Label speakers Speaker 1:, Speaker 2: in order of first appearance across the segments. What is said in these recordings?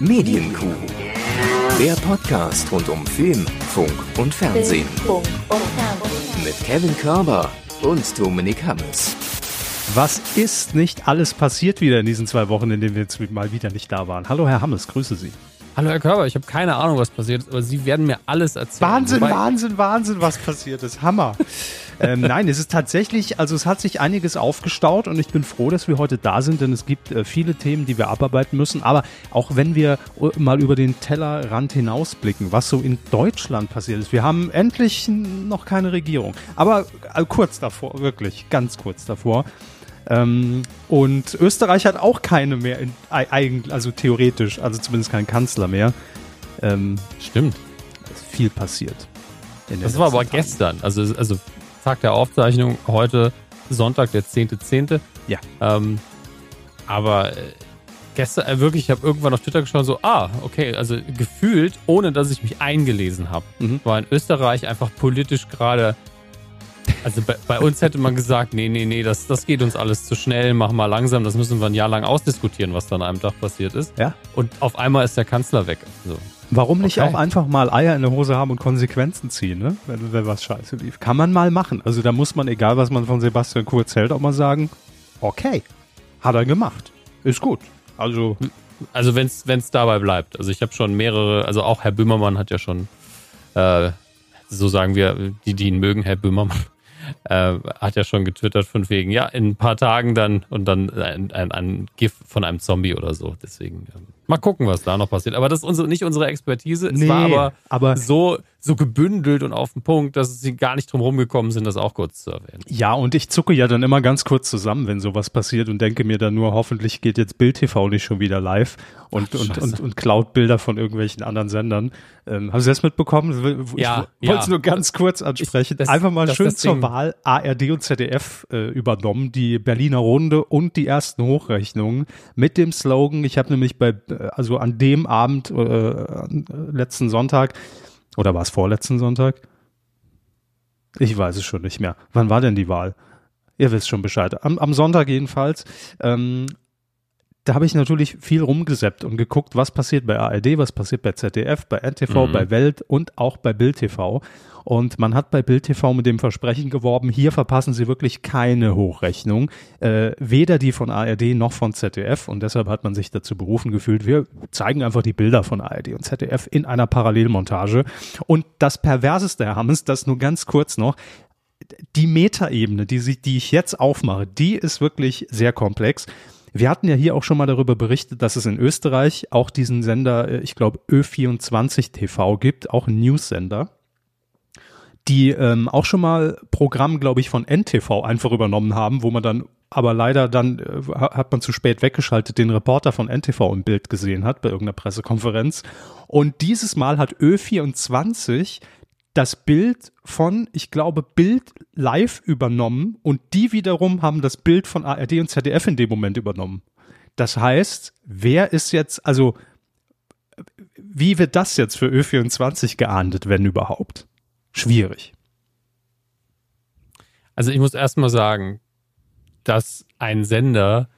Speaker 1: Medienkuh. Der Podcast rund um Film, Funk und Fernsehen. Mit Kevin Körber und Dominik Hammes.
Speaker 2: Was ist nicht alles passiert wieder in diesen zwei Wochen, in denen wir jetzt mal wieder nicht da waren? Hallo Herr Hammes, grüße Sie.
Speaker 3: Hallo Herr Körber, ich habe keine Ahnung, was passiert ist, aber Sie werden mir alles erzählen.
Speaker 2: Wahnsinn,
Speaker 3: Wobei-
Speaker 2: Wahnsinn, Wahnsinn, was passiert ist. Hammer. ähm, nein, es ist tatsächlich, also es hat sich einiges aufgestaut und ich bin froh, dass wir heute da sind, denn es gibt äh, viele Themen, die wir abarbeiten müssen. Aber auch wenn wir äh, mal über den Tellerrand hinausblicken, was so in Deutschland passiert ist, wir haben endlich noch keine Regierung. Aber äh, kurz davor, wirklich, ganz kurz davor. Ähm, und Österreich hat auch keine mehr, in, also theoretisch, also zumindest keinen Kanzler mehr. Ähm,
Speaker 3: Stimmt.
Speaker 2: ist viel passiert.
Speaker 3: Das war aber
Speaker 2: Tagen.
Speaker 3: gestern, also, also Tag der Aufzeichnung, heute Sonntag, der 10.10.
Speaker 2: Ja.
Speaker 3: Ähm, aber äh, gestern, äh, wirklich, ich habe irgendwann auf Twitter geschaut, so, ah, okay, also gefühlt, ohne dass ich mich eingelesen habe,
Speaker 2: Mhm.
Speaker 3: war in Österreich einfach politisch gerade. Also bei, bei uns hätte man gesagt, nee, nee, nee, das, das geht uns alles zu schnell, mach mal langsam, das müssen wir ein Jahr lang ausdiskutieren, was da an einem Tag passiert ist.
Speaker 2: Ja.
Speaker 3: Und auf einmal ist der Kanzler weg. So.
Speaker 2: Warum nicht
Speaker 3: Okay.
Speaker 2: auch einfach mal Eier in der Hose haben und Konsequenzen ziehen, ne? wenn, wenn was scheiße lief? Kann man mal machen. Also da muss man, egal was man von Sebastian Kurz hält, auch mal sagen, okay, hat er gemacht. Ist gut. Also,
Speaker 3: Also wenn es dabei bleibt. Also ich habe schon mehrere, also auch Herr Böhmermann hat ja schon, äh, so sagen wir, die, die ihn mögen, Herr Böhmermann, äh, hat ja schon getwittert von wegen, ja, in ein paar Tagen dann und dann ein, ein, ein GIF von einem Zombie oder so. Deswegen ähm, mal gucken, was da noch passiert. Aber das ist unsere, nicht unsere Expertise. Es
Speaker 2: Nee,
Speaker 3: war aber,
Speaker 2: aber-
Speaker 3: so, so gebündelt und auf den Punkt, dass sie gar nicht drum rumgekommen sind, das auch kurz zu erwähnen.
Speaker 2: ja, und ich zucke ja dann immer ganz kurz zusammen, wenn sowas passiert und denke mir dann nur, hoffentlich geht jetzt Bild TV nicht schon wieder live und,
Speaker 3: Ach,
Speaker 2: und, und, und klaut Bilder von irgendwelchen anderen Sendern. Ähm, haben Sie das mitbekommen? Ich
Speaker 3: Ja,
Speaker 2: wollte es
Speaker 3: ja.
Speaker 2: nur ganz kurz ansprechen.
Speaker 3: das-
Speaker 2: Einfach mal
Speaker 3: das-
Speaker 2: schön
Speaker 3: das
Speaker 2: zur Wahl ARD und ZDF äh, übernommen, die Berliner Runde und die ersten Hochrechnungen mit dem Slogan, ich habe nämlich bei, äh, also an dem Abend, äh, äh, letzten Sonntag, oder war es vorletzten Sonntag? Ich weiß es schon nicht mehr. Wann war denn die Wahl? Ihr wisst schon Bescheid. Am, am Sonntag jedenfalls. Ähm, da habe ich natürlich viel rumgeseppt und geguckt, was passiert bei ARD, was passiert bei ZDF, bei NTV,
Speaker 3: Mhm.
Speaker 2: bei Welt und auch bei Bild TV. Und man hat bei Bild TV mit dem Versprechen geworben, hier verpassen Sie wirklich keine Hochrechnung, äh, weder die von ARD noch von ZDF. Und deshalb hat man sich dazu berufen gefühlt, wir zeigen einfach die Bilder von ARD und ZDF in einer Parallelmontage. Und das Perverseste, Herr Hammes, das nur ganz kurz noch, die Metaebene, die, die ich jetzt aufmache, die ist wirklich sehr komplex. Wir hatten ja hier auch schon mal darüber berichtet, dass es in Österreich auch diesen Sender, äh, ich glaube Ö24 TV gibt, auch ein News-Sender, die ähm, auch schon mal Programm, glaube ich, von NTV einfach übernommen haben, wo man dann aber leider dann äh, ha- hat man zu spät weggeschaltet, den Reporter von NTV im Bild gesehen hat bei irgendeiner Pressekonferenz. Und dieses Mal hat Ö24 das Bild von, ich glaube, Bild live übernommen und die wiederum haben das Bild von ARD und ZDF in dem Moment übernommen. Das heißt, wer ist jetzt, also wie wird das jetzt für Ö24 geahndet, wenn überhaupt? Schwierig.
Speaker 3: Also ich muss erstmal sagen, dass ein Sender,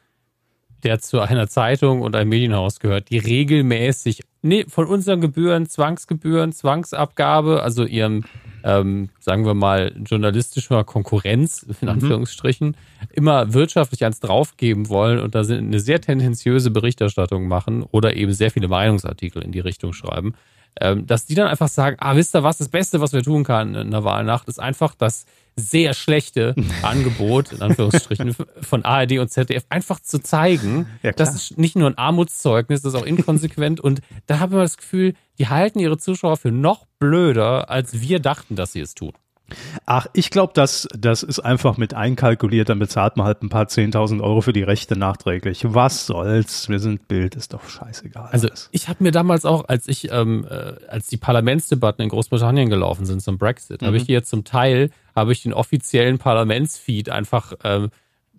Speaker 3: der zu einer Zeitung und einem Medienhaus gehört, die regelmäßig nee, von unseren Gebühren, Zwangsgebühren, Zwangsabgabe, also ihrem, ähm, sagen wir mal, journalistischer Konkurrenz, in Anführungsstrichen, immer wirtschaftlich eins draufgeben wollen und da sind eine sehr tendenziöse Berichterstattung machen oder eben sehr viele Meinungsartikel in die Richtung schreiben, ähm, dass die dann einfach sagen, ah, wisst ihr was, das Beste, was wir tun können in der Wahlnacht, ist einfach das sehr schlechte Angebot, in Anführungsstrichen, von ARD und ZDF einfach zu zeigen.
Speaker 2: Ja,
Speaker 3: das ist nicht nur ein Armutszeugnis, das ist auch inkonsequent und da haben wir das Gefühl, die halten ihre Zuschauer für noch blöder, als wir dachten, dass sie es tun.
Speaker 2: Ach, ich glaube, das, das ist einfach mit einkalkuliert, dann bezahlt man halt ein paar 10.000 Euro für die Rechte nachträglich. Was soll's? Wir sind Bild, ist doch scheißegal.
Speaker 3: Also ich habe mir damals auch, als ich, ähm, äh, als die Parlamentsdebatten in Großbritannien gelaufen sind zum Brexit, habe ich hier zum Teil, habe ich den offiziellen Parlamentsfeed einfach ähm,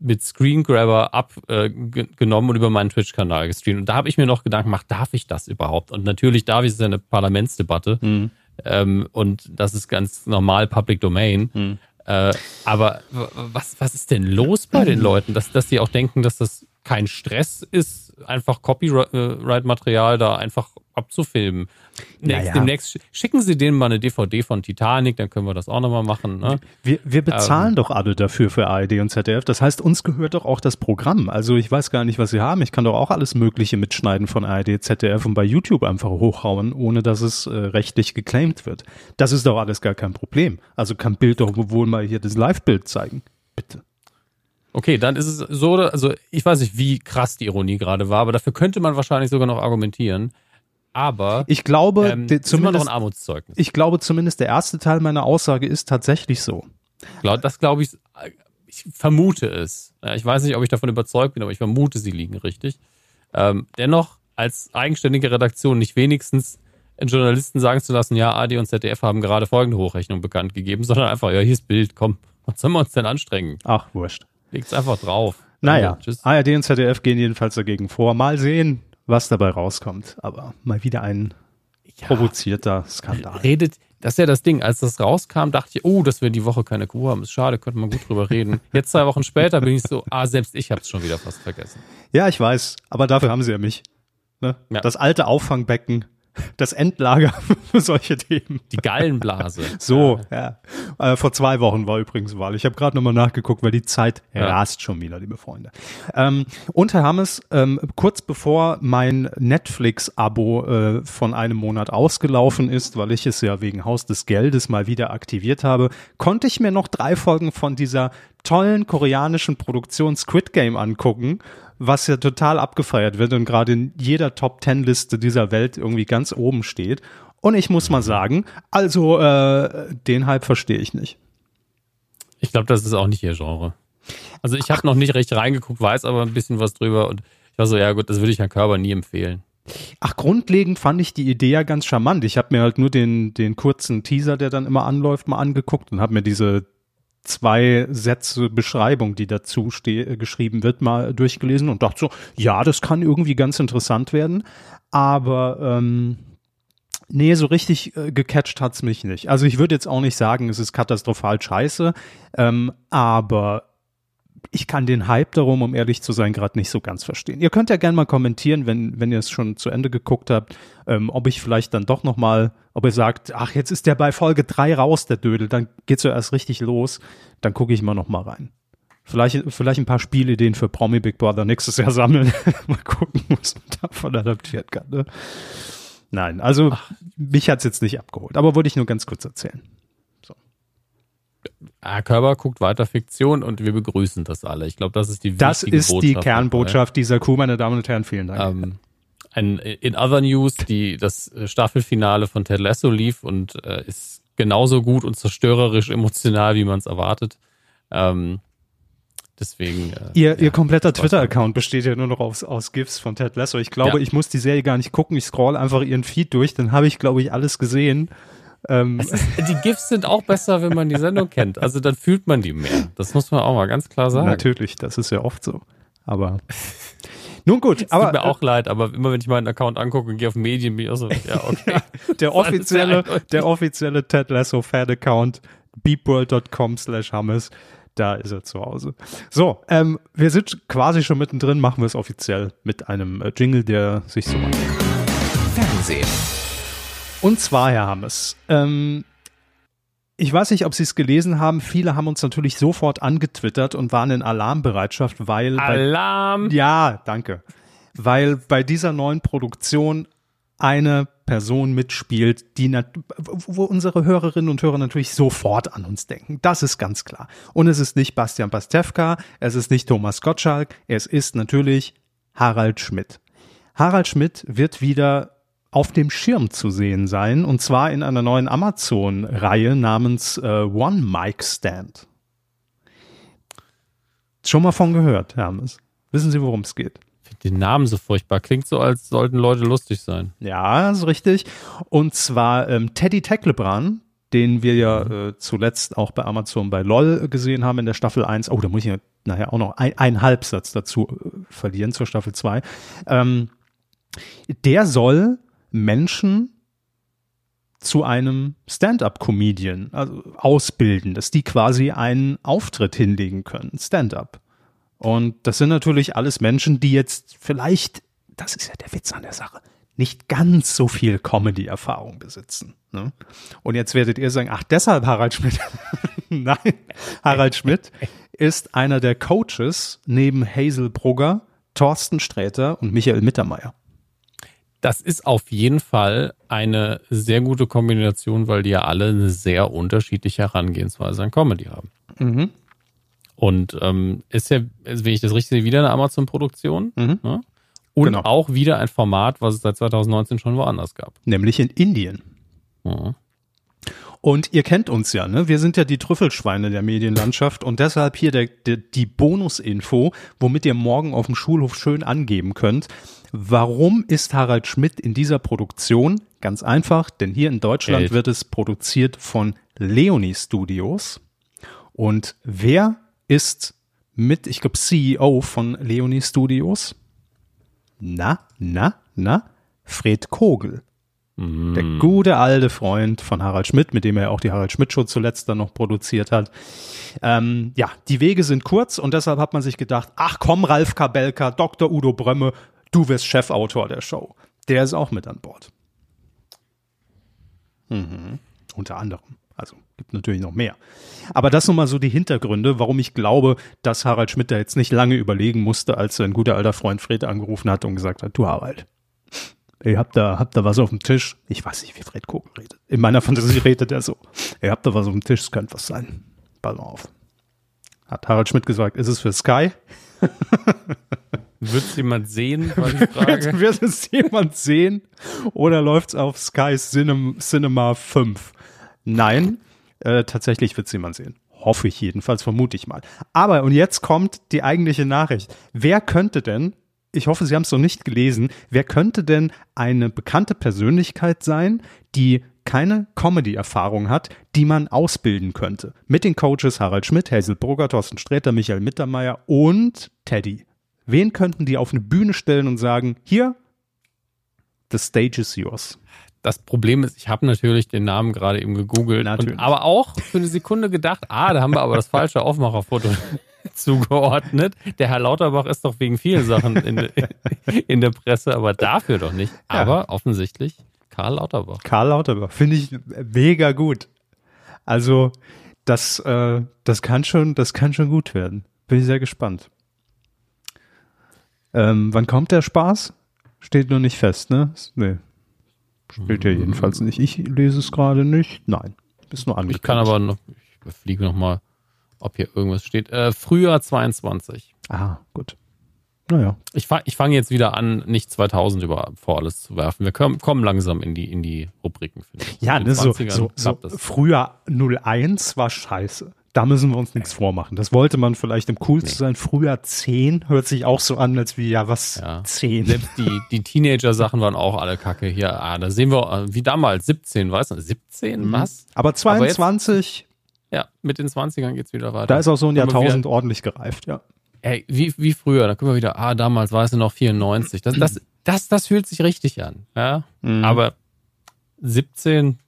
Speaker 3: mit Screen Grabber abgenommen und über meinen Twitch-Kanal gestreamt. Und da habe ich mir noch Gedanken gemacht, darf ich das überhaupt? Und natürlich darf ich, es ja eine Parlamentsdebatte. Ähm, und das ist ganz normal Public Domain. Äh, aber was, was ist denn los bei den Leuten, dass, dass die auch denken, dass das kein Stress ist, einfach Copyright-Material da einfach abzufilmen. Naja. Demnächst schicken Sie denen mal eine DVD von Titanic, dann können wir das auch nochmal machen. Ne?
Speaker 2: Wir, wir bezahlen ähm, doch alle dafür für ARD und ZDF. Das heißt, uns gehört doch auch das Programm. Also ich weiß gar nicht, was Sie haben. Ich kann doch auch alles Mögliche mitschneiden von ARD, ZDF und bei YouTube einfach hochhauen, ohne dass es äh, rechtlich geclaimed wird. Das ist doch alles gar kein Problem. Also kann Bild doch wohl mal hier das Live-Bild zeigen. Bitte.
Speaker 3: Okay, dann ist es so, also ich weiß nicht, wie krass die Ironie gerade war, aber dafür könnte man wahrscheinlich sogar noch argumentieren. Aber
Speaker 2: ich glaube, ähm,
Speaker 3: zumindest, ein Armutszeugnis.
Speaker 2: ich glaube zumindest der erste Teil meiner Aussage ist tatsächlich so.
Speaker 3: Das glaube ich, ich vermute es. Ich weiß nicht, ob ich davon überzeugt bin, aber ich vermute, sie liegen richtig. Ähm, dennoch als eigenständige Redaktion nicht wenigstens Journalisten sagen zu lassen, ja, AD und ZDF haben gerade folgende Hochrechnung bekannt gegeben, sondern einfach, ja, hier ist Bild, komm, was sollen wir uns denn anstrengen?
Speaker 2: Ach, wurscht.
Speaker 3: Legt's einfach drauf.
Speaker 2: Naja, also, ARD und ZDF gehen jedenfalls dagegen vor. Mal sehen, was dabei rauskommt. Aber mal wieder ein ja, provozierter Skandal.
Speaker 3: Redet, das ist ja das Ding. Als das rauskam, dachte ich, oh, dass wir die Woche keine Kuh haben. Ist schade, könnte man gut drüber reden. Jetzt zwei Wochen später bin ich so, ah, selbst ich habe es schon wieder fast vergessen.
Speaker 2: Ja, ich weiß. Aber dafür haben sie ja mich. Ne? Ja. Das alte Auffangbecken das Endlager für solche Themen.
Speaker 3: Die Gallenblase.
Speaker 2: So, ja. ja. Äh, vor zwei Wochen war übrigens Wahl. Ich habe gerade nochmal nachgeguckt, weil die Zeit ja. rast schon wieder, liebe Freunde. Ähm, und Herr Hammes, ähm, kurz bevor mein Netflix-Abo äh, von einem Monat ausgelaufen ist, weil ich es ja wegen Haus des Geldes mal wieder aktiviert habe, konnte ich mir noch drei Folgen von dieser tollen koreanischen Produktion Squid Game angucken was ja total abgefeiert wird und gerade in jeder Top Ten Liste dieser Welt irgendwie ganz oben steht. Und ich muss mal sagen, also äh, den Hype verstehe ich nicht.
Speaker 3: Ich glaube, das ist auch nicht ihr Genre. Also ich habe noch nicht recht reingeguckt, weiß aber ein bisschen was drüber und ich war so, ja gut, das würde ich Herrn Körber nie empfehlen.
Speaker 2: Ach, grundlegend fand ich die Idee ja ganz charmant. Ich habe mir halt nur den, den kurzen Teaser, der dann immer anläuft, mal angeguckt und habe mir diese zwei Sätze Beschreibung, die dazu geschrieben wird, mal durchgelesen und dachte so, ja, das kann irgendwie ganz interessant werden, aber ähm, nee, so richtig äh, gecatcht hat's mich nicht. Also ich würde jetzt auch nicht sagen, es ist katastrophal scheiße, ähm, aber ich kann den Hype darum, um ehrlich zu sein, gerade nicht so ganz verstehen. Ihr könnt ja gerne mal kommentieren, wenn, wenn ihr es schon zu Ende geguckt habt, ähm, ob ich vielleicht dann doch nochmal, ob ihr sagt, ach, jetzt ist der bei Folge drei raus, der Dödel, dann geht's ja erst richtig los, dann gucke ich mal nochmal rein. Vielleicht, vielleicht ein paar Spielideen für Promi Big Brother nächstes Jahr sammeln. mal gucken, was man davon adaptiert kann. Ne? Nein, also ach. mich hat's jetzt nicht abgeholt, aber wollte ich nur ganz kurz erzählen.
Speaker 3: Herr Körber guckt weiter Fiktion und wir begrüßen das alle. Ich glaube, das ist die
Speaker 2: Das ist Botschaft die Kernbotschaft dieser Kuh, meine Damen und Herren. Vielen Dank.
Speaker 3: Ähm, ein, in Other News, die, das Staffelfinale von Ted Lasso lief und äh, ist genauso gut und zerstörerisch emotional, wie man es erwartet. Ähm, deswegen. Äh,
Speaker 2: ihr, ja, ihr kompletter Twitter-Account besteht ja nur noch aus, aus GIFs von Ted Lasso. Ich glaube, ja. ich muss die Serie gar nicht gucken. Ich scroll einfach ihren Feed durch, dann habe ich, glaube ich, alles gesehen.
Speaker 3: Ähm. Ist, die GIFs sind auch besser, wenn man die Sendung kennt. Also dann fühlt man die mehr. Das muss man auch mal ganz klar sagen.
Speaker 2: Natürlich, das ist ja oft so. Aber nun gut,
Speaker 3: es
Speaker 2: aber
Speaker 3: tut mir auch leid, aber immer wenn ich meinen Account angucke und gehe auf Medien, bin ich auch so, ja, okay.
Speaker 2: der offizielle, der offizielle Ted Lasso Fan Account beepworld.com slash Hammes. Da ist er zu Hause. So, ähm, wir sind quasi schon mittendrin, machen wir es offiziell mit einem äh, Jingle, der sich so anhört.
Speaker 1: Fernsehen.
Speaker 2: Und zwar, Herr Hammes, ähm, ich weiß nicht, ob Sie es gelesen haben. Viele haben uns natürlich sofort angetwittert und waren in Alarmbereitschaft, weil.
Speaker 3: Alarm!
Speaker 2: Bei, ja, danke. Weil bei dieser neuen Produktion eine Person mitspielt, die wo unsere Hörerinnen und Hörer natürlich sofort an uns denken. Das ist ganz klar. Und es ist nicht Bastian Pastewka, es ist nicht Thomas Gottschalk, es ist natürlich Harald Schmidt. Harald Schmidt wird wieder auf dem Schirm zu sehen sein, und zwar in einer neuen Amazon-Reihe namens äh, One Mic Stand. Schon mal von gehört, Hermes. Wissen Sie, worum es geht?
Speaker 3: Den Namen so furchtbar. Klingt so, als sollten Leute lustig sein.
Speaker 2: Ja, ist richtig. Und zwar ähm, Teddy Tecklebrand, den wir ja mhm. äh, zuletzt auch bei Amazon bei LOL gesehen haben in der Staffel 1. Oh, da muss ich ja nachher auch noch ein, einen Halbsatz dazu äh, verlieren zur Staffel 2. Ähm, der soll Menschen zu einem Stand-up-Comedian also ausbilden, dass die quasi einen Auftritt hinlegen können, Stand-up. Und das sind natürlich alles Menschen, die jetzt vielleicht das ist ja der Witz an der Sache, nicht ganz so viel Comedy-Erfahrung besitzen. Ne? Und jetzt werdet ihr sagen, ach, deshalb Harald Schmidt. Nein, Harald Schmidt ist einer der Coaches neben Hazel Brugger, Thorsten Sträter und Michael Mittermeier.
Speaker 3: Das ist auf jeden Fall eine sehr gute Kombination, weil die ja alle eine sehr unterschiedliche Herangehensweise an Comedy haben.
Speaker 2: Mhm.
Speaker 3: Und ähm, ist ja, also wenn ich das richtig sehe, wieder eine Amazon-Produktion.
Speaker 2: Mhm.
Speaker 3: Ne? Und
Speaker 2: Genau.
Speaker 3: auch wieder ein Format, was es seit 2019 schon woanders gab.
Speaker 2: Nämlich in Indien.
Speaker 3: Mhm.
Speaker 2: Und ihr kennt uns ja, ne? Wir sind ja die Trüffelschweine der Medienlandschaft und deshalb hier der, der, die Bonusinfo, womit ihr morgen auf dem Schulhof schön angeben könnt. Warum ist Harald Schmidt in dieser Produktion? Ganz einfach, denn hier in Deutschland
Speaker 3: Geld.
Speaker 2: wird es produziert von Leonie Studios. Und wer ist mit, ich glaube, CEO von Leonie Studios? Na, na, na? Fred Kogel. Der gute alte Freund von Harald Schmidt, mit dem er auch die Harald Schmidt Show zuletzt dann noch produziert hat. Ähm, ja, die Wege sind kurz und deshalb hat man sich gedacht, ach komm, Ralf Kabelka, Dr. Udo Brömme, du wirst Chefautor der Show. Der ist auch mit an Bord. Mhm. Unter anderem. Also gibt natürlich noch mehr. Aber das nun mal so die Hintergründe, warum ich glaube, dass Harald Schmidt da jetzt nicht lange überlegen musste, als sein guter alter Freund Fred angerufen hat und gesagt hat, du Harald, Ihr habt da, habt da was auf dem Tisch. Ich weiß nicht, wie Fred Kogel redet. In meiner Fantasie redet er so. Ihr habt da was auf dem Tisch, es könnte was sein. Pass mal auf. Hat Harald Schmidt gesagt, ist es für Sky?
Speaker 3: Wird es jemand sehen.
Speaker 2: Wird, wird es jemand sehen? Oder läuft es auf Sky Cinem, Cinema 5? Nein, äh, tatsächlich wird es jemand sehen. Hoffe ich jedenfalls, vermute ich mal. Aber, und jetzt kommt die eigentliche Nachricht. Wer könnte denn, ich hoffe, Sie haben es noch nicht gelesen, wer könnte denn eine bekannte Persönlichkeit sein, die keine Comedy-Erfahrung hat, die man ausbilden könnte? Mit den Coaches Harald Schmidt, Hazel Brugger, Thorsten Sträter, Michael Mittermeier und Teddy. Wen könnten die auf eine Bühne stellen und sagen, hier, the stage is yours.
Speaker 3: Das Problem ist, ich habe natürlich den Namen gerade eben gegoogelt, und, aber auch für eine Sekunde gedacht, ah, da haben wir aber das falsche Aufmacherfoto zugeordnet. Der Herr Lauterbach ist doch wegen vielen Sachen in, in der Presse, aber dafür doch nicht. Aber offensichtlich Karl Lauterbach.
Speaker 2: Karl Lauterbach, finde ich mega gut. Also, das, äh, das kann schon, das kann schon gut werden. Bin ich sehr gespannt. Ähm, wann kommt der Spaß? Steht noch nicht fest, ne? Nee. Steht ja jedenfalls nicht. Ich lese es gerade nicht. Nein. Ist nur angekündigt.
Speaker 3: Ich kann aber noch, ich überfliege noch mal, ob hier irgendwas steht. Äh, Frühjahr 22.
Speaker 2: Ah, gut. Naja.
Speaker 3: Ich fange ich fang jetzt wieder an, nicht 2000 über, vor alles zu werfen. Wir kommen, kommen langsam in die, in die Rubriken, finde ich.
Speaker 2: Ja, ne, so,
Speaker 3: 20ern
Speaker 2: so, so früher 01 war scheiße. Da müssen wir uns nichts vormachen. Das wollte man vielleicht im cool zu sein. Früher 10 hört sich auch so an, als wie, ja, was?
Speaker 3: Ja.
Speaker 2: 10.
Speaker 3: Selbst die, die Teenager-Sachen waren auch alle kacke. Hier, ah, da sehen wir, äh, wie damals, 17, weißt du? 17?
Speaker 2: Mhm.
Speaker 3: Was?
Speaker 2: Aber 22,
Speaker 3: Ja, mit den 20ern geht's wieder weiter.
Speaker 2: da ist auch so ein Jahrtausend ordentlich gereift, ja.
Speaker 3: Ey, wie, wie früher, da können wir wieder, ah, damals weißt du noch 94. Das, das, das, das fühlt sich richtig an. Ja?
Speaker 2: Mhm.
Speaker 3: Aber 17,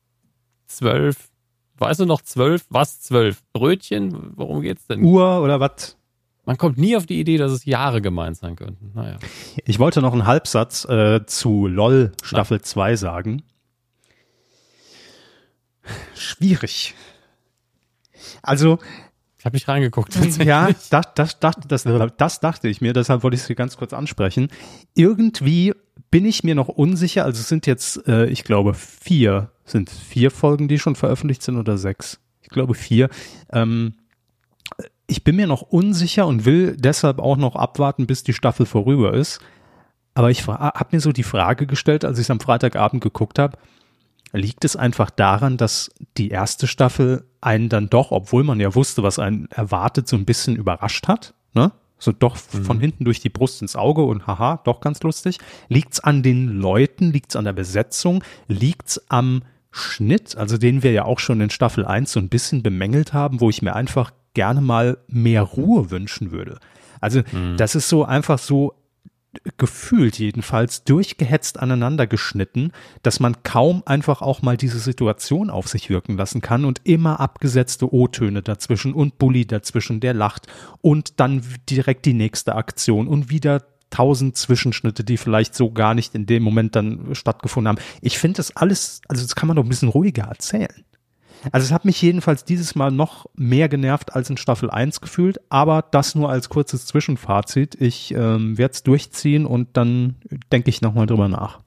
Speaker 3: 12, weißt du noch 12? Was 12? Brötchen? Worum geht's denn?
Speaker 2: Uhr oder was?
Speaker 3: Man kommt nie auf die Idee, dass es Jahre gemeint sein könnten. Naja.
Speaker 2: Ich wollte noch einen Halbsatz äh, zu LOL Staffel 2 sagen. Schwierig. Also,
Speaker 3: Ich habe nicht reingeguckt.
Speaker 2: ja, das, das, das, das, das dachte ich mir, deshalb wollte ich es hier ganz kurz ansprechen. Irgendwie bin ich mir noch unsicher, also es sind jetzt, äh, ich glaube, vier, sind vier Folgen, die schon veröffentlicht sind oder sechs? Ich glaube vier. Ähm, ich bin mir noch unsicher und will deshalb auch noch abwarten, bis die Staffel vorüber ist. Aber ich habe mir so die Frage gestellt, als ich es am Freitagabend geguckt habe, liegt es einfach daran, dass die erste Staffel einen dann doch, obwohl man ja wusste, was einen erwartet, so ein bisschen überrascht hat, ne? So doch von hinten durch die Brust ins Auge und haha, doch ganz lustig. Liegt's an den Leuten, liegt's an der Besetzung, liegt's am Schnitt, also den wir ja auch schon in Staffel 1 so ein bisschen bemängelt haben, wo ich mir einfach gerne mal mehr Ruhe wünschen würde. Also das ist so einfach so gefühlt jedenfalls durchgehetzt aneinander geschnitten, dass man kaum einfach auch mal diese Situation auf sich wirken lassen kann und immer abgesetzte O-Töne dazwischen und Bully dazwischen, der lacht und dann direkt die nächste Aktion und wieder tausend Zwischenschnitte, die vielleicht so gar nicht in dem Moment dann stattgefunden haben. Ich finde das alles, also das kann man doch ein bisschen ruhiger erzählen. Also es hat mich jedenfalls dieses Mal noch mehr genervt als in Staffel 1 gefühlt, aber das nur als kurzes Zwischenfazit. Ich ähm, werde es durchziehen und dann denke ich nochmal drüber nach.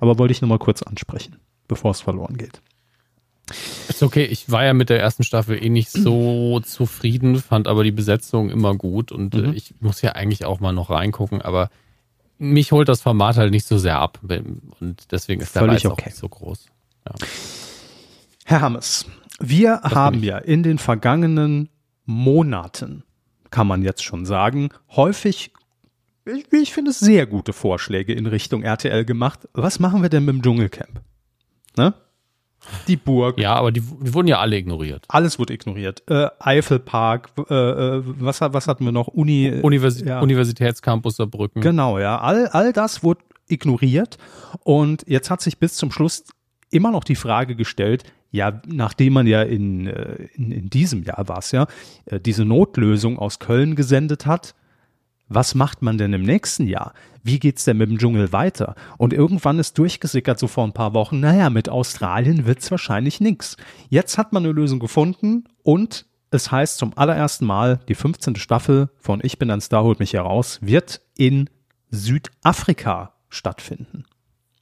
Speaker 2: Aber wollte ich nochmal kurz ansprechen, bevor es verloren geht.
Speaker 3: Ist okay, ich war ja mit der ersten Staffel eh nicht so zufrieden, fand aber die Besetzung immer gut und äh, mhm. ich muss ja eigentlich auch mal noch reingucken, aber mich holt das Format halt nicht so sehr ab und deswegen ist der Völlig Reiz okay. auch nicht so groß. Ja.
Speaker 2: Herr Hammes, wir das haben ja in den vergangenen Monaten, kann man jetzt schon sagen, häufig, wie ich finde, sehr gute Vorschläge in Richtung RTL gemacht. Was machen wir denn mit dem Dschungelcamp? Ne? Die Burg.
Speaker 3: Ja, aber die, die, wurden ja alle ignoriert.
Speaker 2: Alles wurde ignoriert. Äh, Eifelpark, äh, äh was, was hatten wir noch? Uni,
Speaker 3: Universi ja. Universitätscampus Saarbrücken.
Speaker 2: Genau, ja. All, all das wurde ignoriert. Und jetzt hat sich bis zum Schluss immer noch die Frage gestellt, ja, nachdem man ja in, äh, in, in diesem Jahr war es ja, äh, diese Notlösung aus Köln gesendet hat, was macht man denn im nächsten Jahr? Wie geht's denn mit dem Dschungel weiter? Und irgendwann ist durchgesickert, so vor ein paar Wochen, naja, mit Australien wird's wahrscheinlich nix. Jetzt hat man eine Lösung gefunden und es heißt zum allerersten Mal, die 15. Staffel von Ich bin ein Star, holt mich heraus, wird in Südafrika stattfinden.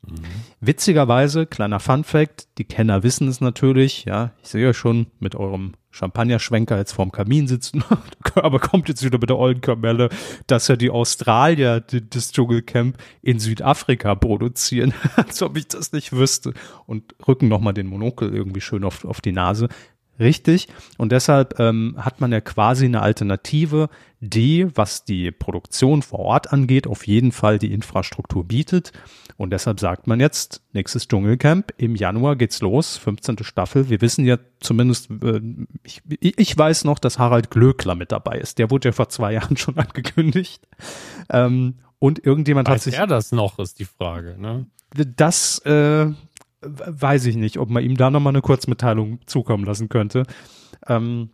Speaker 2: Mhm. Witzigerweise, kleiner Fun Fact, die Kenner wissen es natürlich, ja, ich sehe ja schon mit eurem Champagnerschwenker jetzt vorm Kamin sitzen, aber kommt jetzt wieder mit der ollen Kamelle, dass ja die Australier das Dschungelcamp in Südafrika produzieren, als ob ich das nicht wüsste und rücken nochmal den Monokel irgendwie schön auf, auf die Nase. Richtig. Und deshalb ähm, hat man ja quasi eine Alternative, die, was die Produktion vor Ort angeht, auf jeden Fall die Infrastruktur bietet. Und deshalb sagt man jetzt, nächstes Dschungelcamp, im Januar geht's los, 15. Staffel. Wir wissen ja zumindest, äh, ich, ich weiß noch, dass Harald Glöckler mit dabei ist. Der wurde ja vor zwei Jahren schon angekündigt. Ähm, und irgendjemand weiß hat sich.
Speaker 3: er das noch, ist die Frage, ne?
Speaker 2: Das, äh, weiß ich nicht, ob man ihm da nochmal eine Kurzmitteilung zukommen lassen könnte. Ähm,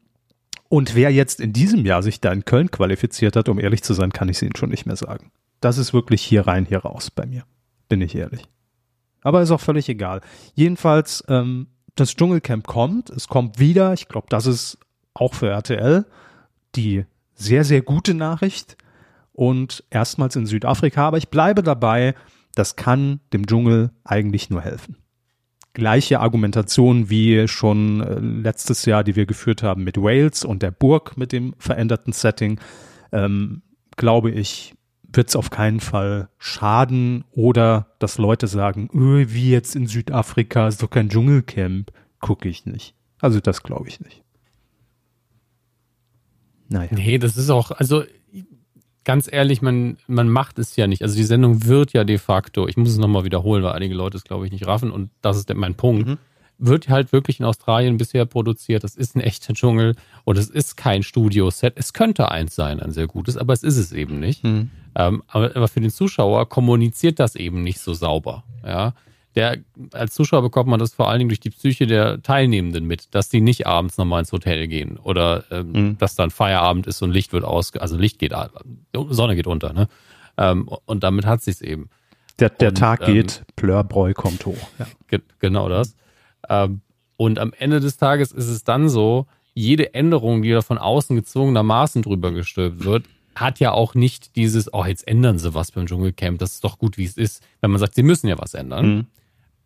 Speaker 2: und wer jetzt in diesem Jahr sich da in Köln qualifiziert hat, um ehrlich zu sein, kann ich es Ihnen schon nicht mehr sagen. Das ist wirklich hier rein, hier raus bei mir. Bin ich ehrlich. Aber ist auch völlig egal. Jedenfalls, ähm, das Dschungelcamp kommt, es kommt wieder. Ich glaube, das ist auch für RTL die sehr, sehr gute Nachricht. Und erstmals in Südafrika. Aber ich bleibe dabei, das kann dem Dschungel eigentlich nur helfen gleiche Argumentation wie schon äh, letztes Jahr, die wir geführt haben mit Wales und der Burg mit dem veränderten Setting, ähm, glaube ich, wird es auf keinen Fall schaden oder dass Leute sagen, öh, wie jetzt in Südafrika ist doch kein Dschungelcamp, gucke ich nicht. Also das glaube ich nicht.
Speaker 3: Naja. Nee, das ist auch, also ganz ehrlich, man, man macht es ja nicht. Also die Sendung wird ja de facto, ich muss es nochmal wiederholen, weil einige Leute es, glaube ich, nicht raffen und das ist mein Punkt, mhm. wird halt wirklich in Australien bisher produziert. Das ist ein echter Dschungel und es ist kein Studioset. Es könnte eins sein, ein sehr gutes, aber es ist es eben nicht. Mhm. Ähm, aber, aber für den Zuschauer kommuniziert das eben nicht so sauber. Ja der, als Zuschauer bekommt man das vor allen Dingen durch die Psyche der Teilnehmenden mit, dass die nicht abends nochmal ins Hotel gehen oder ähm, mhm. dass dann Feierabend ist und Licht wird aus, also Licht geht, Sonne geht unter, ne? Ähm, und damit hat sich's eben.
Speaker 2: Der, der und, Tag ähm, geht, Plörbräu kommt hoch. Ja.
Speaker 3: Ge genau das. Ähm, und am Ende des Tages ist es dann so, jede Änderung, die da von außen gezwungenermaßen drüber gestülpt wird, hat ja auch nicht dieses, oh, jetzt ändern sie was beim Dschungelcamp, das ist doch gut, wie es ist, wenn man sagt, sie müssen ja was ändern. Mhm.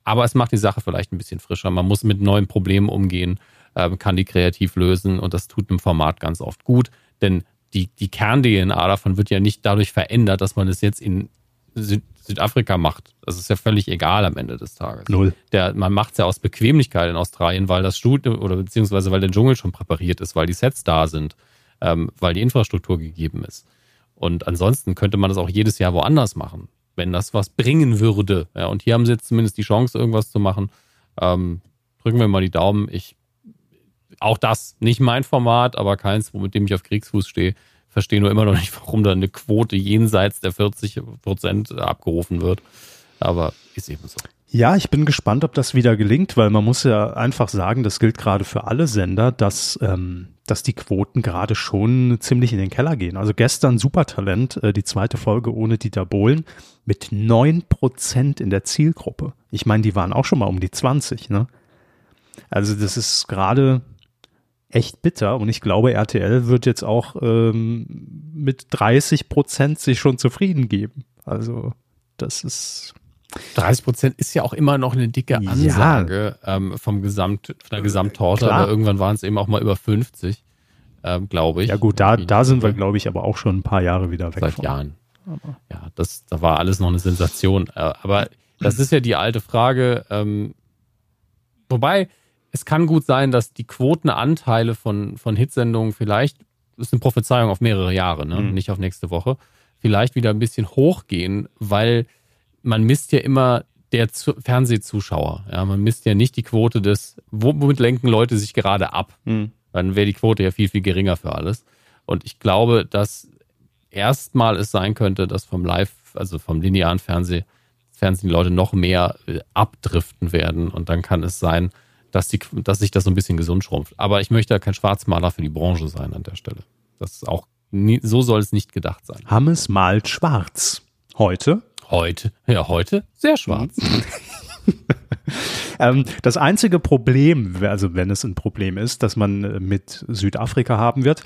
Speaker 3: Aber es macht die Sache vielleicht ein bisschen frischer. Man muss mit neuen Problemen umgehen, äh, kann die kreativ lösen und das tut einem Format ganz oft gut, denn die, die Kern-DNA davon wird ja nicht dadurch verändert, dass man es jetzt in Süd Südafrika macht. Das ist ja völlig egal am Ende des Tages.
Speaker 2: Null.
Speaker 3: Der, man macht es ja aus Bequemlichkeit in Australien, weil das Studio oder beziehungsweise weil der Dschungel schon präpariert ist, weil die Sets da sind, ähm, weil die Infrastruktur gegeben ist. Und ansonsten könnte man das auch jedes Jahr woanders machen wenn das was bringen würde. Ja, und hier haben sie jetzt zumindest die Chance, irgendwas zu machen. Ähm, drücken wir mal die Daumen. Ich, auch das, nicht mein Format, aber keins, mit dem ich auf Kriegsfuß stehe. Verstehe nur immer noch nicht, warum da eine Quote jenseits der 40 Prozent abgerufen wird. Aber ist eben so.
Speaker 2: Ja, ich bin gespannt, ob das wieder gelingt, weil man muss ja einfach sagen, das gilt gerade für alle Sender, dass, ähm, dass die Quoten gerade schon ziemlich in den Keller gehen. Also gestern Supertalent, äh, die zweite Folge ohne Dieter Bohlen, mit neun Prozent in der Zielgruppe. Ich meine, die waren auch schon mal um die 20, ne? Also das ist gerade echt bitter und ich glaube, RTL wird jetzt auch ähm, mit 30 Prozent sich schon zufrieden geben. Also das ist
Speaker 3: 30 Prozent ist ja auch immer noch eine dicke Ansage ja. ähm, vom Gesamt, von der Gesamttorte, Klar. aber irgendwann waren es eben auch mal über 50, ähm, glaube ich.
Speaker 2: Ja gut, da, da sind wir, glaube ich, aber auch schon ein paar Jahre wieder weg.
Speaker 3: Seit von. Jahren. Ja, das, da war alles noch eine Sensation. Äh, aber das ist ja die alte Frage. Ähm, wobei, es kann gut sein, dass die Quotenanteile von, von Hitsendungen vielleicht, das ist eine Prophezeiung auf mehrere Jahre, ne? Mhm. nicht auf nächste Woche, vielleicht wieder ein bisschen hochgehen, weil man misst ja immer der Fernsehzuschauer. Ja, man misst ja nicht die Quote des, womit lenken Leute sich gerade ab. Mhm. Dann wäre die Quote ja viel, viel geringer für alles. Und ich glaube, dass erstmal es sein könnte, dass vom Live, also vom linearen Fernseh, Fernsehen die Leute noch mehr äh, abdriften werden. Und dann kann es sein, dass, die, dass sich das so ein bisschen gesund schrumpft. Aber ich möchte ja kein Schwarzmaler für die Branche sein an der Stelle. Das ist auch nie, so soll es nicht gedacht sein.
Speaker 2: Hammes malt schwarz. Heute
Speaker 3: Heute, ja, heute? Sehr schwarz.
Speaker 2: ähm, das einzige Problem, also wenn es ein Problem ist, dass man mit Südafrika haben wird,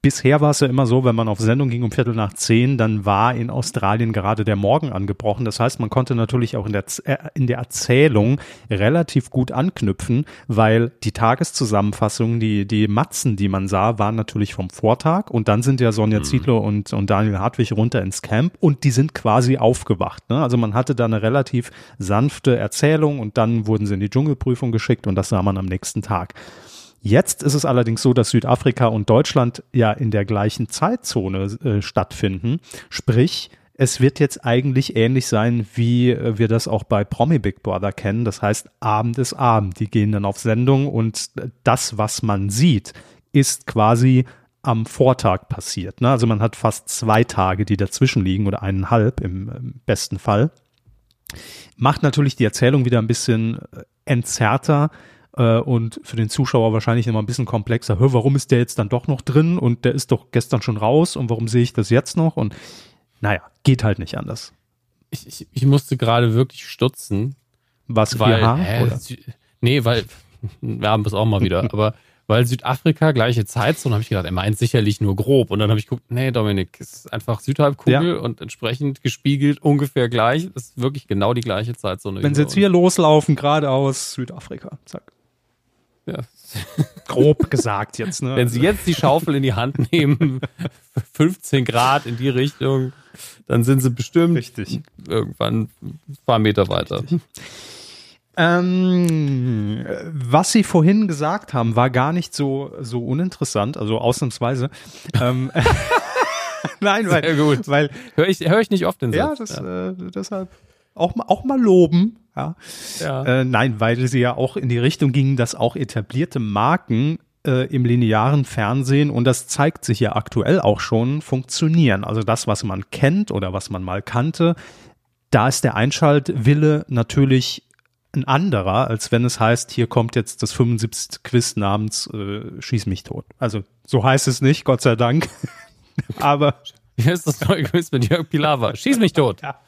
Speaker 2: Bisher war es ja immer so, wenn man auf Sendung ging um Viertel nach zehn, dann war in Australien gerade der Morgen angebrochen. Das heißt, man konnte natürlich auch in der, äh, in der Erzählung relativ gut anknüpfen, weil die Tageszusammenfassungen, die, die Matzen, die man sah, waren natürlich vom Vortag und dann sind ja Sonja mhm. Zietlow und, und Daniel Hartwig runter ins Camp und die sind quasi aufgewacht. Ne? Also man hatte da eine relativ sanfte Erzählung und dann wurden sie in die Dschungelprüfung geschickt und das sah man am nächsten Tag. Jetzt ist es allerdings so, dass Südafrika und Deutschland ja in der gleichen Zeitzone äh, stattfinden. Sprich, es wird jetzt eigentlich ähnlich sein, wie äh, wir das auch bei Promi Big Brother kennen. Das heißt, Abend ist Abend. Die gehen dann auf Sendung und das, was man sieht, ist quasi am Vortag passiert. Ne? Also man hat fast zwei Tage, die dazwischen liegen oder eineinhalb im, im besten Fall. Macht natürlich die Erzählung wieder ein bisschen äh, entzerrter äh, und für den Zuschauer wahrscheinlich immer ein bisschen komplexer. Hör, warum ist der jetzt dann doch noch drin und der ist doch gestern schon raus und warum sehe ich das jetzt noch? Und naja, geht halt nicht anders.
Speaker 3: Ich, ich, ich musste gerade wirklich stutzen.
Speaker 2: Was weil, 4H?
Speaker 3: Hä, oder? Nee, weil wir haben es auch mal wieder, aber weil Südafrika gleiche Zeitzone, habe ich gedacht, er meint sicherlich nur grob. Und dann habe ich geguckt, nee, Dominik, ist einfach Südhalbkugel ja. und entsprechend gespiegelt ungefähr gleich. Das ist wirklich genau die gleiche Zeitzone.
Speaker 2: Wenn sie jetzt hier loslaufen, geradeaus Südafrika, zack. Ja. Grob gesagt jetzt, ne?
Speaker 3: Wenn Sie jetzt die Schaufel in die Hand nehmen, 15 Grad in die Richtung, dann sind Sie bestimmt
Speaker 2: Richtig.
Speaker 3: irgendwann ein paar Meter weiter.
Speaker 2: Ähm, was Sie vorhin gesagt haben, war gar nicht so, so uninteressant, also ausnahmsweise. ähm,
Speaker 3: Nein, weil, Sehr gut. weil höre ich, hör ich nicht oft den
Speaker 2: Satz. Ja, das, ja. Äh, deshalb auch, auch mal loben. Ja. ja. Äh, nein, weil sie ja auch in die Richtung gingen, dass auch etablierte Marken äh, im linearen Fernsehen, und das zeigt sich ja aktuell auch schon, funktionieren. Also das, was man kennt oder was man mal kannte, da ist der Einschaltwille natürlich ein anderer, als wenn es heißt, hier kommt jetzt das 75. Quiz namens äh, Schieß mich tot. Also so heißt es nicht, Gott sei Dank. Aber
Speaker 3: hier ist das neue Quiz mit Jörg Pilawa. Schieß mich tot. Ja.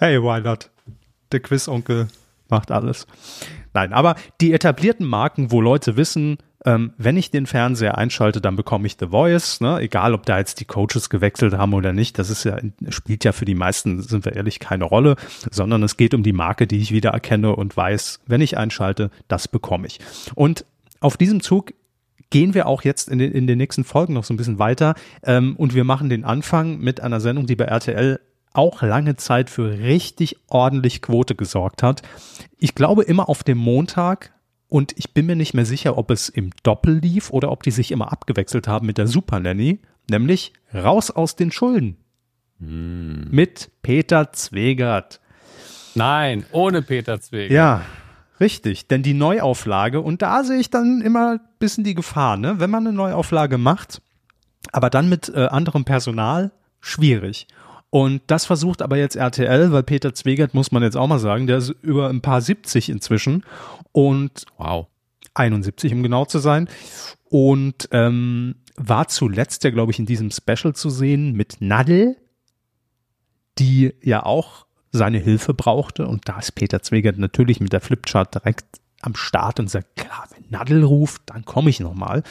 Speaker 2: Hey, why not? der Quizonkel macht alles. Nein, aber die etablierten Marken, wo Leute wissen, ähm, wenn ich den Fernseher einschalte, dann bekomme ich The Voice, ne? egal ob da jetzt die Coaches gewechselt haben oder nicht, das ist ja, spielt ja für die meisten, sind wir ehrlich, keine Rolle, sondern es geht um die Marke, die ich wieder erkenne und weiß, wenn ich einschalte, das bekomme ich. Und auf diesem Zug gehen wir auch jetzt in den, in den nächsten Folgen noch so ein bisschen weiter ähm, und wir machen den Anfang mit einer Sendung, die bei RTL auch lange Zeit für richtig ordentlich Quote gesorgt hat. Ich glaube immer auf dem Montag und ich bin mir nicht mehr sicher, ob es im Doppel lief oder ob die sich immer abgewechselt haben mit der Super Nanny, nämlich raus aus den Schulden. Hm. Mit Peter Zwegert.
Speaker 3: Nein, ohne Peter Zwegert.
Speaker 2: Ja, richtig. Denn die Neuauflage, und da sehe ich dann immer ein bisschen die Gefahr, ne? wenn man eine Neuauflage macht, aber dann mit äh, anderem Personal, schwierig. Und das versucht aber jetzt RTL, weil Peter Zwegert, muss man jetzt auch mal sagen, der ist über ein paar 70 inzwischen und
Speaker 3: Wow.
Speaker 2: 71, um genau zu sein. Und ähm, war zuletzt ja, glaube ich, in diesem Special zu sehen mit Nadel, die ja auch seine Hilfe brauchte. Und da ist Peter Zwegert natürlich mit der Flipchart direkt am Start und sagt, klar, wenn Nadel ruft, dann komme ich nochmal.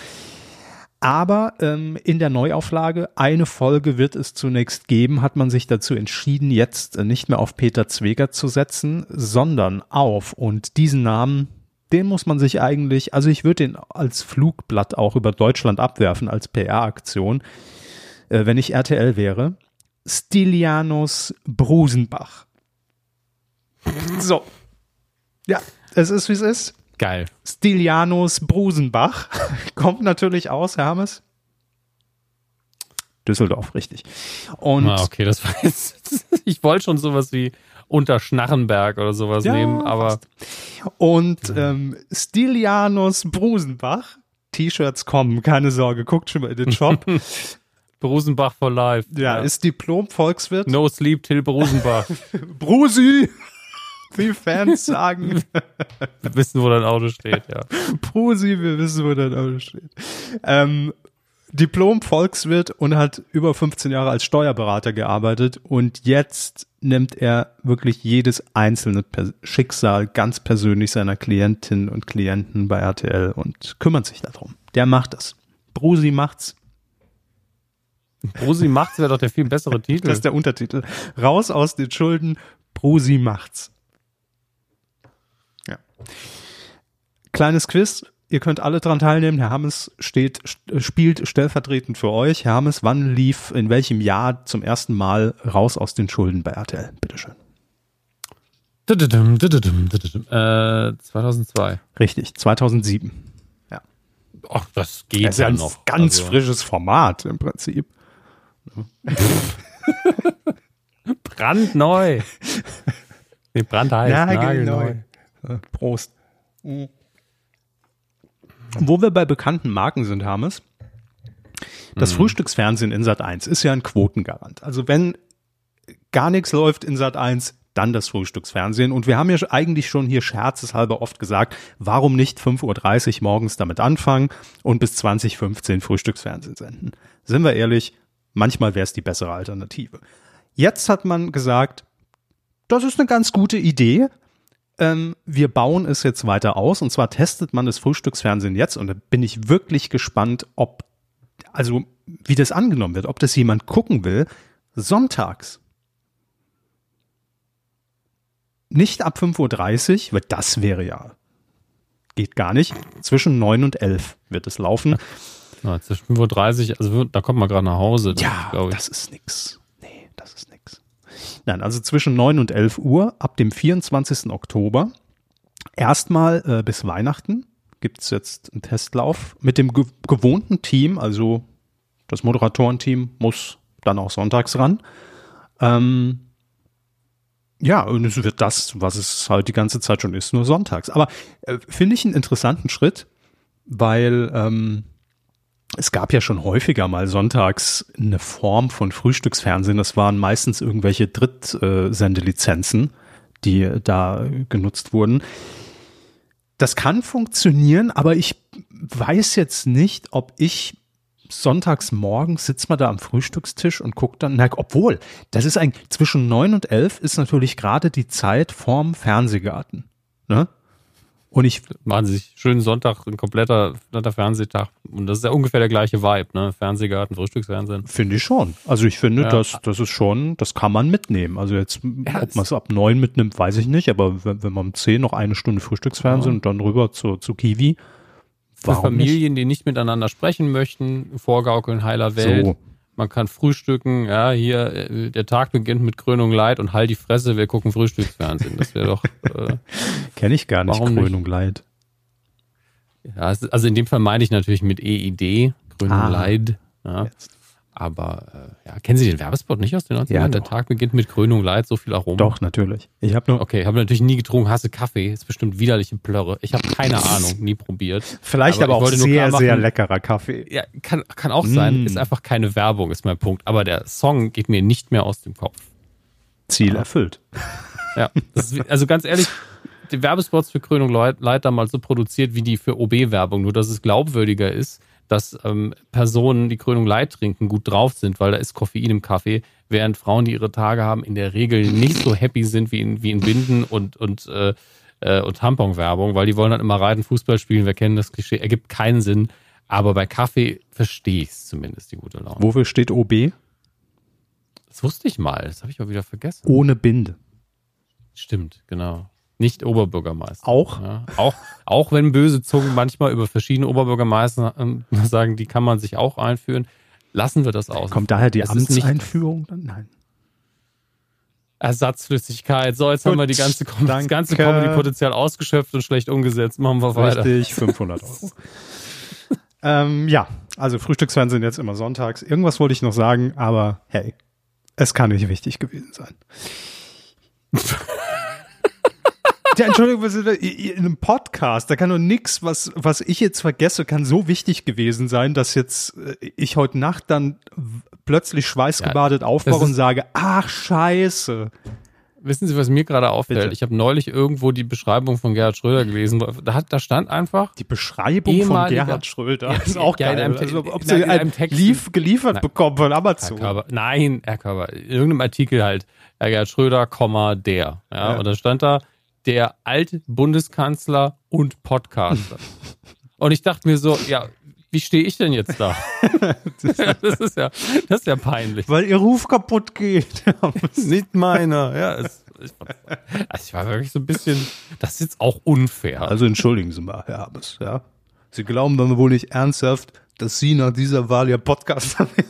Speaker 2: Aber ähm, in der Neuauflage, eine Folge wird es zunächst geben, hat man sich dazu entschieden, jetzt äh, nicht mehr auf Peter Zwegert zu setzen, sondern auf, und diesen Namen, den muss man sich eigentlich, also ich würde den als Flugblatt auch über Deutschland abwerfen, als PR-Aktion, äh, wenn ich RTL wäre. Stilianos Brusenbach. So. Ja, es ist, wie es ist.
Speaker 3: Geil.
Speaker 2: Stilianos Brusenbach. Kommt natürlich aus, Hermes. Düsseldorf, richtig. Und
Speaker 3: Ah, okay, das war jetzt. Ich wollte schon sowas wie unter Schnarrenberg oder sowas
Speaker 2: Ja,
Speaker 3: nehmen, aber
Speaker 2: Und ähm, Stilianos Brusenbach. T-Shirts kommen, keine Sorge, guckt schon mal in den Shop.
Speaker 3: Brusenbach for life.
Speaker 2: ja, ist Diplom-Volkswirt.
Speaker 3: No sleep till Brusenbach.
Speaker 2: Brusi, wie Fans sagen.
Speaker 3: Wir wissen, wo dein Auto steht, ja.
Speaker 2: Brusi, wir wissen, wo dein Auto steht. Ähm, Diplom-Volkswirt und hat über 15 Jahre als Steuerberater gearbeitet und jetzt nimmt er wirklich jedes einzelne Schicksal ganz persönlich seiner Klientinnen und Klienten bei RTL und kümmert sich darum. Der macht das. Brusi macht's.
Speaker 3: Brusi macht's wäre doch der viel bessere Titel.
Speaker 2: Das ist der Untertitel. Raus aus den Schulden. Brusi macht's. Ja. Kleines Quiz. Ihr könnt alle dran teilnehmen. Herr Hammes steht, st- spielt stellvertretend für euch. Herr Hammes, wann lief in welchem Jahr zum ersten Mal raus aus den Schulden bei RTL? Bitteschön.
Speaker 3: Dududum, dududum, dududum. Äh, 2002.
Speaker 2: Richtig, 2007.
Speaker 3: Ach, das geht
Speaker 2: Das ist ja
Speaker 3: ja
Speaker 2: ein
Speaker 3: noch.
Speaker 2: ganz
Speaker 3: Also,
Speaker 2: frisches Format im Prinzip.
Speaker 3: Brandneu. Nee, brandheiß.
Speaker 2: Nagelneu.
Speaker 3: nagelneu.
Speaker 2: Äh, Prost. Wo wir bei bekannten Marken sind, Hermes, das Frühstücksfernsehen in Sat 1 ist ja ein Quotengarant. Also wenn gar nichts läuft in Sat 1, dann das Frühstücksfernsehen. Und wir haben ja eigentlich schon hier scherzeshalber oft gesagt, warum nicht 5.30 Uhr morgens damit anfangen und bis 2015 Frühstücksfernsehen senden. Sind wir ehrlich, manchmal wäre es die bessere Alternative. Jetzt hat man gesagt, das ist eine ganz gute Idee. Ähm, wir bauen es jetzt weiter aus und zwar testet man das Frühstücksfernsehen jetzt und da bin ich wirklich gespannt, ob, also wie das angenommen wird, ob das jemand gucken will, sonntags. Nicht ab 5.30 Uhr, weil das wäre ja, geht gar nicht. Zwischen 9 und 11 wird es laufen.
Speaker 3: Ja, zwischen 5.30 Uhr, also da kommt man gerade nach Hause.
Speaker 2: Ja,
Speaker 3: glaube ich.
Speaker 2: das ist nix. Nee, das ist nix. Nein, also zwischen 9 und 11 Uhr ab dem 24. Oktober. Erstmal äh, bis Weihnachten gibt's jetzt einen Testlauf mit dem ge gewohnten Team. Also das Moderatorenteam muss dann auch sonntags ran. Ähm, ja, und es wird das, was es halt die ganze Zeit schon ist, nur sonntags. Aber äh, finde ich einen interessanten Schritt, weil ähm, es gab ja schon häufiger mal sonntags eine Form von Frühstücksfernsehen. Das waren meistens irgendwelche Drittsendelizenzen, die da genutzt wurden. Das kann funktionieren, aber ich weiß jetzt nicht, ob ich sonntags morgens sitzt man da am Frühstückstisch und guckt dann, na, obwohl, das ist eigentlich, zwischen neun und elf ist natürlich gerade die Zeit vorm Fernsehgarten. Ne? Und ich
Speaker 3: Machen sie sich schönen Sonntag, ein kompletter, kompletter Fernsehtag. Und das ist ja ungefähr der gleiche Vibe, ne? Fernsehgarten, Frühstücksfernsehen.
Speaker 2: Finde ich schon. Also ich finde,
Speaker 3: Ja.
Speaker 2: das, das ist schon, das kann man mitnehmen. Also jetzt, ob man es ab neun mitnimmt, weiß ich nicht, aber wenn, wenn man um zehn noch eine Stunde Frühstücksfernsehen
Speaker 3: Ja.
Speaker 2: und dann rüber zu, zu Kiwi,
Speaker 3: Für
Speaker 2: warum nicht?
Speaker 3: Familien, die nicht miteinander sprechen möchten, vorgaukeln heiler Welt.
Speaker 2: So.
Speaker 3: Man kann frühstücken, ja, hier, äh, der Tag beginnt mit Krönung Leid und halt die Fresse, wir gucken Frühstücksfernsehen. Das wäre doch, äh,
Speaker 2: Kenne ich gar nicht? Krönung Leid.
Speaker 3: ja, also in dem Fall meine ich natürlich mit EID, Krönung
Speaker 2: Ah.
Speaker 3: Leid. Ja.
Speaker 2: Jetzt.
Speaker 3: Aber äh, ja, kennen Sie den Werbespot nicht aus den 90ern?
Speaker 2: Ja,
Speaker 3: Der. Tag beginnt mit Krönung Leid, so viel Aroma.
Speaker 2: Doch, natürlich. Ich habe nur,
Speaker 3: Okay, habe natürlich nie getrunken, hasse Kaffee, ist bestimmt widerliche Plörre. Ich habe keine Ahnung, nie probiert.
Speaker 2: vielleicht aber,
Speaker 3: ich
Speaker 2: auch sehr, sehr leckerer Kaffee.
Speaker 3: Ja, kann, kann auch sein,
Speaker 2: Mm.
Speaker 3: ist einfach keine Werbung, ist mein Punkt. Aber der Song geht mir nicht mehr aus dem Kopf.
Speaker 2: Ziel erfüllt.
Speaker 3: Ja, ist, also ganz ehrlich, die Werbespots für Krönung Leid, Leid damals so produziert wie die für OB-Werbung, nur dass es glaubwürdiger ist, dass ähm, Personen, die Krönung Leid trinken, gut drauf sind, weil da ist Koffein im Kaffee, während Frauen, die ihre Tage haben, in der Regel nicht so happy sind wie in, wie in Binden und, und, äh, äh, und Tampon-Werbung, weil die wollen dann immer reiten, Fußball spielen, wir kennen das Klischee, ergibt keinen Sinn. Aber bei Kaffee verstehe ich es zumindest, die gute Laune.
Speaker 2: Wofür steht OB?
Speaker 3: Das wusste ich mal, das habe ich aber wieder vergessen.
Speaker 2: Ohne Binde.
Speaker 3: Stimmt, genau. Nicht Oberbürgermeister.
Speaker 2: Auch?
Speaker 3: Ja, auch, auch wenn böse Zungen manchmal über verschiedene Oberbürgermeister ähm, sagen, die kann man sich auch einführen, lassen wir das aus.
Speaker 2: Kommt daher die
Speaker 3: Es
Speaker 2: Amtseinführung dann? Nein.
Speaker 3: Ersatzflüssigkeit. So, jetzt haben wir die ganze, Com- das ganze. Comedy-Potenzial ausgeschöpft und schlecht umgesetzt. Machen wir weiter.
Speaker 2: Richtig, 500 Euro. ähm, ja, also Frühstücksfernsehen jetzt immer sonntags. Irgendwas wollte ich noch sagen, aber hey, es kann nicht wichtig gewesen sein. Ja, Entschuldigung, in einem Podcast, da kann doch nix, was, was ich jetzt vergesse, kann so wichtig gewesen sein, dass jetzt äh, ich heute Nacht dann plötzlich schweißgebadet aufwache
Speaker 3: das ist-
Speaker 2: und sage, ach scheiße.
Speaker 3: Wissen Sie, was mir gerade auffällt?
Speaker 2: Bitte.
Speaker 3: Ich habe neulich irgendwo die Beschreibung von Gerhard Schröder gelesen. Da, hat, da stand einfach,
Speaker 2: Die Beschreibung von Gerhard Schröder
Speaker 3: Ja,
Speaker 2: ist auch
Speaker 3: ja,
Speaker 2: geil. also, ob sie
Speaker 3: in einem Text-
Speaker 2: lief, geliefert
Speaker 3: Nein.
Speaker 2: bekommen von
Speaker 3: Herr
Speaker 2: Amazon.
Speaker 3: Körber, nein, Herr Körber, in irgendeinem Artikel halt, Herr Gerhard Schröder, Komma, der. Ja,
Speaker 2: Ja.
Speaker 3: Und dann stand da, der Alt-Bundeskanzler und Podcaster. und ich dachte mir so, ja, wie stehe ich denn jetzt da? das, ist ja, das ist ja peinlich.
Speaker 2: Weil ihr Ruf kaputt geht.
Speaker 3: Nicht meiner, ja. Es, ich, also ich war wirklich so ein bisschen, das ist jetzt auch unfair.
Speaker 2: also entschuldigen Sie mal, Herr Habes, ja. Sie glauben dann wohl nicht ernsthaft, dass Sie nach dieser Wahl Ihr Podcaster werden.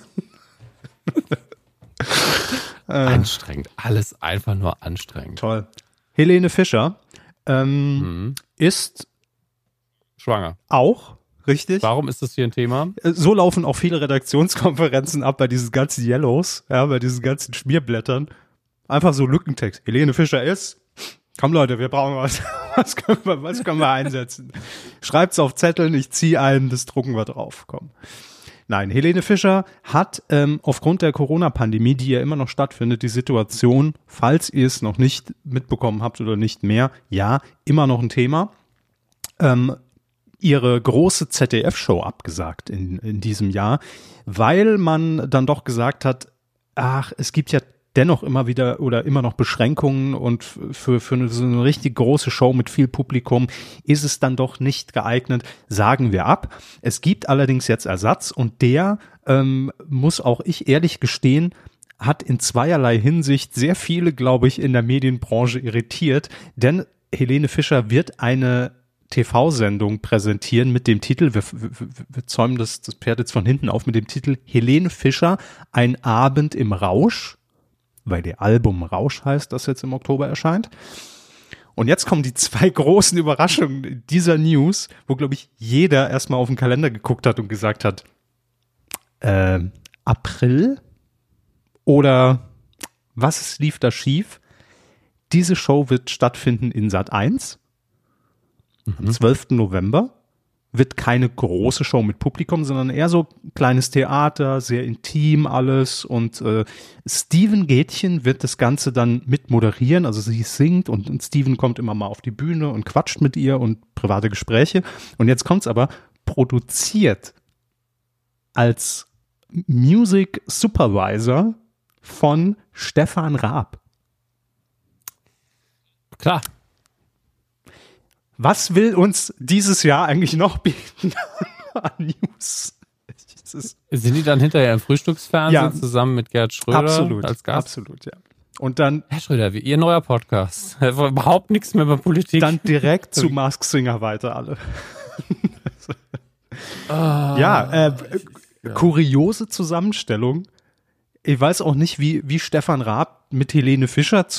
Speaker 3: anstrengend. Alles einfach nur anstrengend.
Speaker 2: Toll. Helene Fischer ähm,
Speaker 3: Mhm.
Speaker 2: ist
Speaker 3: Schwanger.
Speaker 2: auch, richtig?
Speaker 3: Warum ist das hier ein Thema?
Speaker 2: Äh, So laufen auch viele Redaktionskonferenzen ab bei diesen ganzen Yellows, ja, bei diesen ganzen Schmierblättern. Einfach so Lückentext. Helene Fischer ist. Komm Leute, wir brauchen was. Was können wir, was können wir einsetzen? Schreibt's auf Zetteln, ich ziehe ein, das drucken wir drauf. Komm. Nein, Helene Fischer hat ähm, aufgrund der Corona-Pandemie, die ja immer noch stattfindet, die Situation, falls ihr es noch nicht mitbekommen habt oder nicht mehr, ja, immer noch ein Thema. Ähm, ihre große ZDF-Show abgesagt in, in diesem Jahr, weil man dann doch gesagt hat, ach, es gibt ja dennoch immer wieder oder immer noch Beschränkungen und für, für eine, so eine richtig große Show mit viel Publikum ist es dann doch nicht geeignet, sagen wir ab. Es gibt allerdings jetzt Ersatz und der ähm, muss auch ich ehrlich gestehen, hat in zweierlei Hinsicht sehr viele, glaube ich, in der Medienbranche irritiert, denn Helene Fischer wird eine TV-Sendung präsentieren mit dem Titel, wir, wir, wir zäumen das, das Pferd jetzt von hinten auf, mit dem Titel Helene Fischer, ein Abend im Rausch, weil ihr Album Rausch heißt, das jetzt im Oktober erscheint. Und jetzt kommen die zwei großen Überraschungen dieser News, wo, glaube ich, jeder erstmal auf den Kalender geguckt hat und gesagt hat, äh, April oder was lief da schief? Diese Show wird stattfinden in Sat 1 am 12. November. Wird keine große Show mit Publikum, sondern eher so kleines Theater, sehr intim alles. Und äh, Steven Gätchen wird das Ganze dann mit moderieren. Also sie singt und, Steven kommt immer mal auf die Bühne und quatscht mit ihr und private Gespräche. Und jetzt kommt's aber produziert als Music Supervisor von Stefan Raab.
Speaker 3: Klar.
Speaker 2: Was will uns dieses Jahr eigentlich noch bieten an News?
Speaker 3: Sind die dann hinterher im Frühstücksfernsehen
Speaker 2: Ja.
Speaker 3: zusammen mit Gerd Schröder
Speaker 2: absolut,
Speaker 3: als Gast?
Speaker 2: absolut, ja. Und dann,
Speaker 3: Herr Schröder, wie Ihr neuer Podcast. Überhaupt nichts mehr über Politik.
Speaker 2: dann direkt zu Mask Singer weiter alle. ja, äh, kuriose Zusammenstellung. Ich weiß auch nicht, wie, wie Stefan Raab mit Helene Fischer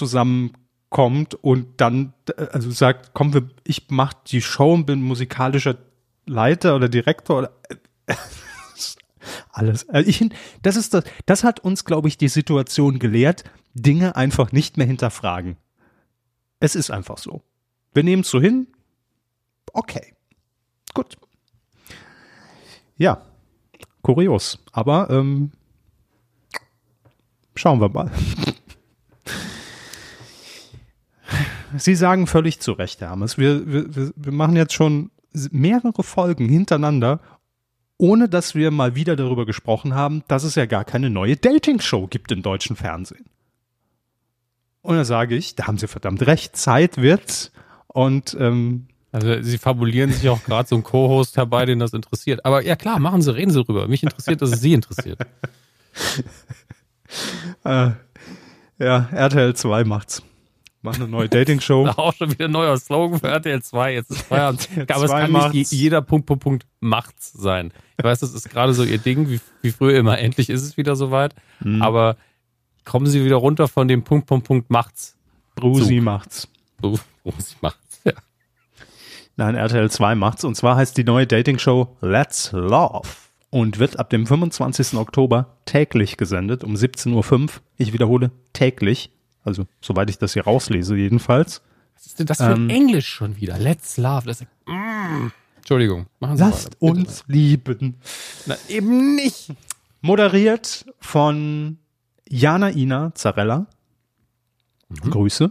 Speaker 2: zusammenkommt und dann also sagt, komm, ich mach die Show und bin musikalischer Leiter oder Direktor. Oder, Alles. Also ich, das ist das, das hat uns, glaube ich, die Situation gelehrt, Dinge einfach nicht mehr hinterfragen. Es ist einfach so. Wir nehmen es so hin. Okay. Gut. Ja. Kurios. Aber ähm, schauen wir mal. Sie sagen völlig zu Recht, Hermes. Wir, wir, wir machen jetzt schon mehrere Folgen hintereinander, ohne dass wir mal wieder darüber gesprochen haben, dass es ja gar keine neue Dating-Show gibt im deutschen Fernsehen. Und da sage ich, da haben Sie verdammt recht, Zeit wird's. Und ähm,
Speaker 3: also Sie fabulieren sich auch gerade so einen Co-Host herbei, den das interessiert. Aber ja klar, machen Sie, reden Sie drüber. Mich interessiert, dass es Sie interessiert.
Speaker 2: äh, ja, RTL 2 macht's. Mach eine neue Dating-Show.
Speaker 3: auch schon wieder ein neuer Slogan für RTL 2. Jetzt ist Feierabend. Aber es kann macht's. nicht jeder Punkt, Punkt, Punkt macht's sein. Ich weiß, das ist gerade so Ihr Ding, wie, wie früher immer. Endlich ist es wieder soweit. Mhm. Aber kommen Sie wieder runter von dem Punkt, Punkt, Punkt macht's.
Speaker 2: Brusi Zug. macht's.
Speaker 3: Brusi macht's, ja.
Speaker 2: Nein, RTL 2 macht's. Und zwar heißt die neue Dating-Show Let's Love und wird ab dem 25. Oktober täglich gesendet um 17.05 Uhr. Ich wiederhole, täglich also, soweit ich das hier rauslese, jedenfalls.
Speaker 3: Was ist denn das für ähm, Englisch schon wieder? Let's love. Das, mm. Entschuldigung.
Speaker 2: Machen Sie Lasst weiter, uns lieben.
Speaker 3: Na, eben nicht.
Speaker 2: Moderiert von Jana Ina Zarella. Mhm. Grüße.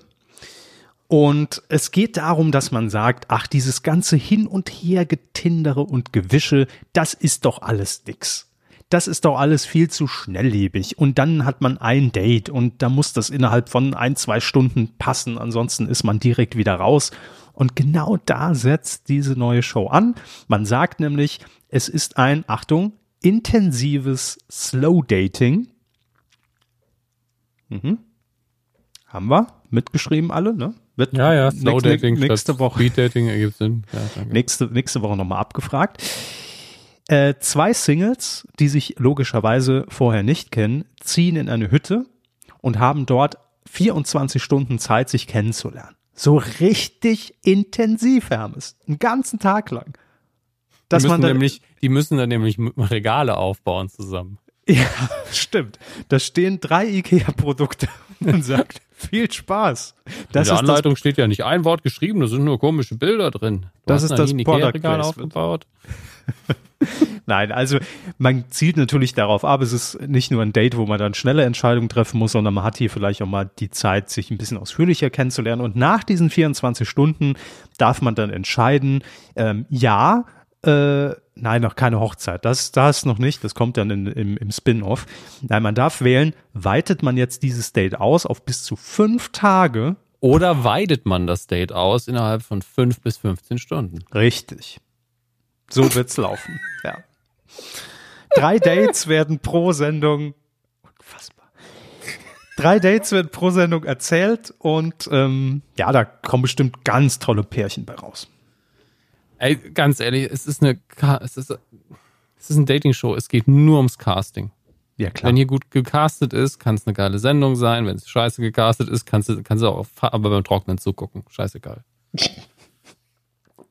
Speaker 2: Und es geht darum, dass man sagt, ach, dieses ganze Hin und Her Getindere und Gewische, das ist doch alles nix das ist doch alles viel zu schnelllebig. Und dann hat man ein Date und da muss das innerhalb von ein, zwei Stunden passen. Ansonsten ist man direkt wieder raus. Und genau da setzt diese neue Show an. Man sagt nämlich, es ist ein, Achtung, intensives Slow Dating. Mhm. Haben wir mitgeschrieben alle, ne?
Speaker 3: Wird ja, ja, Slow Dating
Speaker 2: nächste Woche.
Speaker 3: Speed Dating ergibt Sinn.
Speaker 2: Ja, nächste, nächste Woche nochmal abgefragt. Äh, zwei Singles, die sich logischerweise vorher nicht kennen, ziehen in eine Hütte und haben dort 24 Stunden Zeit, sich kennenzulernen. So richtig intensiv, Hermes. Einen ganzen Tag lang.
Speaker 3: Dass die, müssen man nämlich, die müssen dann nämlich Regale aufbauen zusammen.
Speaker 2: Ja, stimmt. Da stehen drei IKEA-Produkte und sagt, viel Spaß.
Speaker 3: Das In der Anleitung steht ja nicht ein Wort geschrieben, da sind nur komische Bilder drin. Du
Speaker 2: das ist das
Speaker 3: Product aufgebaut.
Speaker 2: Nein, also man zielt natürlich darauf ab, es ist nicht nur ein Date, wo man dann schnelle Entscheidungen treffen muss, sondern man hat hier vielleicht auch mal die Zeit, sich ein bisschen ausführlicher kennenzulernen. Und nach diesen 24 Stunden darf man dann entscheiden, ähm, ja, äh, nein, noch keine Hochzeit. Das, das noch nicht. Das kommt dann in, im, im Spin-off. Nein, man darf wählen, weitet man jetzt dieses Date aus auf bis zu fünf Tage.
Speaker 3: Oder weidet man das Date aus innerhalb von fünf bis 15 Stunden?
Speaker 2: Richtig. So wird's laufen. Ja. Drei Dates werden pro Sendung unfassbar. Drei Dates werden pro Sendung erzählt und ähm, ja, da kommen bestimmt ganz tolle Pärchen bei raus.
Speaker 3: Ey, ganz ehrlich, es ist eine, es ist, es ist eine Dating-Show. Es geht nur ums Casting.
Speaker 2: Ja, klar.
Speaker 3: Wenn hier gut gecastet ist, kann es eine geile Sendung sein. Wenn es scheiße gecastet ist, kannst du, kannst du auch aber beim Trocknen zugucken. Scheißegal.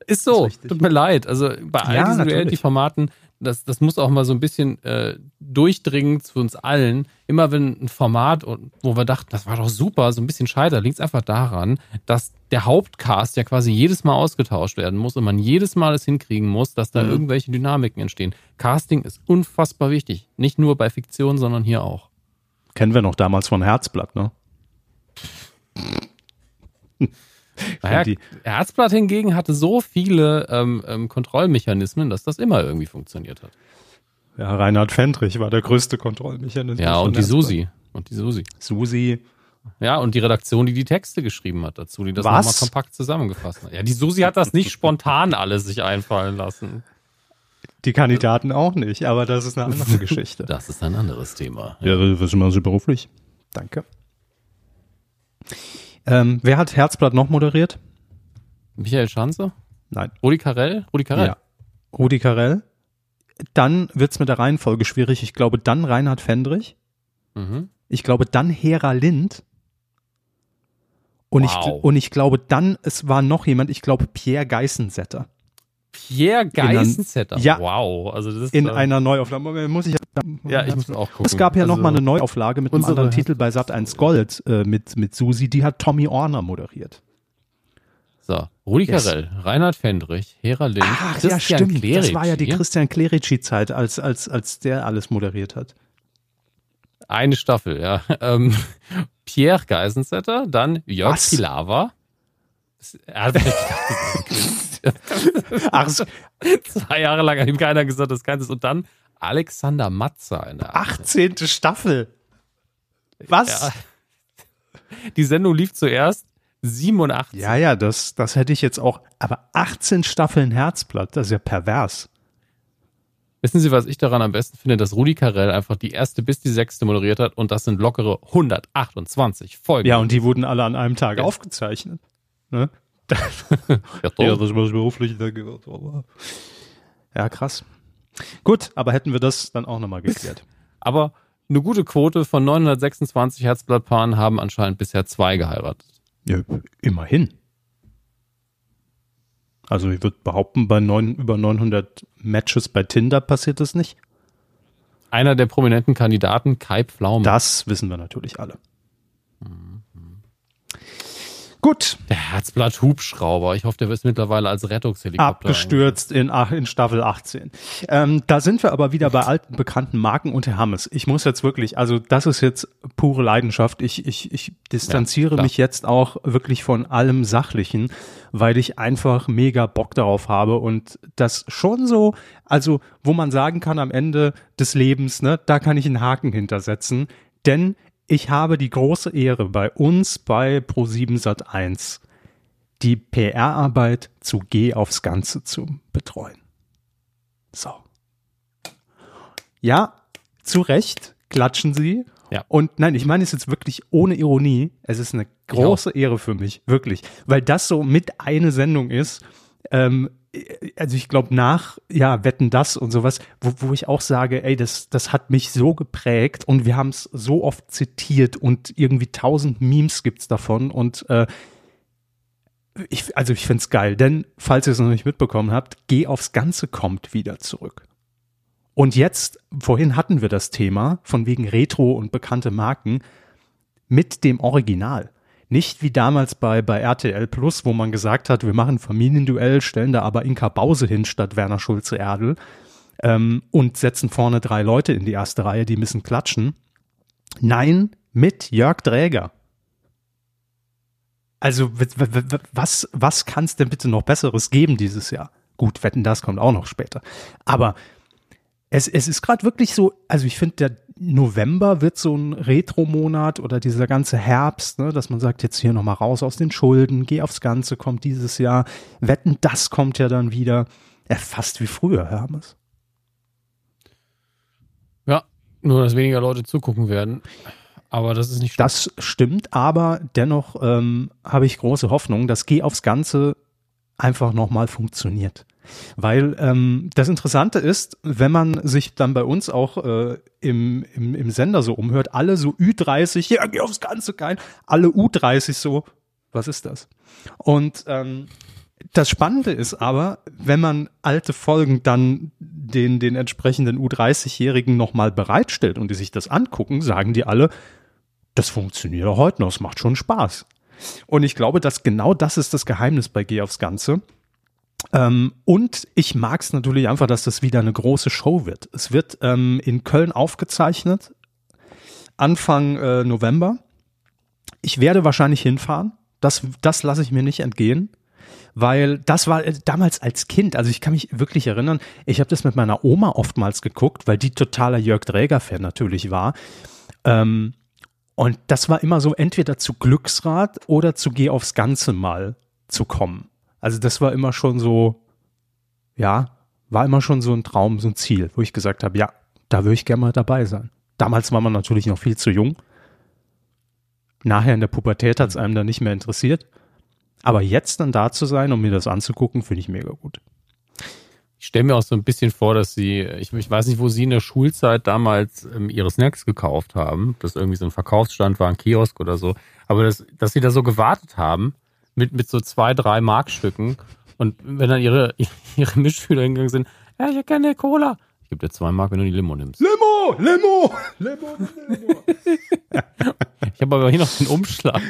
Speaker 3: Ist so. Ist Tut mir leid. Also bei all ja, diesen Reality-Formaten, das, das muss auch mal so ein bisschen äh, durchdringen zu uns allen. Immer wenn ein Format, wo wir dachten, das war doch super, so ein bisschen scheitert, liegt es einfach daran, dass der Hauptcast ja quasi jedes Mal ausgetauscht werden muss und man jedes Mal es hinkriegen muss, dass da mhm. irgendwelche Dynamiken entstehen. Casting ist unfassbar wichtig. Nicht nur bei Fiktion, sondern hier auch.
Speaker 2: Kennen wir noch damals von Herzblatt, ne?
Speaker 3: Naja, die Herzblatt hingegen hatte so viele ähm, ähm, Kontrollmechanismen, dass das immer irgendwie funktioniert hat.
Speaker 2: Ja, Reinhard Fendrich war der größte Kontrollmechanismus.
Speaker 3: Ja, und die Susi. Und die Susi.
Speaker 2: Susi.
Speaker 3: Ja, und die Redaktion, die die Texte geschrieben hat dazu, die das nochmal kompakt zusammengefasst hat. Ja, die Susi hat das nicht spontan alles sich einfallen lassen.
Speaker 2: Die Kandidaten auch nicht, aber das ist eine andere Geschichte.
Speaker 3: Das ist ein anderes Thema.
Speaker 2: Ja, ja das ist immer so beruflich. Danke. Ähm, wer hat Herzblatt noch moderiert?
Speaker 3: Michael Schanze?
Speaker 2: Nein.
Speaker 3: Rudi Carell?
Speaker 2: Rudi Carell? Ja. Rudi Carell. Dann wird's mit der Reihenfolge schwierig. Ich glaube, dann Reinhard Fendrich. Mhm. Ich glaube, dann Hera Lind. Und, wow. ich, und ich glaube, dann, es war noch jemand, ich glaube, Pierre Geissensetter.
Speaker 3: Pierre Geisenzetter.
Speaker 2: Ja.
Speaker 3: Wow. Also das ist,
Speaker 2: In einer Neuauflage. Muss ich,
Speaker 3: Ja, ich muss auch gucken.
Speaker 2: Es gab ja noch
Speaker 3: Also,
Speaker 2: mal eine Neuauflage mit einem anderen Titel bei Sat1 Gold äh, mit, mit Susi. Die hat Tommy Orner moderiert.
Speaker 3: So, Rudi
Speaker 2: Yes.
Speaker 3: Carell, Reinhard Fendrich, Hera Lind,
Speaker 2: Ach, ja,
Speaker 3: Christian
Speaker 2: stimmt. Das
Speaker 3: Clerici.
Speaker 2: war ja die Christian Clerici-Zeit, als, als, als der alles moderiert hat.
Speaker 3: Eine Staffel, ja. Ähm, Pierre Geisenzetter, dann Jörg
Speaker 2: Was?
Speaker 3: Pilawa. Er hat
Speaker 2: Ach,
Speaker 3: zwei Jahre lang hat ihm keiner gesagt, das kann es. Und dann Alexander Matzer in der
Speaker 2: 18. Staffel. Was?
Speaker 3: Ja. Die Sendung lief zuerst 87.
Speaker 2: Ja, ja, das, das hätte ich jetzt auch. Aber 18 Staffeln Herzblatt, das ist ja pervers.
Speaker 3: Wissen Sie, was ich daran am besten finde? Dass Rudi Carell einfach die erste bis die sechste moderiert hat und das sind lockere 128 Folgen.
Speaker 2: Ja, und die wurden alle an einem Tag
Speaker 3: Ja.
Speaker 2: aufgezeichnet. Ne?
Speaker 3: Ja.
Speaker 2: Ja, das beruflich da gehört. Aber ja, krass. Gut, aber hätten wir das dann auch nochmal geklärt.
Speaker 3: Aber eine gute Quote von 926 Herzblattpaaren haben anscheinend bisher zwei geheiratet.
Speaker 2: Ja, immerhin. Also ich würde behaupten, bei neun, über 900 Matches bei Tinder passiert das nicht.
Speaker 3: Einer der prominenten Kandidaten, Kai Pflaume.
Speaker 2: Das wissen wir natürlich alle. Gut,
Speaker 3: Der Herzblatt-Hubschrauber. Ich hoffe, der ist mittlerweile als Rettungshelikopter.
Speaker 2: abgestürzt in, in Staffel 18. Ähm, da sind wir aber wieder bei alten bekannten Marken und Herr Hammes. Ich muss jetzt wirklich, also das ist jetzt pure Leidenschaft. Ich, ich, ich distanziere
Speaker 3: klar.
Speaker 2: mich jetzt auch wirklich von allem Sachlichen, weil ich einfach mega Bock darauf habe und das schon so, also wo man sagen kann am Ende des Lebens, ne, da kann ich einen Haken hintersetzen, denn ich habe die große Ehre bei uns bei Pro7 Sat1 die PR-Arbeit zu Geh aufs Ganze zu betreuen. So. Ja, zu Recht klatschen Sie.
Speaker 3: Ja.
Speaker 2: Und nein, ich meine es jetzt wirklich ohne Ironie. Es ist eine große Ehre für mich, wirklich. Weil das so mit eine Sendung ist, ähm, also ich glaube nach, ja, Wetten das und sowas, wo, wo ich auch sage, ey, das, das hat mich so geprägt und wir haben es so oft zitiert und irgendwie tausend Memes gibt's davon und äh, ich, also ich find's geil, denn falls ihr es noch nicht mitbekommen habt, Geh aufs Ganze kommt wieder zurück. Und jetzt, vorhin hatten wir das Thema von wegen Retro und bekannte Marken mit dem Original. Nicht wie damals bei, bei RTL Plus, wo man gesagt hat, wir machen Familienduell, stellen da aber Inka Bause hin statt Werner Schulze-Erdel ähm, und setzen vorne drei Leute in die erste Reihe, die müssen klatschen. Nein, mit Jörg Dräger. Also was, was kann es denn bitte noch Besseres geben dieses Jahr? Gut, Wetten, das kommt auch noch später. Aber es, es ist gerade wirklich so, also ich finde, der November wird so ein Retro-Monat oder dieser ganze Herbst, ne, dass man sagt, jetzt hier nochmal raus aus den Schulden, geh aufs Ganze, kommt dieses Jahr. Wetten, das kommt ja dann wieder. Ja, fast wie früher, Hermes.
Speaker 3: Ja, nur dass weniger Leute zugucken werden. Aber das ist nicht schlimm.
Speaker 2: Das stimmt, aber dennoch ähm, habe ich große Hoffnung, dass Geh aufs Ganze einfach nochmal funktioniert. Weil ähm, das Interessante ist, wenn man sich dann bei uns auch äh, im, im, im Sender so umhört, alle so Ü30, ja, geh aufs Ganze geil, alle U30 so, was ist das? Und ähm, das Spannende ist aber, wenn man alte Folgen dann den, den entsprechenden U30-Jährigen nochmal bereitstellt und die sich das angucken, sagen die alle, das funktioniert auch heute noch, es macht schon Spaß. Und ich glaube, dass genau das ist das Geheimnis bei Geh aufs Ganze. Ähm, und ich mag es natürlich einfach, dass das wieder eine große Show wird. Es wird ähm, in Köln aufgezeichnet, Anfang äh, November. Ich werde wahrscheinlich hinfahren. Das, das lasse ich mir nicht entgehen. Weil das war äh, damals als Kind, also ich kann mich wirklich erinnern, ich habe das mit meiner Oma oftmals geguckt, weil die totaler Jörg Dräger-Fan natürlich war. Ähm, und das war immer so, entweder zu Glücksrad oder zu Geh aufs Ganze mal zu kommen. Also das war immer schon so, ja, war immer schon so ein Traum, so ein Ziel, wo ich gesagt habe, ja, da würde ich gerne mal dabei sein. Damals war man natürlich noch viel zu jung. Nachher in der Pubertät hat es einem dann nicht mehr interessiert. Aber jetzt dann da zu sein, um mir das anzugucken, finde ich mega gut.
Speaker 3: Ich stelle mir auch so ein bisschen vor, dass sie, ich, ich weiß nicht, wo sie in der Schulzeit damals ähm, ihre Snacks gekauft haben. Das irgendwie so ein Verkaufsstand war, ein Kiosk oder so. Aber das, dass sie da so gewartet haben mit, mit so zwei, drei Markstücken Und wenn dann ihre, ihre Mitschüler hingegangen sind, ja, ich hätte gerne Cola. Ich gebe dir zwei Mark, wenn du die Limo nimmst.
Speaker 2: Limo, Limo, Limo, Limo.
Speaker 3: Ich habe aber hier noch den Umschlag.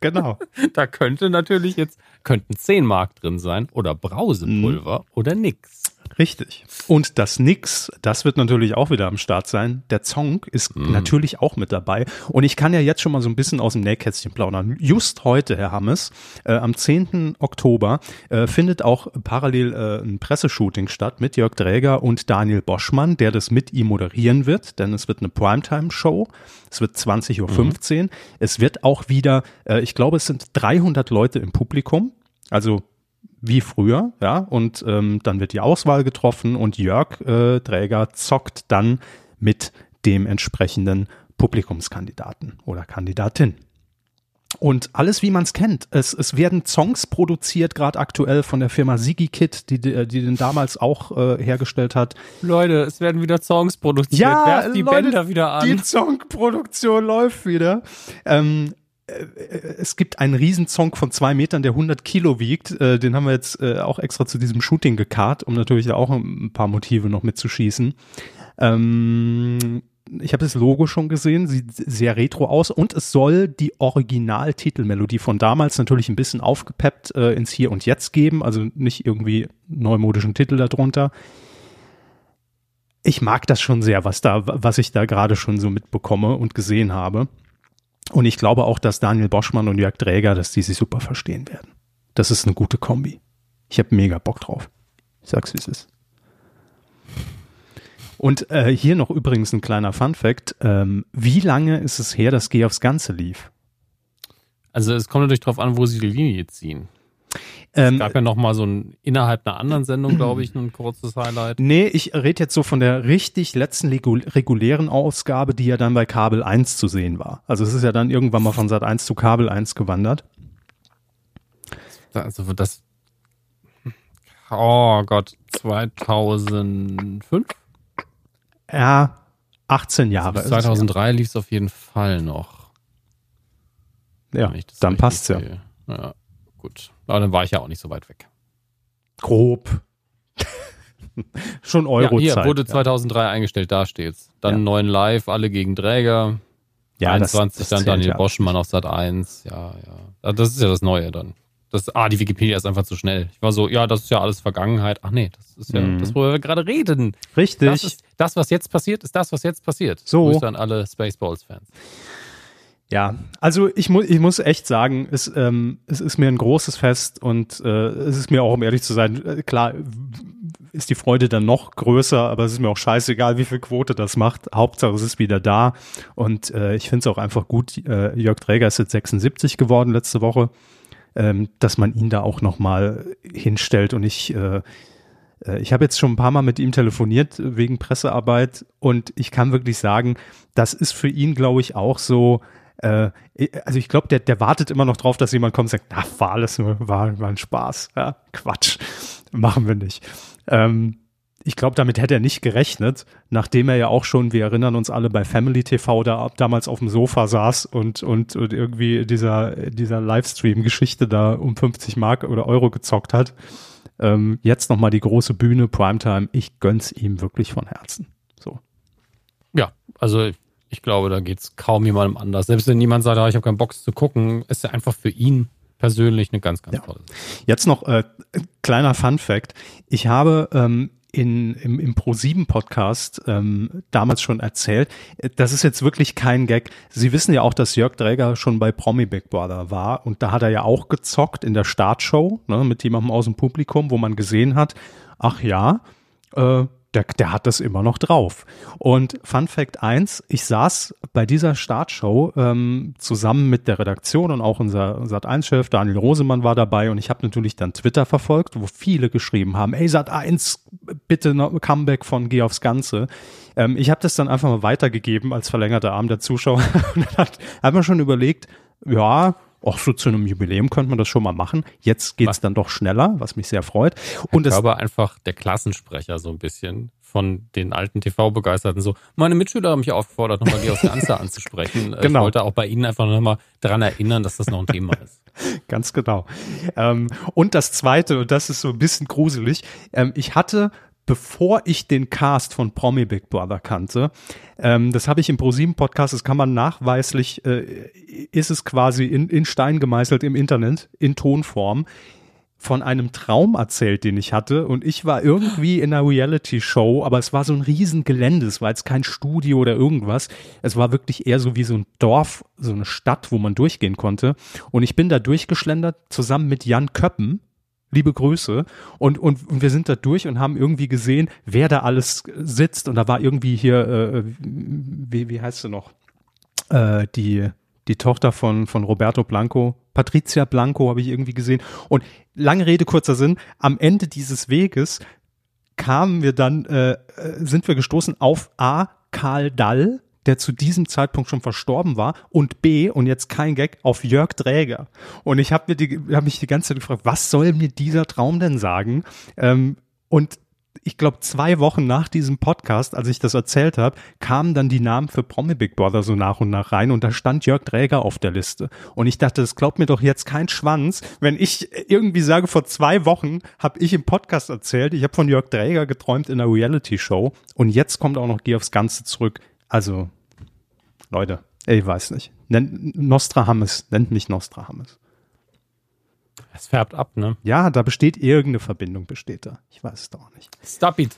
Speaker 2: genau.
Speaker 3: Da könnte natürlich jetzt, könnten 10 Mark drin sein oder Brausepulver oder nix.
Speaker 2: Richtig. Und das Nix, das wird natürlich auch wieder am Start sein. Der Zong ist natürlich auch mit dabei. Und ich kann ja jetzt schon mal so ein bisschen aus dem Nähkästchen plaudern. Just heute, Herr Hammes, äh, am 10. Oktober äh, findet auch parallel äh, ein Presseshooting statt mit Jörg Dräger und Daniel Boschmann, der das mit ihm moderieren wird, denn es wird eine Primetime-Show. Es wird 20.15 Uhr. Es wird auch wieder, äh, ich glaube, es sind 300 Leute im Publikum. Also wie früher, ja, und ähm, dann wird die Auswahl getroffen und Jörg äh, Träger zockt dann mit dem entsprechenden Publikumskandidaten oder Kandidatin. Und alles, wie man es kennt. Es, es werden Songs produziert, gerade aktuell von der Firma Sigi Kid, die, die, die den damals auch äh, hergestellt hat.
Speaker 3: Leute, es werden wieder Songs produziert.
Speaker 2: Ja,
Speaker 3: Werft die
Speaker 2: Leute,
Speaker 3: Bänder wieder an.
Speaker 2: Die Songproduktion läuft wieder. Ähm, äh, es gibt einen Riesensong von zwei Metern, der 100 Kilo wiegt. Äh, den haben wir jetzt äh, auch extra zu diesem Shooting gekarrt, um natürlich auch ein paar Motive noch mitzuschießen. Ähm, ich habe das Logo schon gesehen, sieht sehr retro aus und es soll die Original-Titelmelodie von damals natürlich ein bisschen aufgepeppt äh, ins Hier und Jetzt geben, also nicht irgendwie neumodischen Titel darunter. Ich mag das schon sehr, was da, was ich da gerade schon so mitbekomme und gesehen habe. Und ich glaube auch, dass Daniel Boschmann und Jörg Dräger, dass die sich super verstehen werden. Das ist eine gute Kombi. Ich habe mega Bock drauf. Ich sag's, wie es ist. Und äh, hier noch übrigens ein kleiner Fun Fact. Ähm, wie lange ist es her, dass Geh aufs Ganze lief?
Speaker 3: Also es kommt natürlich drauf an, wo sie die Linie ziehen.
Speaker 2: Ähm,
Speaker 3: Es gab ja noch mal so ein, innerhalb einer anderen Sendung, glaube ich, ein kurzes Highlight.
Speaker 2: Nee, ich rede jetzt so von der richtig letzten regu- regulären Ausgabe, die ja dann bei Kabel 1 zu sehen war. Also es ist ja dann irgendwann mal von Sat 1 zu Kabel 1 gewandert.
Speaker 3: Also das, oh Gott, 2005?
Speaker 2: Ja, 18 Jahre. Es
Speaker 3: 2003 lief es auf jeden Fall noch.
Speaker 2: Ja, dann
Speaker 3: richtig
Speaker 2: passt's ja.
Speaker 3: sehe. Ja, gut. Aber dann war ich ja auch nicht so weit weg.
Speaker 2: Grob. Schon
Speaker 3: Ja,
Speaker 2: Eurozeit.
Speaker 3: hier wurde
Speaker 2: ja.
Speaker 3: 2003 eingestellt, da steht's. Dann
Speaker 2: Ja.
Speaker 3: neuen Live, alle gegen Träger.
Speaker 2: Ja, das-
Speaker 3: 21
Speaker 2: das
Speaker 3: dann
Speaker 2: zählt
Speaker 3: Daniel
Speaker 2: ja.
Speaker 3: Boschmann auf Sat 1. Ja, ja. Ah, Das ist ja das Neue dann. Das, ah, die Wikipedia ist einfach zu schnell. Ich war so, ja, das ist ja alles Vergangenheit. Ach nee, das ist ja
Speaker 2: Mhm.
Speaker 3: das, worüber wir gerade reden.
Speaker 2: Richtig.
Speaker 3: Das ist das, was jetzt passiert, ist das, was jetzt passiert.
Speaker 2: So.
Speaker 3: Grüße an alle Spaceballs-Fans.
Speaker 2: Ja, also ich, mu ich muss echt sagen, es, ähm, es ist mir ein großes Fest und äh, es ist mir auch, um ehrlich zu sein, äh, klar ist die Freude dann noch größer, aber es ist mir auch scheißegal, wie viel Quote das macht. Hauptsache, es ist wieder da und äh, ich finde es auch einfach gut. Äh, Jörg Träger ist jetzt 76 geworden letzte Woche, ähm, dass man ihn da auch noch mal hinstellt und ich äh, äh, ich habe jetzt schon ein paar Mal mit ihm telefoniert wegen Pressearbeit und ich kann wirklich sagen, das ist für ihn, glaube ich, auch so. Äh, also ich glaube, der, der wartet immer noch drauf, dass jemand kommt und sagt, na, war alles nur, war, war ein Spaß. Ja, Quatsch, machen wir nicht. Ähm, ich glaube, damit hätte er nicht gerechnet, nachdem er ja auch schon, wir erinnern uns alle, bei Family TV da damals auf dem Sofa saß und, und, und irgendwie dieser, dieser Livestream-Geschichte da um 50 Mark oder Euro gezockt hat. Ähm, jetzt nochmal die große Bühne, Primetime. Ich gönn's ihm wirklich von Herzen. So.
Speaker 3: Ja, also ich glaube, da geht's kaum jemandem anders. Selbst wenn niemand sagt, ah, ich habe keinen Bock zu gucken, ist ja einfach für ihn persönlich eine ganz, ganz
Speaker 2: Ja.
Speaker 3: tolle Sache.
Speaker 2: Jetzt noch äh, kleiner Fun Fact. Ich habe ähm, in, im, im Pro7-Podcast ähm, damals schon erzählt, äh, das ist jetzt wirklich kein Gag. Sie wissen ja auch, dass Jörg Dräger schon bei Promi Big Brother war und da hat er ja auch gezockt in der Startshow ne, mit jemandem aus dem Publikum, wo man gesehen hat, ach ja, äh, der, der hat das immer noch drauf. Und Fun Fact 1, ich saß bei dieser Startshow ähm, zusammen mit der Redaktion und auch unser Sat1-Chef Daniel Rosemann war dabei und ich habe natürlich dann Twitter verfolgt, wo viele geschrieben haben, ey Sat1, bitte noch Comeback von Geh aufs Ganze. Ähm, ich habe das dann einfach mal weitergegeben als verlängerter Arm der Zuschauer und dann hat, hat man schon überlegt, ja, auch so zu einem Jubiläum könnte man das schon mal machen. Jetzt geht's dann doch schneller, was mich sehr freut.
Speaker 3: Und es war einfach der Klassensprecher so ein bisschen von den alten TV-Begeisterten so. Meine Mitschüler haben mich aufgefordert, nochmal Georg Ganze anzusprechen. Genau. Ich wollte auch bei Ihnen einfach nochmal daran erinnern, dass das noch ein Thema ist.
Speaker 2: Ganz genau. Ähm, und das Zweite, und das ist so ein bisschen gruselig, ähm, ich hatte bevor ich den Cast von Promi Big Brother kannte, ähm, das habe ich im ProSieben Podcast, das kann man nachweislich, äh, ist es quasi in, in Stein gemeißelt im Internet, in Tonform, von einem Traum erzählt, den ich hatte. Und ich war irgendwie in einer Reality-Show, aber es war so ein Riesengelände. Es war jetzt kein Studio oder irgendwas. Es war wirklich eher so wie so ein Dorf, so eine Stadt, wo man durchgehen konnte. Und ich bin da durchgeschlendert zusammen mit Jan Köppen liebe Grüße. Und, und, und wir sind da durch und haben irgendwie gesehen, wer da alles sitzt. Und da war irgendwie hier, äh, wie, wie heißt sie noch? Äh, die, die Tochter von, von Roberto Blanco, Patricia Blanco habe ich irgendwie gesehen. Und lange Rede, kurzer Sinn, am Ende dieses Weges kamen wir dann, äh, äh sind wir gestoßen auf A. Karl Dall, der zu diesem Zeitpunkt schon verstorben war und B, und jetzt kein Gag, auf Jörg Dräger. Und ich habe hab mich die ganze Zeit gefragt, was soll mir dieser Traum denn sagen? Ähm, und ich glaube, zwei Wochen nach diesem Podcast, als ich das erzählt habe, kamen dann die Namen für Promi Big Brother so nach und nach rein und da stand Jörg Dräger auf der Liste. Und ich dachte, das glaubt mir doch jetzt kein Schwanz, wenn ich irgendwie sage, vor zwei Wochen habe ich im Podcast erzählt, ich habe von Jörg Dräger geträumt in einer Reality-Show und jetzt kommt auch noch Geh aufs Ganze zurück. Also Leute, ich weiß nicht. Nennt Nostradamus, nennt mich Nostradamus.
Speaker 3: Es färbt ab, ne?
Speaker 2: Ja, da besteht irgendeine Verbindung, besteht da. Ich weiß es doch nicht.
Speaker 3: Stop it.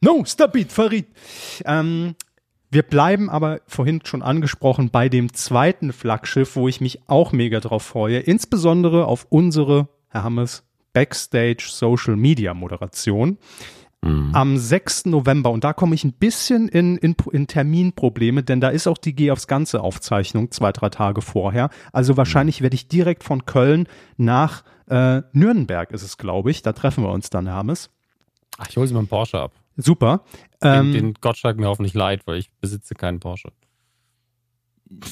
Speaker 2: No, stop it, Farid. Ähm, wir bleiben aber vorhin schon angesprochen bei dem zweiten Flaggschiff, wo ich mich auch mega drauf freue, insbesondere auf unsere, Herr Hammes, Backstage Social Media Moderation. Mhm. Am 6. November, und da komme ich ein bisschen in, in, in Terminprobleme, denn da ist auch die Geh aufs Ganze Aufzeichnung zwei, drei Tage vorher. Also wahrscheinlich mhm. werde ich direkt von Köln nach äh, Nürnberg, ist es, glaube ich. Da treffen wir uns dann, Hermes.
Speaker 3: Ach, ich hole sie mal einen Porsche ab.
Speaker 2: Super.
Speaker 3: Den, ähm, den Gottschalk mir hoffentlich leid, weil ich besitze keinen Porsche.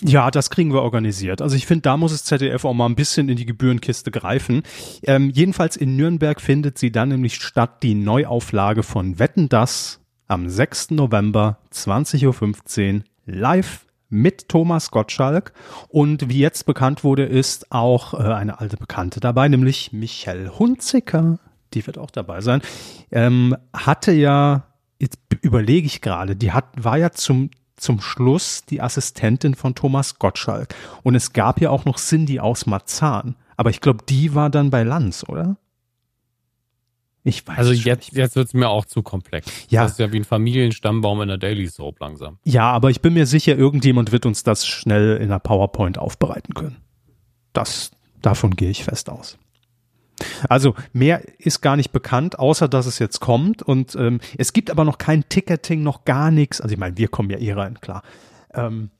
Speaker 2: Ja, das kriegen wir organisiert. Also ich finde, da muss das ZDF auch mal ein bisschen in die Gebührenkiste greifen. Ähm, jedenfalls in Nürnberg findet sie dann nämlich statt die Neuauflage von Wetten das am 6. November 20.15 Uhr live mit Thomas Gottschalk. Und wie jetzt bekannt wurde, ist auch äh, eine alte Bekannte dabei, nämlich Michelle Hunziker. Die wird auch dabei sein. Ähm, hatte ja, jetzt überlege ich gerade, die hat, war ja zum zum Schluss die Assistentin von Thomas Gottschalk. Und es gab ja auch noch Cindy aus Marzahn. Aber ich glaube, die war dann bei Lanz, oder?
Speaker 3: Ich weiß Also jetzt, jetzt wird es mir auch zu komplex.
Speaker 2: Ja.
Speaker 3: Das ist ja wie ein Familienstammbaum in der Daily Soap langsam.
Speaker 2: Ja, aber ich bin mir sicher, irgendjemand wird uns das schnell in der PowerPoint aufbereiten können. Das, davon gehe ich fest aus. Also mehr ist gar nicht bekannt, außer dass es jetzt kommt. Und ähm, es gibt aber noch kein Ticketing, noch gar nichts. Also ich meine, wir kommen ja eh rein, klar. Ähm,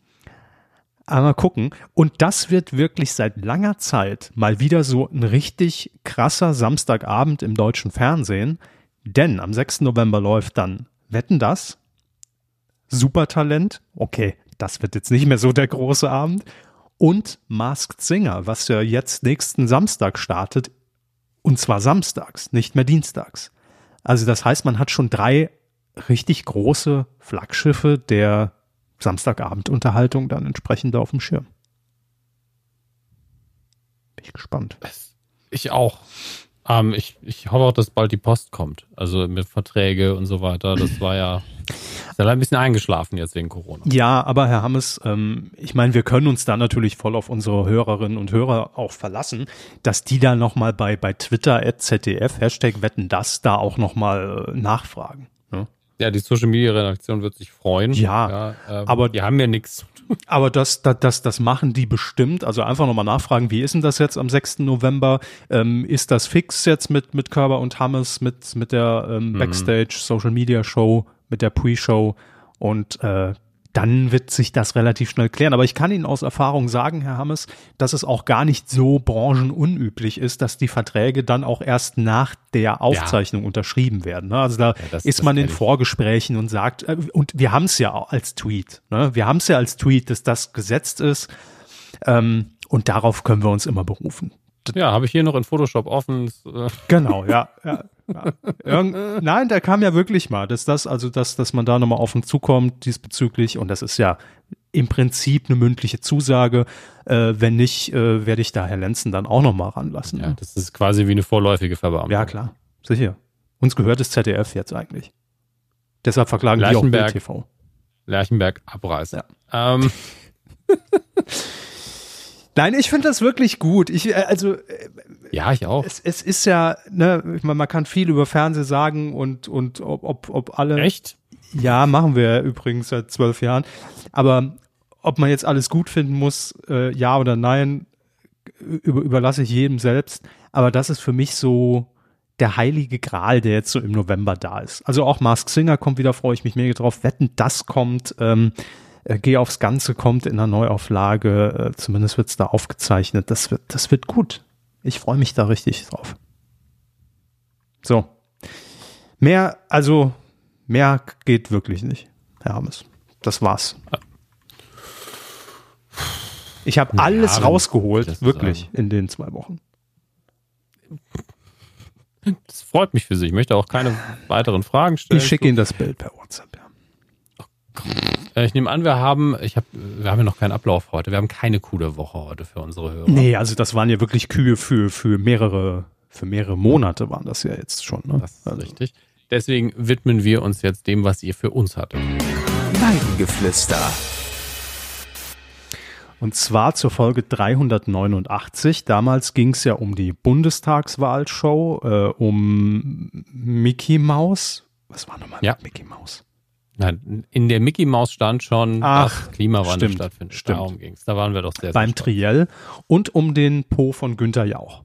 Speaker 2: aber gucken. Und das wird wirklich seit langer Zeit mal wieder so ein richtig krasser Samstagabend im deutschen Fernsehen. Denn am 6. November läuft dann Wetten das, Supertalent, okay, das wird jetzt nicht mehr so der große Abend, und Masked Singer, was ja jetzt nächsten Samstag startet, und zwar samstags, nicht mehr dienstags. Also das heißt, man hat schon drei richtig große Flaggschiffe der Samstagabendunterhaltung dann entsprechend auf dem Schirm. Bin ich gespannt.
Speaker 3: Ich auch. Ähm, ich, ich hoffe auch, dass bald die Post kommt. Also mit Verträge und so weiter. Das war ja ist ein bisschen eingeschlafen jetzt wegen Corona.
Speaker 2: Ja, aber Herr Hammes, ähm, ich meine, wir können uns da natürlich voll auf unsere Hörerinnen und Hörer auch verlassen, dass die da nochmal bei, bei Twitter ZDF, Hashtag wetten das, da auch nochmal äh, nachfragen.
Speaker 3: Ja, die Social Media Redaktion wird sich freuen.
Speaker 2: Ja,
Speaker 3: ja ähm, aber die haben ja nichts.
Speaker 2: Aber das, das, das, das machen die bestimmt. Also einfach nochmal nachfragen, wie ist denn das jetzt am 6. November? Ähm, ist das fix jetzt mit, mit Körber und Hammes, mit, mit der ähm, mhm. Backstage Social Media Show? mit der Pre-Show und äh, dann wird sich das relativ schnell klären. Aber ich kann Ihnen aus Erfahrung sagen, Herr Hammes, dass es auch gar nicht so branchenunüblich ist, dass die Verträge dann auch erst nach der Aufzeichnung ja. unterschrieben werden. Ne? Also da ja, das, ist man in Vorgesprächen und sagt, äh, und wir haben es ja als Tweet, ne? wir haben es ja als Tweet, dass das gesetzt ist. Ähm, und darauf können wir uns immer berufen.
Speaker 3: Ja, habe ich hier noch in Photoshop offen.
Speaker 2: Genau, ja, ja. Irgend, nein, da kam ja wirklich mal, dass das, also dass, dass man da nochmal auf uns zukommt diesbezüglich und das ist ja im Prinzip eine mündliche Zusage. Äh, wenn nicht, äh, werde ich da Herr Lenzen dann auch nochmal ranlassen.
Speaker 3: Ja, das ist quasi wie eine vorläufige Verbeamtung.
Speaker 2: Ja, klar. Sicher. Uns gehört das ZDF jetzt eigentlich. Deshalb verklagen die auch
Speaker 3: TV. Lerchenberg abreißen. Ja. Ähm.
Speaker 2: Nein, ich finde das wirklich gut. Ich, äh, also, äh,
Speaker 3: ja, ich auch.
Speaker 2: Es, es ist ja, ne, ich meine, man kann viel über Fernsehen sagen und, und ob, ob, ob alle.
Speaker 3: Echt?
Speaker 2: Ja, machen wir übrigens seit zwölf Jahren. Aber ob man jetzt alles gut finden muss, äh, ja oder nein, über, überlasse ich jedem selbst. Aber das ist für mich so der heilige Gral, der jetzt so im November da ist. Also auch Mask Singer kommt wieder, freue ich mich mega drauf. Wetten, das kommt. Ähm, äh, Geh aufs Ganze kommt in einer Neuauflage, äh, zumindest wird es da aufgezeichnet. Das wird, das wird gut. Ich freue mich da richtig drauf. So. Mehr, also mehr geht wirklich nicht, Herr Hammes. Das war's. Ich habe alles rausgeholt, wirklich, sagen. in den zwei Wochen.
Speaker 3: Das freut mich für Sie. Ich möchte auch keine weiteren Fragen stellen.
Speaker 2: Ich schicke Ihnen das Bild per WhatsApp, ja.
Speaker 3: Ich nehme an, wir haben, ich hab, wir haben ja noch keinen Ablauf heute. Wir haben keine coole Woche heute für unsere Hörer.
Speaker 2: Nee, also das waren ja wirklich Kühe für, für mehrere, für mehrere Monate waren das ja jetzt schon. Ne?
Speaker 3: Das ist also. richtig. Deswegen widmen wir uns jetzt dem, was ihr für uns hattet.
Speaker 1: Weidengeflüster.
Speaker 2: Und zwar zur Folge 389. Damals ging es ja um die Bundestagswahlshow, äh, um Mickey Mouse. Was war nochmal
Speaker 3: ja.
Speaker 2: Mickey Mouse?
Speaker 3: Nein, in der Mickey Mouse stand schon,
Speaker 2: Ach,
Speaker 3: dass Klimawandel
Speaker 2: stimmt,
Speaker 3: stattfindet.
Speaker 2: Stimmt.
Speaker 3: Darum ging es. Da waren wir doch sehr, sehr
Speaker 2: Beim Triell und um den Po von Günther Jauch.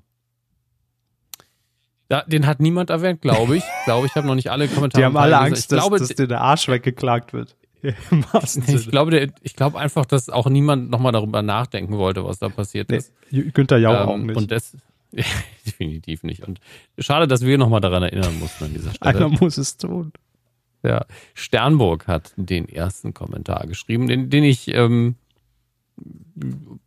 Speaker 3: Da, den hat niemand erwähnt, glaube ich. glaube, ich habe noch nicht alle Kommentare.
Speaker 2: Die haben alle Angst, dass, glaube, dass dir der Arsch weggeklagt wird.
Speaker 3: ich glaube, der, ich glaube einfach, dass auch niemand nochmal darüber nachdenken wollte, was da passiert nee, ist.
Speaker 2: Günther Jauch ähm, auch nicht.
Speaker 3: Und das, ja, definitiv nicht. Und schade, dass wir nochmal daran erinnern mussten an dieser Stelle.
Speaker 2: Einer muss es tun.
Speaker 3: Ja, Sternburg hat den ersten Kommentar geschrieben, den, den ich ähm,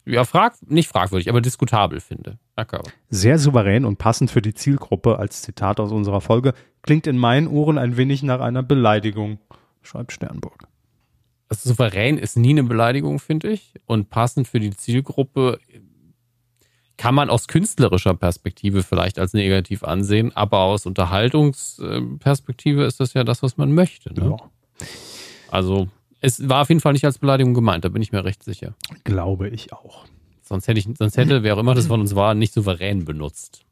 Speaker 3: ja, frag, nicht fragwürdig, aber diskutabel finde.
Speaker 2: Danke. Sehr souverän und passend für die Zielgruppe als Zitat aus unserer Folge, klingt in meinen Ohren ein wenig nach einer Beleidigung, schreibt Sternburg.
Speaker 3: Also souverän ist nie eine Beleidigung, finde ich. Und passend für die Zielgruppe kann man aus künstlerischer Perspektive vielleicht als negativ ansehen, aber aus Unterhaltungsperspektive ist das ja das, was man möchte. Ne? Ja. Also es war auf jeden Fall nicht als Beleidigung gemeint, da bin ich mir recht sicher.
Speaker 2: Glaube ich auch.
Speaker 3: Sonst hätte ich, sonst hätte, wer auch immer das von uns war, nicht souverän benutzt.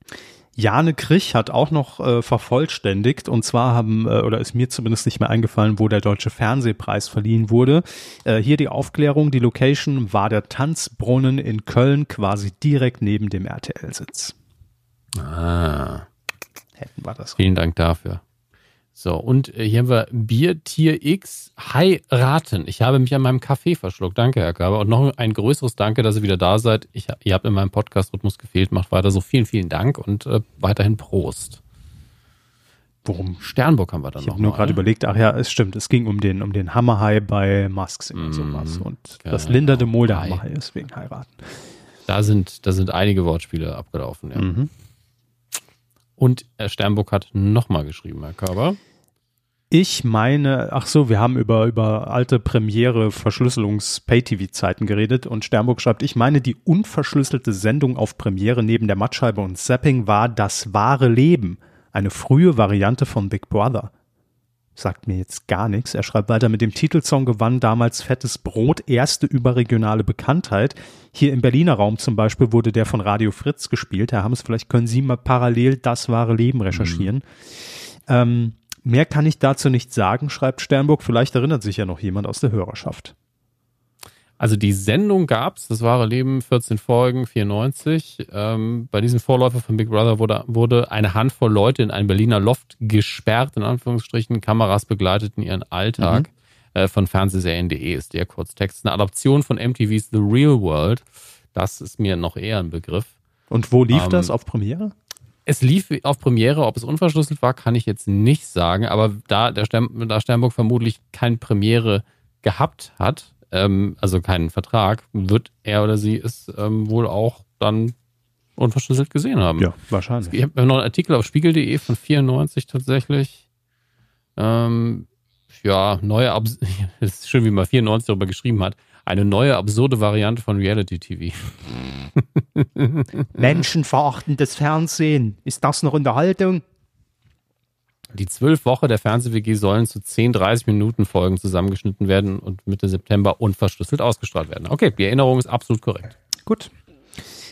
Speaker 2: Jane Krich hat auch noch äh, vervollständigt und zwar haben, äh, oder ist mir zumindest nicht mehr eingefallen, wo der Deutsche Fernsehpreis verliehen wurde. Äh, hier die Aufklärung, die Location war der Tanzbrunnen in Köln, quasi direkt neben dem RTL-Sitz.
Speaker 3: Ah. Hätten wir das. Vielen Dank dafür. So, und äh, hier haben wir Biertier X heiraten. Ich habe mich an meinem Kaffee verschluckt. Danke, Herr Körber. Und noch ein größeres Danke, dass ihr wieder da seid. Ich, ihr habt in meinem Podcast-Rhythmus gefehlt. Macht weiter so. Vielen, vielen Dank und äh, weiterhin Prost.
Speaker 2: Worum?
Speaker 3: Sternburg haben wir dann
Speaker 2: ich
Speaker 3: noch.
Speaker 2: Ich habe nur gerade überlegt, ach ja, es stimmt, es ging um den, um den Hammerhai bei Masks und mm, sowas. Und genau, das Linda de Mol der Hammerhai ist wegen heiraten.
Speaker 3: Da sind, da sind einige Wortspiele abgelaufen, ja. Mhm. Und Sternburg hat nochmal geschrieben, Herr Körber.
Speaker 2: Ich meine, ach so, wir haben über, über alte Premiere Verschlüsselungs-Pay-TV-Zeiten geredet und Sternburg schreibt, ich meine, die unverschlüsselte Sendung auf Premiere neben der Mattscheibe und Zapping war das wahre Leben. Eine frühe Variante von Big Brother. Sagt mir jetzt gar nichts. Er schreibt weiter, mit dem Titelsong gewann damals Fettes Brot erste überregionale Bekanntheit. Hier im Berliner Raum zum Beispiel wurde der von Radio Fritz gespielt. Herr Hammes, vielleicht können Sie mal parallel das wahre Leben recherchieren. Mhm. Ähm, mehr kann ich dazu nicht sagen, schreibt Sternburg. Vielleicht erinnert sich ja noch jemand aus der Hörerschaft.
Speaker 3: Also die Sendung gab's, das wahre Leben, 14 Folgen, 94. Ähm, bei diesem Vorläufer von Big Brother wurde, wurde eine Handvoll Leute in ein Berliner Loft gesperrt, in Anführungsstrichen. Kameras begleiteten ihren Alltag. Mhm. Äh, von Fernsehserien.de ist der Kurztext. Eine Adaption von MTV's The Real World. Das ist mir noch eher ein Begriff.
Speaker 2: Und wo lief ähm, das? Auf Premiere?
Speaker 3: Es lief auf Premiere, ob es unverschlüsselt war, kann ich jetzt nicht sagen, aber da der Stern, da Sternburg vermutlich kein Premiere gehabt hat, ähm, also keinen Vertrag, wird er oder sie es ähm, wohl auch dann unverschlüsselt gesehen haben.
Speaker 2: Ja, wahrscheinlich.
Speaker 3: Ich habe noch einen Artikel auf spiegel.de von 94 tatsächlich. Ähm, ja, neue, Abs es ist schön, wie man 94 darüber geschrieben hat. Eine neue absurde Variante von Reality TV.
Speaker 2: Menschenverachtendes Fernsehen. Ist das noch Unterhaltung?
Speaker 3: Die zwölf Woche der Fernseh-WG sollen zu 10 30-Minuten-Folgen zusammengeschnitten werden und Mitte September unverschlüsselt ausgestrahlt werden. Okay, die Erinnerung ist absolut korrekt.
Speaker 2: Gut.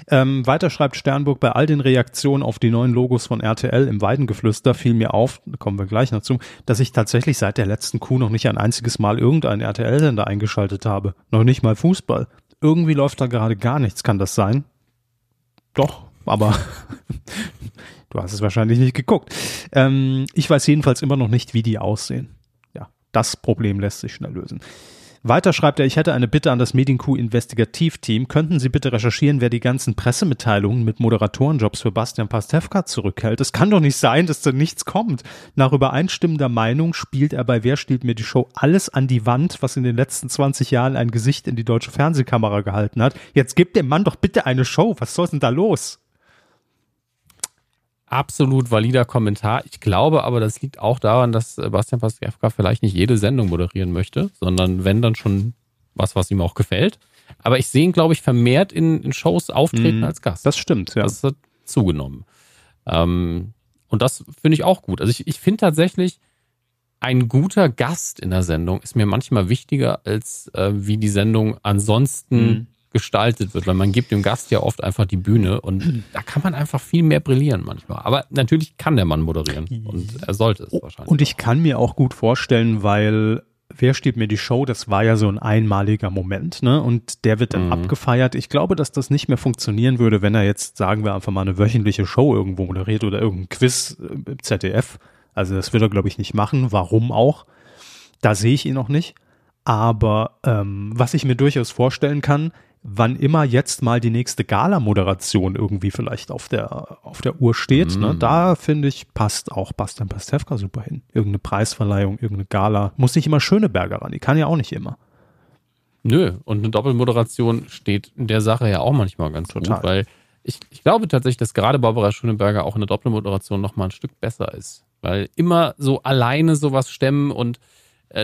Speaker 2: Ähm, weiter schreibt Sternburg, bei all den Reaktionen auf die neuen Logos von RTL im Weidengeflüster fiel mir auf, da kommen wir gleich noch zu, dass ich tatsächlich seit der letzten Kuh noch nicht ein einziges Mal irgendeinen RTL-Sender eingeschaltet habe. Noch nicht mal Fußball. Irgendwie läuft da gerade gar nichts, kann das sein? Doch, aber du hast es wahrscheinlich nicht geguckt. Ähm, ich weiß jedenfalls immer noch nicht, wie die aussehen. Ja, das Problem lässt sich schnell lösen. Weiter schreibt er, ich hätte eine Bitte an das Medienkuh Investigativteam. Könnten Sie bitte recherchieren, wer die ganzen Pressemitteilungen mit Moderatorenjobs für Bastian Pastewka zurückhält? Es kann doch nicht sein, dass da nichts kommt. Nach übereinstimmender Meinung spielt er bei Wer stiehlt mir die Show alles an die Wand, was in den letzten 20 Jahren ein Gesicht in die deutsche Fernsehkamera gehalten hat. Jetzt gibt dem Mann doch bitte eine Show. Was soll denn da los?
Speaker 3: Absolut valider Kommentar. Ich glaube aber, das liegt auch daran, dass Bastian Pastewka vielleicht nicht jede Sendung moderieren möchte, sondern wenn dann schon was, was ihm auch gefällt. Aber ich sehe ihn, glaube ich, vermehrt in, in Shows auftreten mm, als Gast.
Speaker 2: Das stimmt, ja.
Speaker 3: Das hat zugenommen. Ähm, und das finde ich auch gut. Also ich, ich finde tatsächlich, ein guter Gast in der Sendung ist mir manchmal wichtiger, als äh, wie die Sendung ansonsten mm gestaltet wird, weil man gibt dem Gast ja oft einfach die Bühne und da kann man einfach viel mehr brillieren manchmal. Aber natürlich kann der Mann moderieren und er sollte es wahrscheinlich.
Speaker 2: Und ich kann mir auch gut vorstellen, weil Wer steht mir die Show? Das war ja so ein einmaliger Moment, ne? Und der wird dann mhm. abgefeiert. Ich glaube, dass das nicht mehr funktionieren würde, wenn er jetzt, sagen wir einfach mal, eine wöchentliche Show irgendwo moderiert oder irgendein Quiz im ZDF. Also das wird er, glaube ich, nicht machen. Warum auch? Da sehe ich ihn noch nicht. Aber ähm, was ich mir durchaus vorstellen kann, wann immer jetzt mal die nächste Gala-Moderation irgendwie vielleicht auf der, auf der Uhr steht, mm. ne, da finde ich, passt auch Bastian Pastewka super hin. Irgendeine Preisverleihung, irgendeine Gala. Muss nicht immer Schöneberger ran, die kann ja auch nicht immer.
Speaker 3: Nö, und eine Doppelmoderation steht in der Sache ja auch manchmal ganz Total. gut, weil ich, ich glaube tatsächlich, dass gerade Barbara Schöneberger auch in der Doppelmoderation nochmal ein Stück besser ist. Weil immer so alleine sowas stemmen und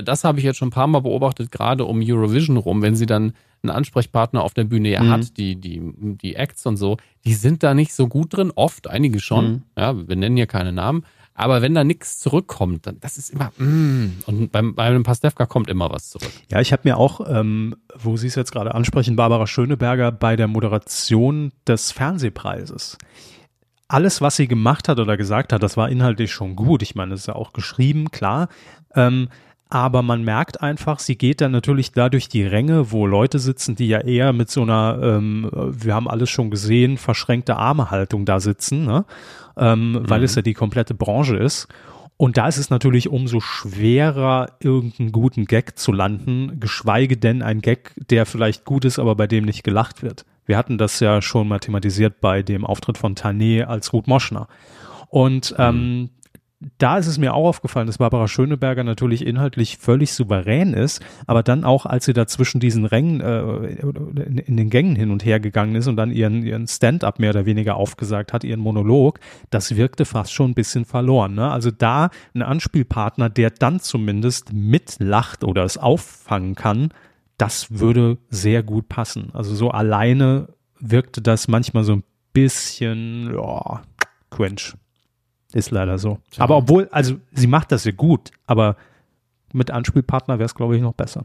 Speaker 3: das habe ich jetzt schon ein paar Mal beobachtet, gerade um Eurovision rum, wenn sie dann einen Ansprechpartner auf der Bühne ja mhm. hat, die, die, die Acts und so, die sind da nicht so gut drin, oft, einige schon, mhm. ja, wir nennen hier keine Namen, aber wenn da nichts zurückkommt, dann das ist immer, mm, und beim, bei einem Pastewka kommt immer was zurück.
Speaker 2: Ja, ich habe mir auch, ähm, wo Sie es jetzt gerade ansprechen, Barbara Schöneberger bei der Moderation des Fernsehpreises alles, was sie gemacht hat oder gesagt hat, das war inhaltlich schon gut. Ich meine, es ist ja auch geschrieben, klar. Ähm, aber man merkt einfach, sie geht dann natürlich dadurch die Ränge, wo Leute sitzen, die ja eher mit so einer, ähm, wir haben alles schon gesehen, verschränkte Armehaltung da sitzen, ne? ähm, mhm. weil es ja die komplette Branche ist. Und da ist es natürlich umso schwerer, irgendeinen guten Gag zu landen, geschweige denn ein Gag, der vielleicht gut ist, aber bei dem nicht gelacht wird. Wir hatten das ja schon mal thematisiert bei dem Auftritt von Tané als Ruth Moschner. Und ähm, mhm da ist es mir auch aufgefallen, dass Barbara Schöneberger natürlich inhaltlich völlig souverän ist, aber dann auch, als sie da zwischen diesen Rängen, äh, in, den Gängen hin und her gegangen ist und dann ihren, ihren Stand-up mehr oder weniger aufgesagt hat, ihren Monolog, das wirkte fast schon ein bisschen verloren. Ne? Also da ein Anspielpartner, der dann zumindest mitlacht oder es auffangen kann, das würde sehr gut passen. Also so alleine wirkte das manchmal so ein bisschen, ja, cringe. Ist leider so. Tja. Aber obwohl, also sie macht das ja gut, aber mit Anspielpartner wäre es, glaube ich, noch besser.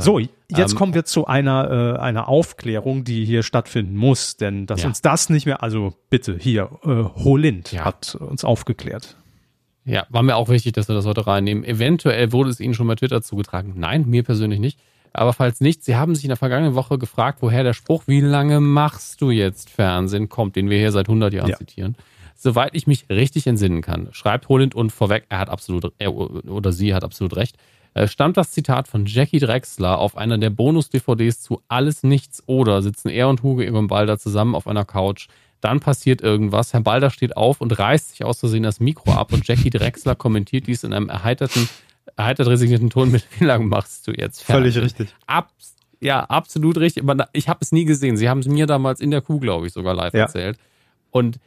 Speaker 2: So, jetzt ähm, kommen wir zu einer, äh, einer Aufklärung, die hier stattfinden muss, denn dass ja. uns das nicht mehr, also bitte hier, äh, Holind ja. hat uns aufgeklärt.
Speaker 3: Ja, war mir auch wichtig, dass wir das heute reinnehmen. Eventuell wurde es Ihnen schon bei Twitter zugetragen. Nein, mir persönlich nicht. Aber falls nicht, Sie haben sich in der vergangenen Woche gefragt, woher der Spruch, wie lange machst du jetzt Fernsehen, kommt, den wir hier seit 100 Jahren ja. zitieren soweit ich mich richtig entsinnen kann, schreibt Holland und vorweg, er hat absolut, er oder sie hat absolut recht, äh, stammt das Zitat von Jackie Drexler auf einer der Bonus-DVDs zu Alles Nichts oder sitzen er und Hugo Egon Balder zusammen auf einer Couch. Dann passiert irgendwas. Herr Balder steht auf und reißt sich aus Versehen das Mikro ab und Jackie Drexler kommentiert dies in einem erheiterten erheitert resignierten Ton mit, wie lange machst du jetzt?
Speaker 2: Fernsehen? Völlig richtig.
Speaker 3: Abs ja, absolut richtig. Aber ich habe es nie gesehen. Sie haben es mir damals in der Kuh, glaube ich, sogar live ja. erzählt. Und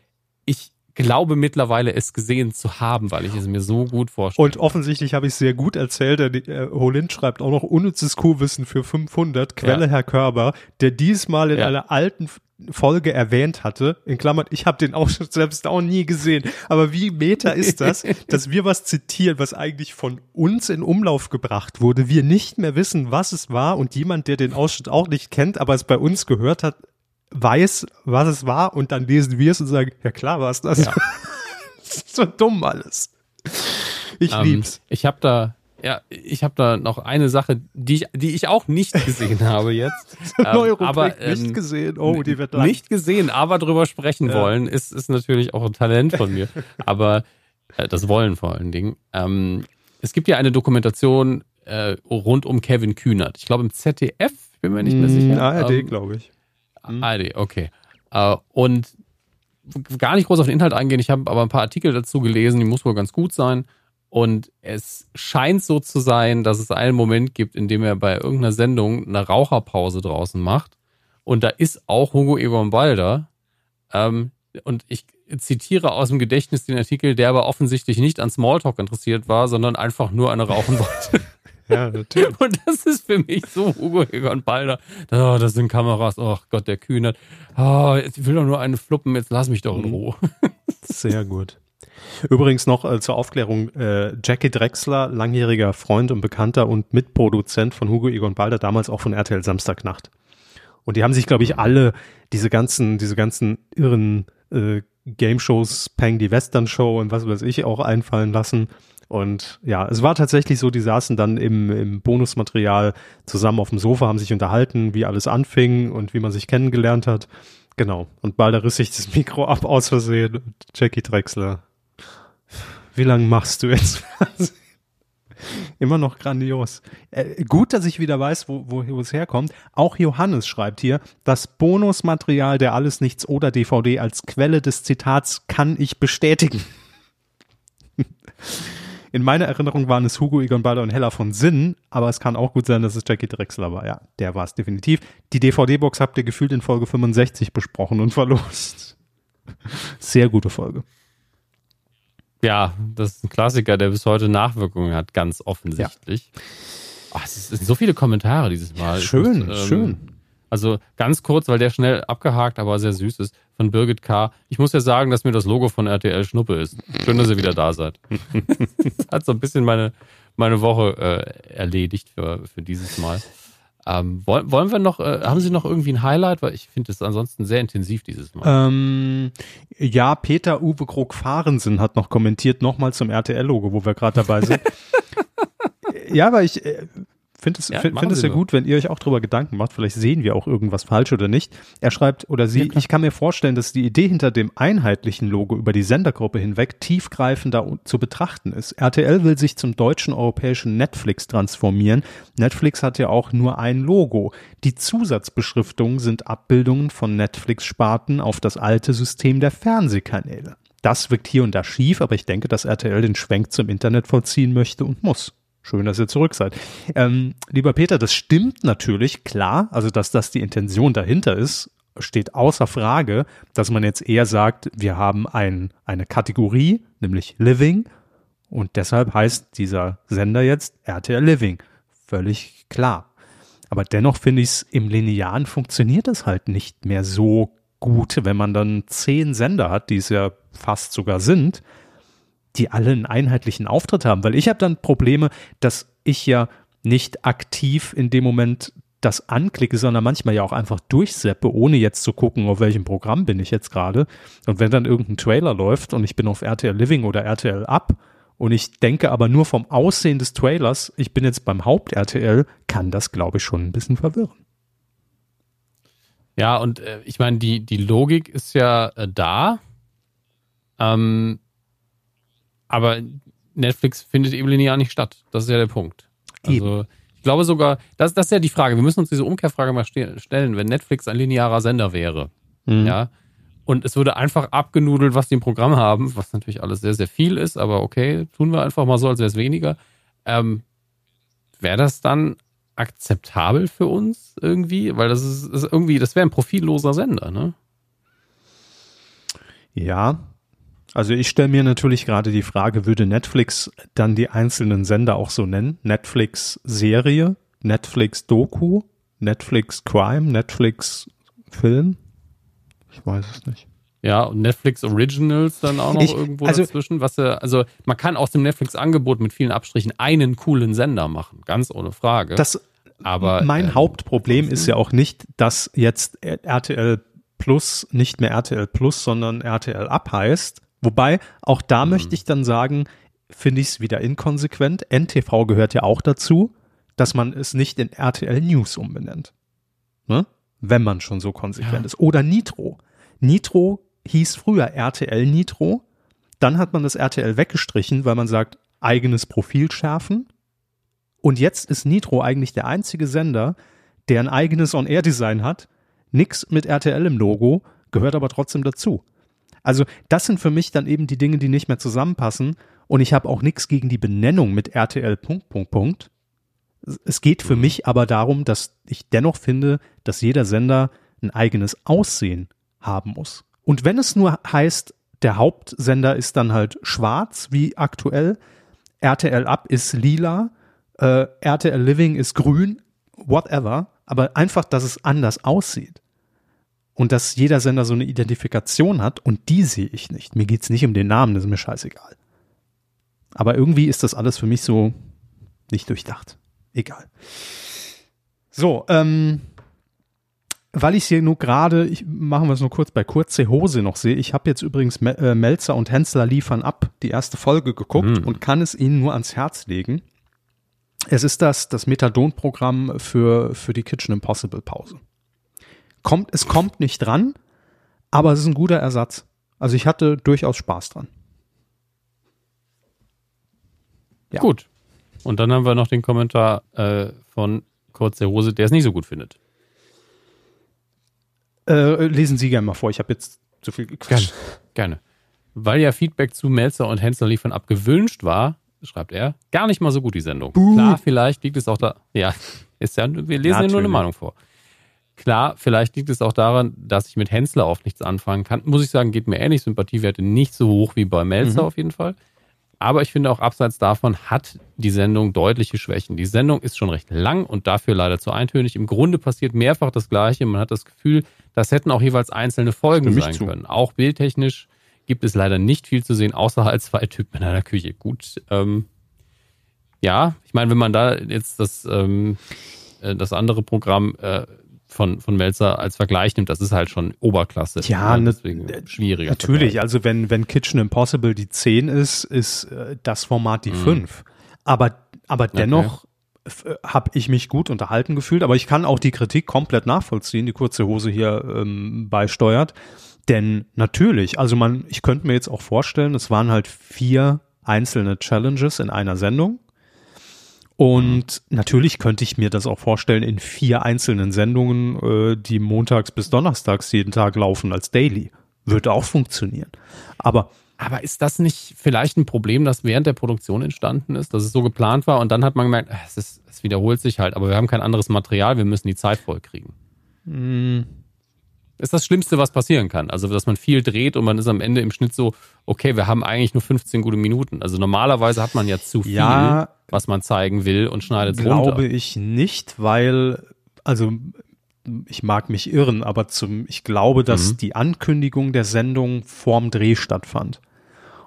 Speaker 3: ich glaube mittlerweile es gesehen zu haben, weil ich es mir so gut vorstelle.
Speaker 2: Und offensichtlich habe ich es sehr gut erzählt. Der äh, Holind schreibt auch noch unnützes Kuhwissen für 500. Quelle ja. Herr Körber, der diesmal in ja. einer alten Folge erwähnt hatte, in Klammern, ich habe den Ausschnitt selbst auch nie gesehen, aber wie meta ist das, dass wir was zitieren, was eigentlich von uns in Umlauf gebracht wurde, wir nicht mehr wissen, was es war und jemand, der den Ausschnitt auch nicht kennt, aber es bei uns gehört hat, weiß, was es war und dann lesen wir es und sagen, ja klar war es das. Ja. das ist so dumm alles. Ich ähm, lieb's.
Speaker 3: Ich habe da, ja, ich habe da noch eine Sache, die ich, die ich auch nicht gesehen habe jetzt.
Speaker 2: Neue Rubrik, aber ähm, nicht gesehen. Oh, die wird
Speaker 3: dann. Nicht gesehen, aber drüber sprechen ja. wollen, ist, ist natürlich auch ein Talent von mir. aber äh, das Wollen vor allen Dingen. Ähm, es gibt ja eine Dokumentation äh, rund um Kevin Kühnert. Ich glaube im ZDF, bin mir nicht mehr sicher.
Speaker 2: ARD, ähm, glaube ich.
Speaker 3: Mhm. ARD, okay. Uh, und gar nicht groß auf den Inhalt eingehen, ich habe aber ein paar Artikel dazu gelesen, die muss wohl ganz gut sein. Und es scheint so zu sein, dass es einen Moment gibt, in dem er bei irgendeiner Sendung eine Raucherpause draußen macht. Und da ist auch Hugo Egon Balder. Ähm, und ich zitiere aus dem Gedächtnis den Artikel, der aber offensichtlich nicht an Smalltalk interessiert war, sondern einfach nur an Rauchen wollte. Ja, natürlich. Und das ist für mich so Hugo Egon Balder. Oh, das sind Kameras. Oh Gott, der Kühnert. Oh, ich will doch nur eine fluppen. Jetzt lass mich doch in mhm. Ruhe.
Speaker 2: Sehr gut. Übrigens noch äh, zur Aufklärung, äh, Jackie Drexler, langjähriger Freund und Bekannter und Mitproduzent von Hugo Egon Balder, damals auch von RTL Samstagnacht. Und die haben sich, glaube ich, alle diese ganzen, diese ganzen irren äh, Game-Shows, Pang die Western-Show und was weiß ich auch einfallen lassen. Und ja, es war tatsächlich so, die saßen dann im, im Bonusmaterial zusammen auf dem Sofa, haben sich unterhalten, wie alles anfing und wie man sich kennengelernt hat. Genau. Und bald riss sich das Mikro ab aus Versehen. Jackie Drexler. Wie lange machst du jetzt Immer noch grandios. Äh, gut, dass ich wieder weiß, wo, wo es herkommt. Auch Johannes schreibt hier, das Bonusmaterial der Alles Nichts oder DVD als Quelle des Zitats kann ich bestätigen. In meiner Erinnerung waren es Hugo, Egon Balder und Hella von Sinn, aber es kann auch gut sein, dass es Jackie Drexler war. Ja, der war es definitiv. Die DVD-Box habt ihr gefühlt in Folge 65 besprochen und verlost. Sehr gute Folge.
Speaker 3: Ja, das ist ein Klassiker, der bis heute Nachwirkungen hat, ganz offensichtlich. Ja. Oh, es sind so viele Kommentare dieses Mal.
Speaker 2: Schön, muss, ähm, schön.
Speaker 3: Also ganz kurz, weil der schnell abgehakt, aber sehr süß ist, von Birgit K. Ich muss ja sagen, dass mir das Logo von RTL Schnuppe ist. Schön, dass ihr wieder da seid. Hat so ein bisschen meine, meine Woche äh, erledigt für, für dieses Mal. Ähm, wollen, wollen wir noch, äh, haben Sie noch irgendwie ein Highlight? Weil ich finde es ansonsten sehr intensiv dieses Mal.
Speaker 2: Ähm, ja, Peter Uwe Krog Fahrensen hat noch kommentiert, nochmal zum RTL-Logo, wo wir gerade dabei sind. ja, aber ich, äh, finde es, ja, find, find es ja gut, wenn ihr euch auch darüber Gedanken macht. Vielleicht sehen wir auch irgendwas falsch oder nicht. Er schreibt oder sie, ja, ich kann mir vorstellen, dass die Idee hinter dem einheitlichen Logo über die Sendergruppe hinweg tiefgreifender zu betrachten ist. RTL will sich zum deutschen europäischen Netflix transformieren. Netflix hat ja auch nur ein Logo. Die Zusatzbeschriftungen sind Abbildungen von Netflix-Sparten auf das alte System der Fernsehkanäle. Das wirkt hier und da schief, aber ich denke, dass RTL den Schwenk zum Internet vollziehen möchte und muss. Schön, dass ihr zurück seid. Ähm, lieber Peter, das stimmt natürlich, klar. Also, dass das die Intention dahinter ist, steht außer Frage, dass man jetzt eher sagt, wir haben ein, eine Kategorie, nämlich Living. Und deshalb heißt dieser Sender jetzt RTL Living. Völlig klar. Aber dennoch finde ich es, im Linearen funktioniert es halt nicht mehr so gut, wenn man dann zehn Sender hat, die es ja fast sogar sind die alle einen einheitlichen Auftritt haben, weil ich habe dann Probleme, dass ich ja nicht aktiv in dem Moment das anklicke, sondern manchmal ja auch einfach durchseppe, ohne jetzt zu gucken, auf welchem Programm bin ich jetzt gerade. Und wenn dann irgendein Trailer läuft und ich bin auf RTL Living oder RTL Up und ich denke aber nur vom Aussehen des Trailers, ich bin jetzt beim Haupt-RTL, kann das, glaube ich, schon ein bisschen verwirren.
Speaker 3: Ja, und äh, ich meine, die, die Logik ist ja äh, da. Ähm, aber Netflix findet eben linear nicht statt. Das ist ja der Punkt. Also, eben. ich glaube sogar, das, das ist ja die Frage. Wir müssen uns diese Umkehrfrage mal stellen. Wenn Netflix ein linearer Sender wäre, mhm. ja, und es würde einfach abgenudelt, was die im Programm haben, was natürlich alles sehr, sehr viel ist, aber okay, tun wir einfach mal so, als wäre es weniger. Ähm, Wäre das dann akzeptabel für uns irgendwie? Weil das ist, ist irgendwie, das wäre ein profilloser Sender, ne?
Speaker 2: Ja. Also ich stelle mir natürlich gerade die Frage, würde Netflix dann die einzelnen Sender auch so nennen? Netflix Serie, Netflix Doku, Netflix Crime, Netflix Film? Ich weiß es nicht.
Speaker 3: Ja, und Netflix Originals dann auch noch
Speaker 2: Ich-
Speaker 3: irgendwo
Speaker 2: also-
Speaker 3: dazwischen. Was ja, also man kann aus dem Netflix-Angebot mit vielen Abstrichen einen coolen Sender machen, ganz ohne Frage.
Speaker 2: Das,
Speaker 3: Aber
Speaker 2: mein
Speaker 3: ähm,
Speaker 2: Hauptproblem ist ja auch nicht, dass jetzt RTL Plus nicht mehr RTL Plus, sondern RTL Up heißt. Wobei, auch da
Speaker 3: Mhm.
Speaker 2: möchte ich dann sagen, finde ich es wieder inkonsequent. NTV gehört ja auch dazu, dass man es nicht in RTL News umbenennt. Ne? Wenn man schon so konsequent
Speaker 3: Ja.
Speaker 2: ist. Oder Nitro. Nitro hieß früher RTL Nitro. Dann hat man das RTL weggestrichen, weil man sagt, eigenes Profil schärfen. Und jetzt ist Nitro eigentlich der einzige Sender, der ein eigenes On-Air-Design hat, nix mit RTL im Logo, gehört aber trotzdem dazu. Also das sind für mich dann eben die Dinge, die nicht mehr zusammenpassen. Und ich habe auch nichts gegen die Benennung mit RTL Punkt, Punkt, Punkt. Es geht für mich aber darum, dass ich dennoch finde, dass jeder Sender ein eigenes Aussehen haben muss. Und wenn es nur heißt, der Hauptsender ist dann halt schwarz, wie aktuell, RTL Up ist lila, äh, RTL Living ist grün, whatever, aber einfach, dass es anders aussieht. Und dass jeder Sender so eine Identifikation hat und die sehe ich nicht. Mir geht's nicht um den Namen, das ist mir scheißegal. Aber irgendwie ist das alles für mich so nicht durchdacht. Egal. So, ähm, weil ich hier nur gerade, ich machen wir es nur kurz bei kurze Hose noch sehe. Ich habe jetzt übrigens Me äh, Melzer und Hensler liefern ab die erste Folge geguckt
Speaker 3: Mm.
Speaker 2: und kann es Ihnen nur ans Herz legen. Es ist das, das Methadon-Programm für, für die Kitchen Impossible Pause. Kommt, es kommt nicht dran, aber es ist ein guter Ersatz. Also ich hatte durchaus Spaß dran. Ja.
Speaker 3: Gut. Und dann haben wir noch den Kommentar äh, von Kurze Hose, der es nicht so gut findet.
Speaker 2: Äh, lesen Sie gerne mal vor, ich habe jetzt zu viel gequatscht.
Speaker 3: Gerne. Weil ja Feedback zu Melzer und Hensler liefern ab gewünscht war, schreibt er, gar nicht mal so gut die Sendung. Klar, vielleicht liegt es auch da. Ja, ist ja, wir lesen ja nur eine. Meinung vor. Klar, vielleicht liegt es auch daran, dass ich mit Hensler oft nichts anfangen kann. Muss ich sagen, geht mir ähnlich. Sympathiewerte nicht so hoch wie bei Melzer auf jeden Fall. Aber ich finde auch abseits davon hat die Sendung deutliche Schwächen. Die Sendung ist schon recht lang und dafür leider zu eintönig. Im Grunde passiert mehrfach das Gleiche. Man hat das Gefühl, das hätten auch jeweils einzelne Folgen sein
Speaker 2: zu.
Speaker 3: können. Auch bildtechnisch gibt es leider nicht viel zu sehen, außer halt zwei Typen in einer Küche. Gut, ähm, ja, ich meine, wenn man da jetzt das, ähm, äh, das andere Programm äh, von, von Melzer als Vergleich nimmt, das ist halt schon Oberklasse.
Speaker 2: Ja,
Speaker 3: ne? deswegen schwieriger.
Speaker 2: Natürlich,
Speaker 3: Vergleich.
Speaker 2: also wenn, wenn Kitchen Impossible die 10 ist, ist äh, das Format die 5. Aber, aber dennoch habe ich mich gut unterhalten gefühlt, aber ich kann auch die Kritik komplett nachvollziehen, die kurze Hose hier ähm, beisteuert. Denn natürlich, also man, ich könnte mir jetzt auch vorstellen, es waren halt vier einzelne Challenges in einer Sendung. Und natürlich könnte ich mir das auch vorstellen in vier einzelnen Sendungen, äh, die montags bis donnerstags jeden Tag laufen als Daily. Würde auch funktionieren. Aber
Speaker 3: Aber ist das nicht vielleicht ein Problem, das während der Produktion entstanden ist, dass es so geplant war und dann hat man gemerkt, äh, es, ist, es wiederholt sich halt, aber wir haben kein anderes Material, wir müssen die Zeit vollkriegen. Ist das Schlimmste, was passieren kann. Also, dass man viel dreht und man ist am Ende im Schnitt so, okay, wir haben eigentlich nur 15 gute Minuten. Also normalerweise hat man ja zu viel,
Speaker 2: Ja.
Speaker 3: was man zeigen will und schneidet es
Speaker 2: glaube
Speaker 3: runter.
Speaker 2: ich nicht, weil, also ich mag mich irren, aber zum, ich glaube, dass
Speaker 3: Mhm.
Speaker 2: die Ankündigung der Sendung vorm Dreh stattfand.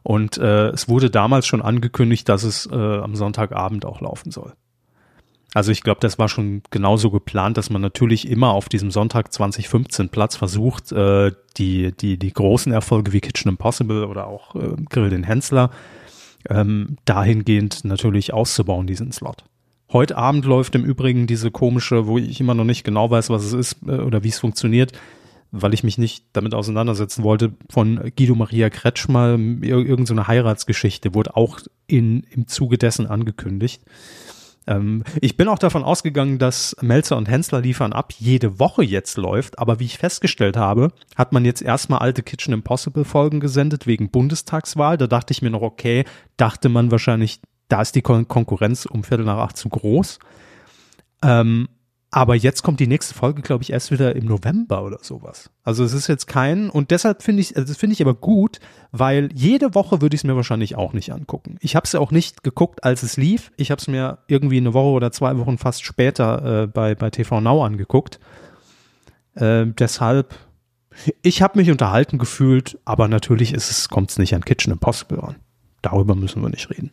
Speaker 2: Und äh, es wurde damals schon angekündigt, dass es äh, am Sonntagabend auch laufen soll. Also ich glaube, das war schon genauso geplant, dass man natürlich immer auf diesem Sonntag 2015 Platz versucht, äh, die, die, die großen Erfolge wie Kitchen Impossible oder auch äh, Grill den Hensler ähm, dahingehend natürlich auszubauen, diesen Slot. Heute Abend läuft im Übrigen diese komische, wo ich immer noch nicht genau weiß, was es ist äh, oder wie es funktioniert, weil ich mich nicht damit auseinandersetzen wollte, von Guido Maria Kretschmer, ir- irgend so Heiratsgeschichte, wurde auch in, im Zuge dessen angekündigt. Ähm, ich bin auch davon ausgegangen, dass Melzer und Hensler liefern ab jede Woche jetzt läuft, aber wie ich festgestellt habe, hat man jetzt erstmal alte Kitchen Impossible Folgen gesendet wegen Bundestagswahl. Da dachte ich mir noch, okay, dachte man wahrscheinlich da ist die Kon Konkurrenz um Viertel nach acht zu groß. Ähm, aber jetzt kommt die nächste Folge, glaube ich, erst wieder im November oder sowas. Also es ist jetzt kein, und deshalb finde ich, also das finde ich aber gut, weil jede Woche würde ich es mir wahrscheinlich auch nicht angucken. Ich habe es ja auch nicht geguckt, als es lief. Ich habe es mir irgendwie eine Woche oder zwei Wochen fast später äh, bei, bei TV Now angeguckt. Äh, deshalb, ich habe mich unterhalten gefühlt, aber natürlich kommt es nicht an Kitchen Impossible an. Darüber müssen wir nicht reden.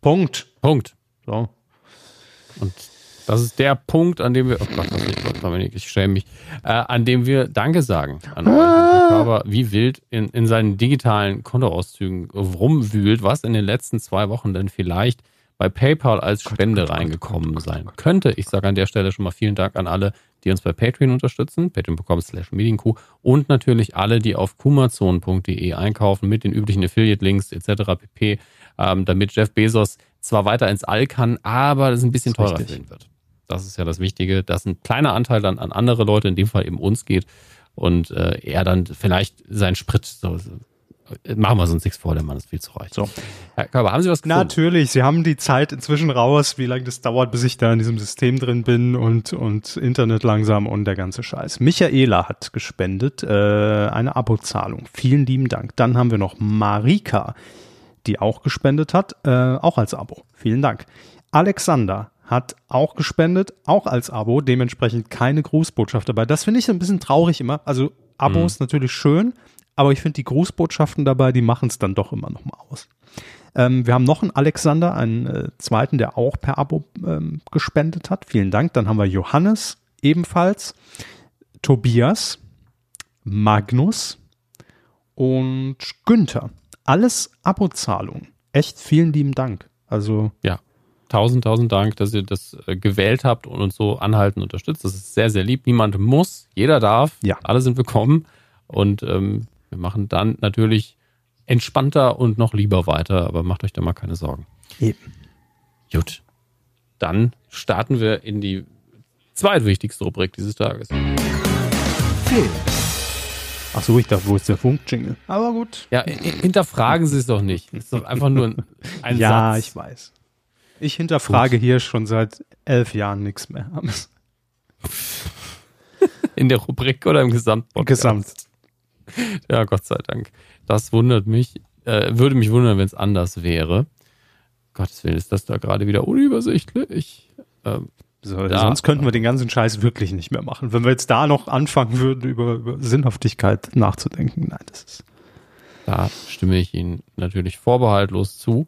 Speaker 2: Punkt.
Speaker 3: Punkt.
Speaker 2: So.
Speaker 3: Und das ist der Punkt, an dem wir, oh Gott, was ich, Dominik, ich schäme mich, äh, an dem wir Danke sagen an euch. Ah. Körper wie wild in, in seinen digitalen Kontoauszügen rumwühlt, was in den letzten zwei Wochen denn vielleicht bei PayPal als Spende reingekommen sein könnte. Ich sage an der Stelle schon mal vielen Dank an alle, die uns bei Patreon unterstützen, patreon.com slash und natürlich alle, die auf kumazon.de einkaufen mit den üblichen Affiliate-Links etc. pp, ähm, damit Jeff Bezos zwar weiter ins All kann, aber das ein bisschen teurer für ihn wird. Das ist ja das Wichtige, dass ein kleiner Anteil dann an andere Leute, in dem Fall eben uns geht und äh, er dann vielleicht seinen Sprit so, machen wir uns nichts vor, der Mann ist viel zu reich.
Speaker 2: So.
Speaker 3: Herr Körber, haben Sie was
Speaker 2: gefunden? Natürlich, Sie haben die Zeit inzwischen raus, wie lange das dauert, bis ich da in diesem System drin bin und, und Internet langsam und der ganze Scheiß. Michaela hat gespendet, äh, eine Abozahlung. Vielen lieben Dank. Dann haben wir noch Marika, die auch gespendet hat, äh, auch als Abo. Vielen Dank. Alexander hat auch gespendet, auch als Abo, dementsprechend keine Grußbotschaft dabei. Das finde ich ein bisschen traurig immer. Also Abos mhm. natürlich schön, aber ich finde die Grußbotschaften dabei, die machen es dann doch immer noch mal aus. Ähm, wir haben noch einen Alexander, einen äh, zweiten, der auch per Abo ähm, gespendet hat. Vielen Dank. Dann haben wir Johannes ebenfalls, Tobias, Magnus und Günther. Alles Abozahlungen. Echt vielen lieben Dank. Also
Speaker 3: ja, tausend, tausend Dank, dass ihr das äh, gewählt habt und uns so anhalten unterstützt. Das ist sehr, sehr lieb. Niemand muss, jeder darf.
Speaker 2: Ja.
Speaker 3: Alle sind willkommen. Und ähm, wir machen dann natürlich entspannter und noch lieber weiter, aber macht euch da mal keine Sorgen.
Speaker 2: Eben.
Speaker 3: Gut. Dann starten wir in die zweitwichtigste Rubrik dieses Tages.
Speaker 2: Film. Ach so, ich dachte, wo ist der Funkjingle? Aber gut.
Speaker 3: Ja, hinterfragen Sie es doch nicht. Das ist doch einfach nur ein, ein
Speaker 2: ja,
Speaker 3: Satz.
Speaker 2: Ja, ich weiß. Ich hinterfrage Gut. hier schon seit elf Jahren nichts mehr.
Speaker 3: In der Rubrik oder im Gesamtpodcast?
Speaker 2: Gesamt.
Speaker 3: Ja, Gott sei Dank. Das wundert mich. Äh, würde mich wundern, wenn es anders wäre. Gottes Willen, ist das da gerade wieder unübersichtlich.
Speaker 2: Ähm, so, da, sonst könnten wir den ganzen Scheiß wirklich nicht mehr machen. Wenn wir jetzt da noch anfangen würden, über, über Sinnhaftigkeit nachzudenken, nein, das ist.
Speaker 3: Da stimme ich Ihnen natürlich vorbehaltlos zu.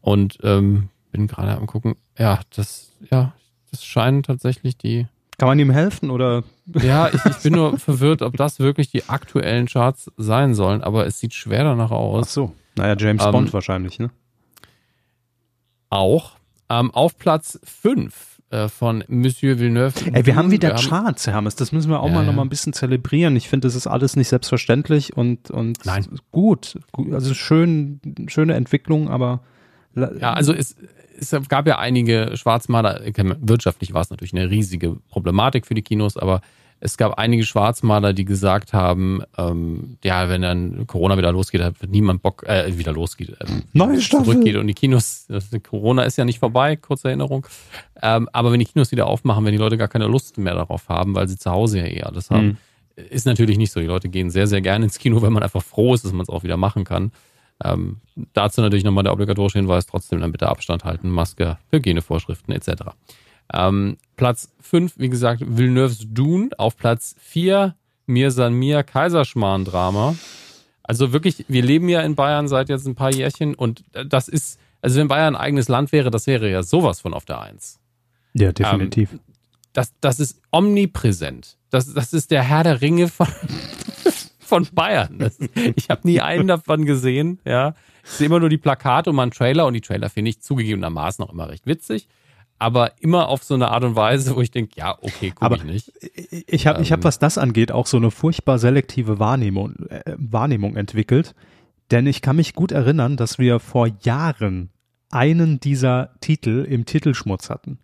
Speaker 3: Und ähm, bin gerade am gucken. Ja, das, ja, das scheinen tatsächlich die.
Speaker 2: Kann man ihm helfen oder?
Speaker 3: Ja, ich, ich bin nur verwirrt, ob das wirklich die aktuellen Charts sein sollen, aber es sieht schwer danach aus.
Speaker 2: Ach so. Naja, James ähm, Bond wahrscheinlich, ne?
Speaker 3: Auch. Ähm, auf Platz 5 äh, von Monsieur Villeneuve.
Speaker 2: Ey, wir haben wieder wir Charts, Hermes. Das müssen wir auch ja, mal noch mal ein bisschen zelebrieren. Ich finde, das ist alles nicht selbstverständlich und, und
Speaker 3: Nein.
Speaker 2: gut. Also schön, schöne Entwicklung, aber.
Speaker 3: Ja, also es, es gab ja einige Schwarzmaler, wirtschaftlich war es natürlich eine riesige Problematik für die Kinos, aber es gab einige Schwarzmaler, die gesagt haben, ähm, ja, wenn dann Corona wieder losgeht, wird niemand Bock, äh, wieder losgeht, äh,
Speaker 2: Neue
Speaker 3: zurückgeht und die Kinos, Corona ist ja nicht vorbei, kurze Erinnerung, ähm, aber wenn die Kinos wieder aufmachen, wenn die Leute gar keine Lust mehr darauf haben, weil sie zu Hause ja eher alles haben, mhm. ist natürlich nicht so. Die Leute gehen sehr, sehr gerne ins Kino, wenn man einfach froh ist, dass man es auch wieder machen kann. Ähm, dazu natürlich nochmal der obligatorische Hinweis, trotzdem dann bitte Abstand halten, Maske, Hygienevorschriften etc. Ähm, Platz 5, wie gesagt, Villeneuve's Dune. Auf Platz 4, Mir San Mir, Kaiserschmarrn-Drama. Also wirklich, wir leben ja in Bayern seit jetzt ein paar Jährchen und das ist, also wenn Bayern ein eigenes Land wäre, das wäre ja sowas von auf der Eins.
Speaker 2: Ja, definitiv.
Speaker 3: Ähm, das, das ist omnipräsent. Das, das ist der Herr der Ringe von, von Bayern. Das, ich habe nie einen davon gesehen. Ja, ich sehe immer nur die Plakate und mal einen Trailer und die Trailer finde ich zugegebenermaßen auch immer recht witzig. Aber immer auf so eine Art und Weise, wo ich denke, ja, okay, gucke ich nicht.
Speaker 2: Ich habe, ähm, ich hab, was das angeht, auch so eine furchtbar selektive Wahrnehmung, äh, Wahrnehmung entwickelt. Denn ich kann mich gut erinnern, dass wir vor Jahren einen dieser Titel im Titelschmutz hatten.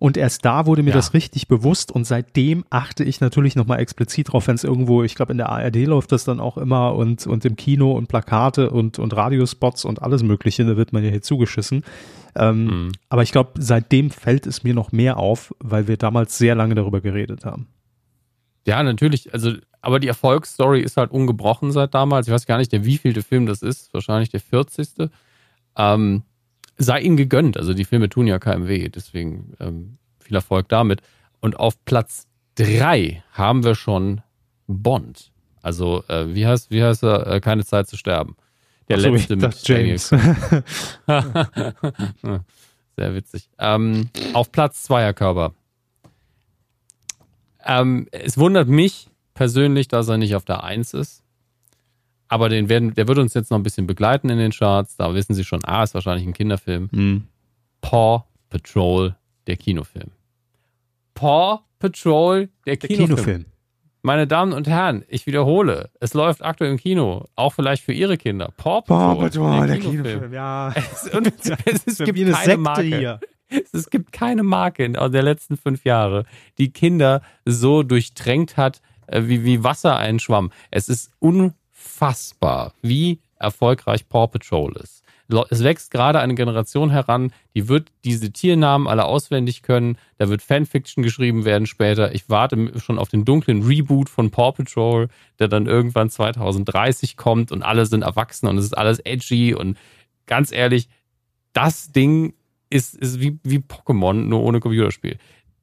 Speaker 2: Und erst da wurde mir
Speaker 3: Ja.
Speaker 2: das richtig bewusst und seitdem achte ich natürlich nochmal explizit drauf, wenn es irgendwo, ich glaube in der ARD läuft das dann auch immer und, und im Kino und Plakate und, und Radiospots und alles mögliche, da wird man ja hier zugeschissen. Ähm,
Speaker 3: Mhm.
Speaker 2: Aber ich glaube, seitdem fällt es mir noch mehr auf, weil wir damals sehr lange darüber geredet haben.
Speaker 3: Ja, natürlich. Also, aber die Erfolgsstory ist halt ungebrochen seit damals. Ich weiß gar nicht, der wievielte Film das ist. Wahrscheinlich der 40. Ähm, sei ihnen gegönnt. Also die Filme tun ja keinem weh. Deswegen ähm, viel Erfolg damit. Und auf Platz drei haben wir schon Bond. Also, äh, wie heißt, wie heißt er? Äh, Keine Zeit zu sterben. Der
Speaker 2: Ach
Speaker 3: letzte mit
Speaker 2: James.
Speaker 3: Sehr witzig. Ähm, auf Platz zwei, Herr Körber. Ähm, es wundert mich persönlich, dass er nicht auf der Eins ist. Aber den werden, der wird uns jetzt noch ein bisschen begleiten in den Charts. Da wissen Sie schon, ah, ist wahrscheinlich ein Kinderfilm.
Speaker 2: Hm.
Speaker 3: Paw Patrol, der Kinofilm. Paw Patrol, der,
Speaker 2: Der
Speaker 3: Kinofilm.
Speaker 2: Kinofilm.
Speaker 3: Meine Damen und Herren, ich wiederhole, es läuft aktuell im Kino, auch vielleicht für Ihre Kinder. Paw Patrol, der, Kinofilm.
Speaker 2: ja.
Speaker 3: Es, und es, es, gibt keine
Speaker 2: Sekte
Speaker 3: Marke.
Speaker 2: hier.
Speaker 3: Es, es gibt keine Marke in der letzten fünf Jahre, die Kinder so durchtränkt hat, äh, wie, wie Wasser einen Schwamm. Es ist unfassbar, wie erfolgreich Paw Patrol ist. Es wächst gerade eine Generation heran, die wird diese Tiernamen alle auswendig können. Da wird Fanfiction geschrieben werden später. Ich warte schon auf den dunklen Reboot von Paw Patrol, der dann irgendwann 2030 kommt und alle sind erwachsen und es ist alles edgy und ganz ehrlich, das Ding ist, ist wie, wie Pokémon, nur ohne Computerspiel.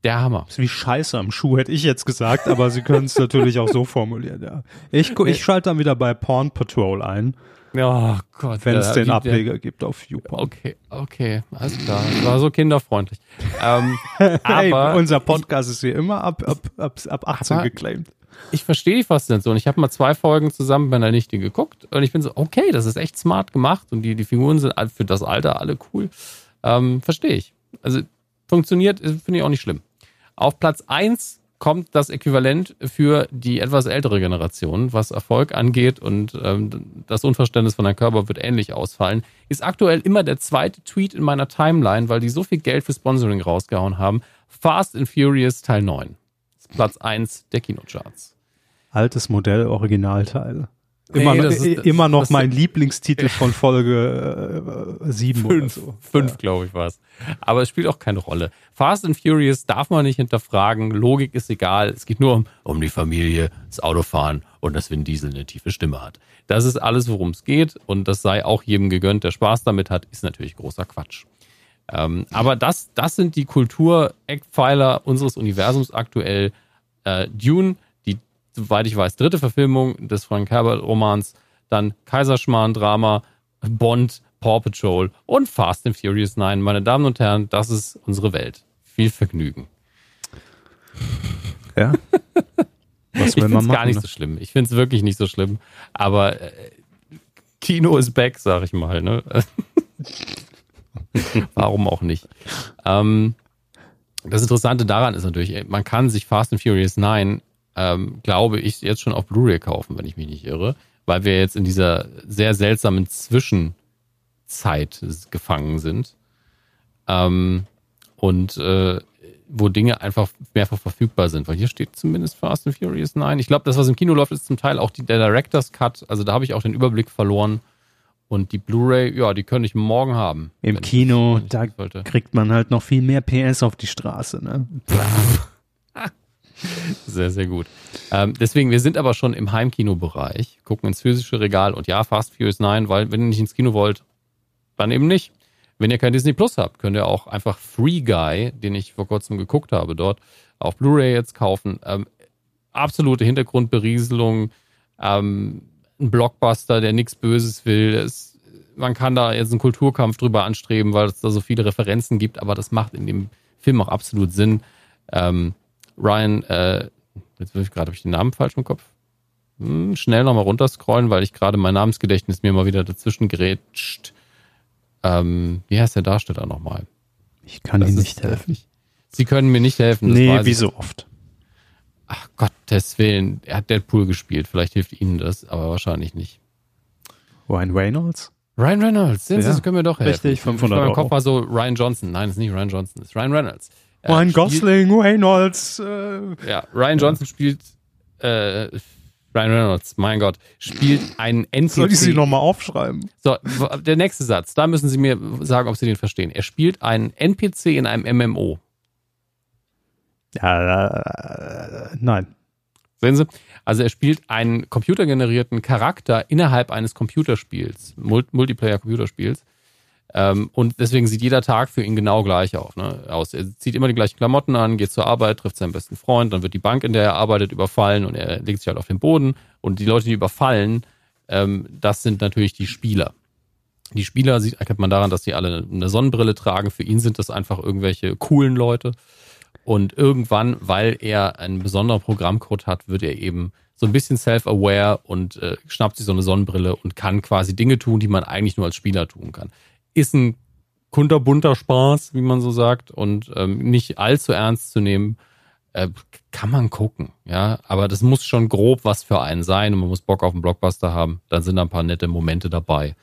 Speaker 3: Der Hammer.
Speaker 2: Ist wie Scheiße am Schuh, hätte ich jetzt gesagt, aber Sie können es natürlich auch so formulieren, ja. Ich, ich schalte dann wieder bei Porn Patrol ein,
Speaker 3: Oh Gott.
Speaker 2: wenn es den
Speaker 3: wie der-
Speaker 2: Ableger gibt auf YouPorn.
Speaker 3: Okay, okay, alles klar. Das war so kinderfreundlich. ähm,
Speaker 2: Hey,
Speaker 3: aber
Speaker 2: unser Podcast ist hier immer ab, ab, ab, ab 18
Speaker 3: Aber-
Speaker 2: geclaimed.
Speaker 3: ich verstehe die Faszination. Ich habe mal zwei Folgen zusammen mit meiner Nichte geguckt und ich bin so, okay, das ist echt smart gemacht und die, die Figuren sind für das Alter alle cool. Ähm, verstehe ich. Also funktioniert, äh, finde ich auch nicht schlimm. Auf Platz eins kommt das Äquivalent für die etwas ältere Generation, was Erfolg angeht und ähm, das Unverständnis von Herrn Körper wird ähnlich ausfallen, ist aktuell immer der zweite Tweet in meiner Timeline, weil die so viel Geld für Sponsoring rausgehauen haben. Fast and Furious Teil 9. Das ist Platz 1 der Kinocharts.
Speaker 2: Altes Modell, Originalteil. Immer,
Speaker 3: Nee, das ist-
Speaker 2: äh,
Speaker 3: das-
Speaker 2: immer noch mein Lieblingstitel von Folge äh, 7 oder
Speaker 3: Fünf,
Speaker 2: so.
Speaker 3: fünf glaube ich, war es. Aber es spielt auch keine Rolle. Fast and Furious darf man nicht hinterfragen. Logik ist egal. Es geht nur um, um die Familie, das Autofahren und dass Vin Diesel eine tiefe Stimme hat. Das ist alles, worum es geht. Und das sei auch jedem gegönnt, der Spaß damit hat, ist natürlich großer Quatsch. Ähm, aber das, das sind die Kultur-Eckpfeiler unseres Universums aktuell. Äh, Dune, soweit ich weiß, dritte Verfilmung des Frank Herbert-Romans, dann Kaiserschmarrn-Drama, Bond, Paw Patrol und Fast and Furious 9. Meine Damen und Herren, das ist unsere Welt. Viel Vergnügen.
Speaker 2: Ja. Was
Speaker 3: Ich finde es gar nicht
Speaker 2: ne?
Speaker 3: so schlimm. Ich finde es wirklich nicht so schlimm. Aber äh, Kino ist back, sag ich mal. Ne? Warum auch nicht? Ähm, das Interessante daran ist natürlich, man kann sich Fast and Furious 9, ähm, glaube ich, jetzt schon auf Blu-ray kaufen, wenn ich mich nicht irre, weil wir jetzt in dieser sehr seltsamen Zwischenzeit gefangen sind. Ähm, und äh, wo Dinge einfach mehrfach verfügbar sind, weil hier steht zumindest Fast and Furious 9. Ich glaube, das, was im Kino läuft, ist zum Teil auch die, der Director's Cut. Also da habe ich auch den Überblick verloren. Und die Blu-ray, ja, die könnte ich morgen haben.
Speaker 2: Im Kino, da
Speaker 3: wollte.
Speaker 2: kriegt man halt noch viel mehr PS auf die Straße. Ne?
Speaker 3: Sehr, sehr gut. Ähm, deswegen, wir sind aber schon im Heimkinobereich, gucken ins physische Regal und ja, Fast Furious 9, weil wenn ihr nicht ins Kino wollt, dann eben nicht. Wenn ihr kein Disney Plus habt, könnt ihr auch einfach Free Guy, den ich vor kurzem geguckt habe, dort auf Blu-ray jetzt kaufen. Ähm, absolute Hintergrundberieselung, ähm, ein Blockbuster, der nichts Böses will. Es, man kann da jetzt einen Kulturkampf drüber anstreben, weil es da so viele Referenzen gibt, aber das macht in dem Film auch absolut Sinn. Ähm, Ryan, äh, jetzt will ich gerade, habe ich den Namen falsch im Kopf? Hm, schnell nochmal runterscrollen, weil ich gerade mein Namensgedächtnis mir mal wieder dazwischen gerätscht. Ähm, wie heißt der Darsteller nochmal?
Speaker 2: Ich kann
Speaker 3: Das
Speaker 2: Ihnen nicht helfen.
Speaker 3: äh, Sie können mir nicht helfen.
Speaker 2: Nee, wie
Speaker 3: ich.
Speaker 2: so oft.
Speaker 3: Ach Gottes Willen, er hat Deadpool gespielt. Vielleicht hilft Ihnen das, aber wahrscheinlich nicht.
Speaker 2: Ryan Reynolds?
Speaker 3: Ryan Reynolds, sehen Sie,
Speaker 2: Ja,
Speaker 3: das können wir doch helfen.
Speaker 2: richtig, 500
Speaker 3: Mein
Speaker 2: Euro.
Speaker 3: Kopf war so Ryan Johnson. Nein, es ist nicht Ryan Johnson, es ist Ryan Reynolds. Äh,
Speaker 2: Ryan Gosling, Reynolds. Äh,
Speaker 3: Ja, Ryan Johnson spielt, äh, Ryan Reynolds, mein Gott, spielt einen NPC.
Speaker 2: soll ich sie nochmal aufschreiben?
Speaker 3: So, der nächste Satz, da müssen Sie mir sagen, ob Sie den verstehen. Er spielt einen NPC in einem MMO.
Speaker 2: Ja, äh, nein.
Speaker 3: Sehen Sie? Also er spielt einen computergenerierten Charakter innerhalb eines Computerspiels, Mul Multiplayer-Computerspiels. Ähm, und deswegen sieht jeder Tag für ihn genau gleich auf, ne, aus. Er zieht immer die gleichen Klamotten an, geht zur Arbeit, trifft seinen besten Freund, dann wird die Bank, in der er arbeitet, überfallen und er legt sich halt auf den Boden. Und die Leute, die überfallen, ähm, das sind natürlich die Spieler. Die Spieler sieht, erkennt man daran, dass sie alle eine Sonnenbrille tragen. Für ihn sind das einfach irgendwelche coolen Leute. Und irgendwann, weil er einen besonderen Programmcode hat, wird er eben so ein bisschen self-aware und äh, schnappt sich so eine Sonnenbrille und kann quasi Dinge tun, die man eigentlich nur als Spieler tun kann. Ist ein kunterbunter Spaß, wie man so sagt, und ähm, nicht allzu ernst zu nehmen. Äh, kann man gucken, ja. Aber das muss schon grob was für einen sein und man muss Bock auf einen Blockbuster haben. Dann sind da ein paar nette Momente dabei.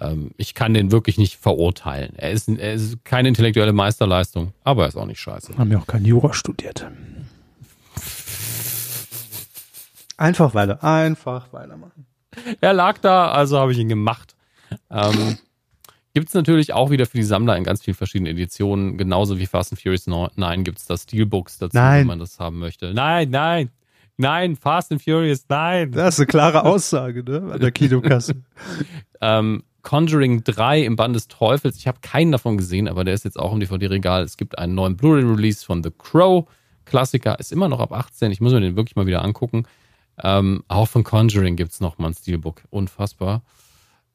Speaker 3: Ähm, ich kann den wirklich nicht verurteilen. Er ist, er ist keine intellektuelle Meisterleistung, aber er ist auch nicht scheiße.
Speaker 2: Haben ja auch kein Jura studiert. Einfach weiter, einfach weitermachen.
Speaker 3: Er lag da, also habe ich ihn gemacht. Ähm, gibt es natürlich auch wieder für die Sammler in ganz vielen verschiedenen Editionen. Genauso wie Fast and Furious 9 gibt es da Steelbooks dazu,
Speaker 2: Nein.
Speaker 3: wenn man das haben möchte. Nein, nein, nein, Fast and Furious, nein.
Speaker 2: Das ist eine klare Aussage, ne? An der Kinokasse.
Speaker 3: Ähm, Conjuring 3 im Band des Teufels. Ich habe keinen davon gesehen, aber der ist jetzt auch im DVD-Regal. Es gibt einen neuen Blu-ray-Release von The Crow. Klassiker, ist immer noch ab 18. Ich muss mir den wirklich mal wieder angucken. Ähm, auch von Conjuring gibt es noch mal ein Steelbook. Unfassbar.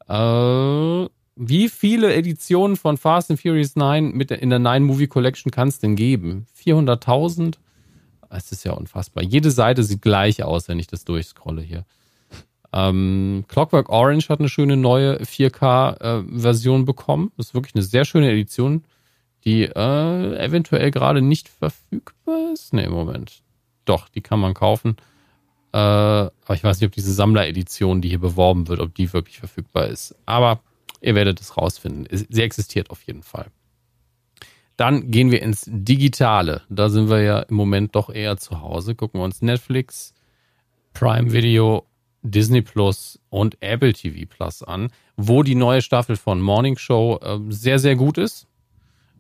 Speaker 3: Äh, wie viele Editionen von Fast and Furious 9 mit der, in der 9 Movie Collection kann es denn geben? 400.000? Es ist ja unfassbar. Jede Seite sieht gleich aus, wenn ich das durchscrolle hier. Ähm, Clockwork Orange hat eine schöne neue 4K-Version bekommen. Das ist wirklich eine sehr schöne Edition, die äh, eventuell gerade nicht verfügbar ist. Ne, Moment. Doch, die kann man kaufen. Äh, aber ich weiß nicht, ob diese Sammleredition, die hier beworben wird, ob die wirklich verfügbar ist. Aber ihr werdet es rausfinden. Sie existiert auf jeden Fall. Dann gehen wir ins Digitale. Da sind wir ja im Moment doch eher zu Hause. Gucken wir uns Netflix, Prime Video, Disney Plus und Apple TV Plus an, wo die neue Staffel von Morning Show ähm, sehr, sehr gut ist.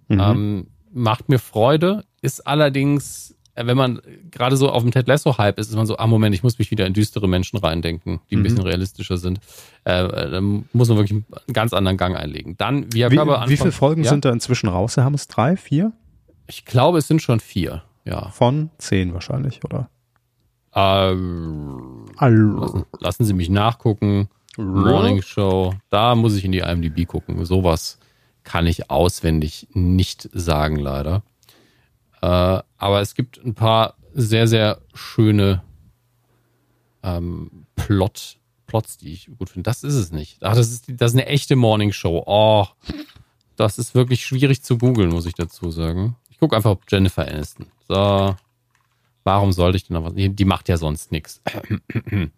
Speaker 3: Ähm, macht mir Freude, ist allerdings, wenn man gerade so auf dem Ted Lasso-Hype ist, ist man so, ah Moment, ich muss mich wieder in düstere Menschen reindenken, die ein bisschen realistischer sind. Äh, äh, dann muss man wirklich einen ganz anderen Gang einlegen. Dann, wie
Speaker 2: Wie,
Speaker 3: Körber
Speaker 2: wie viele Folgen
Speaker 3: ja,
Speaker 2: sind da inzwischen raus? Haben es drei, vier?
Speaker 3: Ich glaube, es sind schon vier. Ja.
Speaker 2: Von zehn wahrscheinlich, oder?
Speaker 3: Ähm,
Speaker 2: Hallo.
Speaker 3: lassen, lassen Sie mich nachgucken. Morning Show, da muss ich in die IMDb gucken. Sowas kann ich auswendig nicht sagen, leider. Äh, aber es gibt ein paar sehr, sehr schöne ähm, Plot, Plots, die ich gut finde. Das ist es nicht. Ach, das ist, das ist eine echte Morning Show. Oh, das ist wirklich schwierig zu googeln, muss ich dazu sagen. Ich gucke einfach auf Jennifer Aniston. So, warum sollte ich denn noch was? Die macht ja sonst nichts.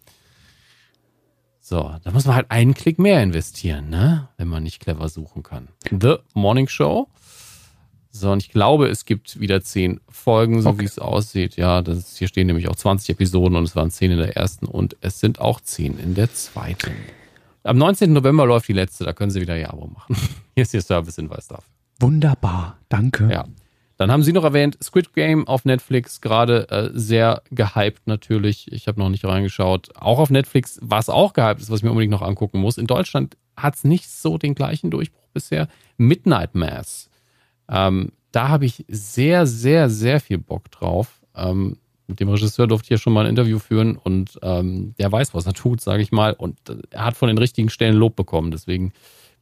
Speaker 3: So, da muss man halt einen Klick mehr investieren, ne? Wenn man nicht clever suchen kann. The Morning Show. So, und ich glaube, es gibt wieder zehn Folgen, so
Speaker 2: Okay.
Speaker 3: wie es aussieht. Ja, das, hier stehen nämlich auch 20 Episoden und es waren zehn in der ersten und es sind auch zehn in der zweiten. Am 19. November läuft die letzte, da können Sie wieder Ihr Abo machen. Hier ist Ihr Servicehinweis dafür.
Speaker 2: Wunderbar, danke.
Speaker 3: Ja. Dann haben Sie noch erwähnt, Squid Game auf Netflix, gerade äh, sehr gehypt natürlich. Ich habe noch nicht reingeschaut. Auch auf Netflix, was auch gehypt ist, was ich mir unbedingt noch angucken muss. In Deutschland hat es nicht so den gleichen Durchbruch bisher. Midnight Mass. Ähm, da habe ich sehr, sehr, sehr viel Bock drauf. Ähm, mit dem Regisseur durfte ich ja schon mal ein Interview führen und ähm, der weiß, was er tut, sage ich mal. Und äh, er hat von den richtigen Stellen Lob bekommen. Deswegen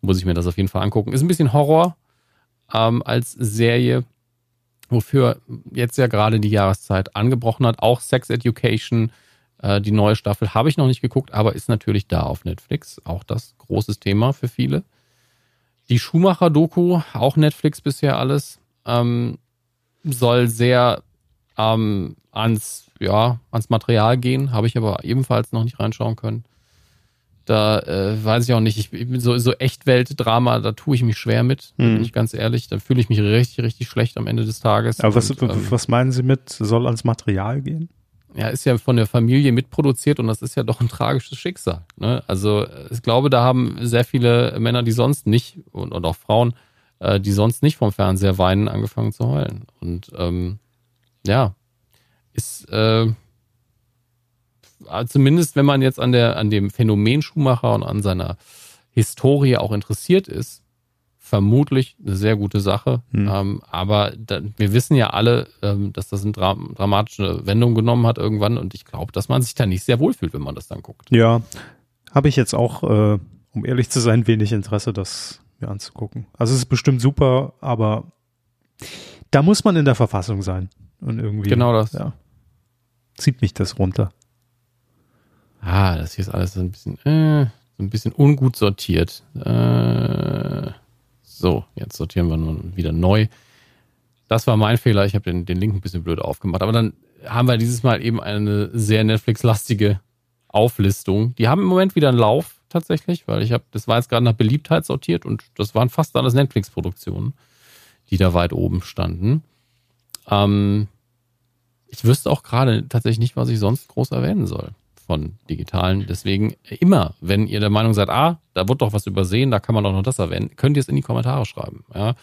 Speaker 3: muss ich mir das auf jeden Fall angucken. Ist ein bisschen Horror ähm, als Serie wofür jetzt ja gerade die Jahreszeit angebrochen hat. Auch Sex Education, äh, die neue Staffel, habe ich noch nicht geguckt, aber ist natürlich da auf Netflix. Auch das großes Thema für viele. Die Schumacher-Doku, auch Netflix bisher alles, ähm, soll sehr ähm, ans, ja, ans Material gehen, habe ich aber ebenfalls noch nicht reinschauen können. Da äh, weiß ich auch nicht, ich, so, so Echtwelt-Drama, da tue ich mich schwer mit, hm. bin ich ganz ehrlich. Da fühle ich mich richtig, richtig schlecht am Ende des Tages.
Speaker 2: Aber was, und, ähm, was meinen Sie mit, soll ans Material gehen?
Speaker 3: Ja, ist ja von der Familie mitproduziert und das ist ja doch ein tragisches Schicksal. Ne? Also ich glaube, da haben sehr viele Männer, die sonst nicht, und, und auch Frauen, äh, die sonst nicht vom Fernseher weinen, angefangen zu heulen. Und ähm, ja, ist äh, zumindest, wenn man jetzt an der an dem Phänomen Schumacher und an seiner Historie auch interessiert ist, vermutlich eine sehr gute Sache. Hm. Ähm, aber da, wir wissen ja alle, ähm, dass das eine Dra dramatische Wendung genommen hat irgendwann und ich glaube, dass man sich da nicht sehr wohlfühlt, wenn man das dann guckt.
Speaker 2: Ja, habe ich jetzt auch, äh, um ehrlich zu sein, wenig Interesse, das mir anzugucken. Also es ist bestimmt super, aber da muss man in der Verfassung sein. Und irgendwie.
Speaker 3: Genau das.
Speaker 2: Ja, zieht mich das runter.
Speaker 3: Ah, das hier ist alles so ein bisschen, äh, so ein bisschen ungut sortiert. Äh, so, jetzt sortieren wir nun wieder neu. Das war mein Fehler. Ich habe den, den Link ein bisschen blöd aufgemacht. Aber dann haben wir dieses Mal eben eine sehr Netflix-lastige Auflistung. Die haben im Moment wieder einen Lauf tatsächlich, weil ich habe, das war jetzt gerade nach Beliebtheit sortiert und das waren fast alles Netflix-Produktionen, die da weit oben standen. Ähm, ich wüsste auch gerade tatsächlich nicht, was ich sonst groß erwähnen soll von digitalen. Deswegen immer, wenn ihr der Meinung seid, ah, da wird doch was übersehen, da kann man doch noch das erwähnen, könnt ihr es in die Kommentare schreiben. Ja?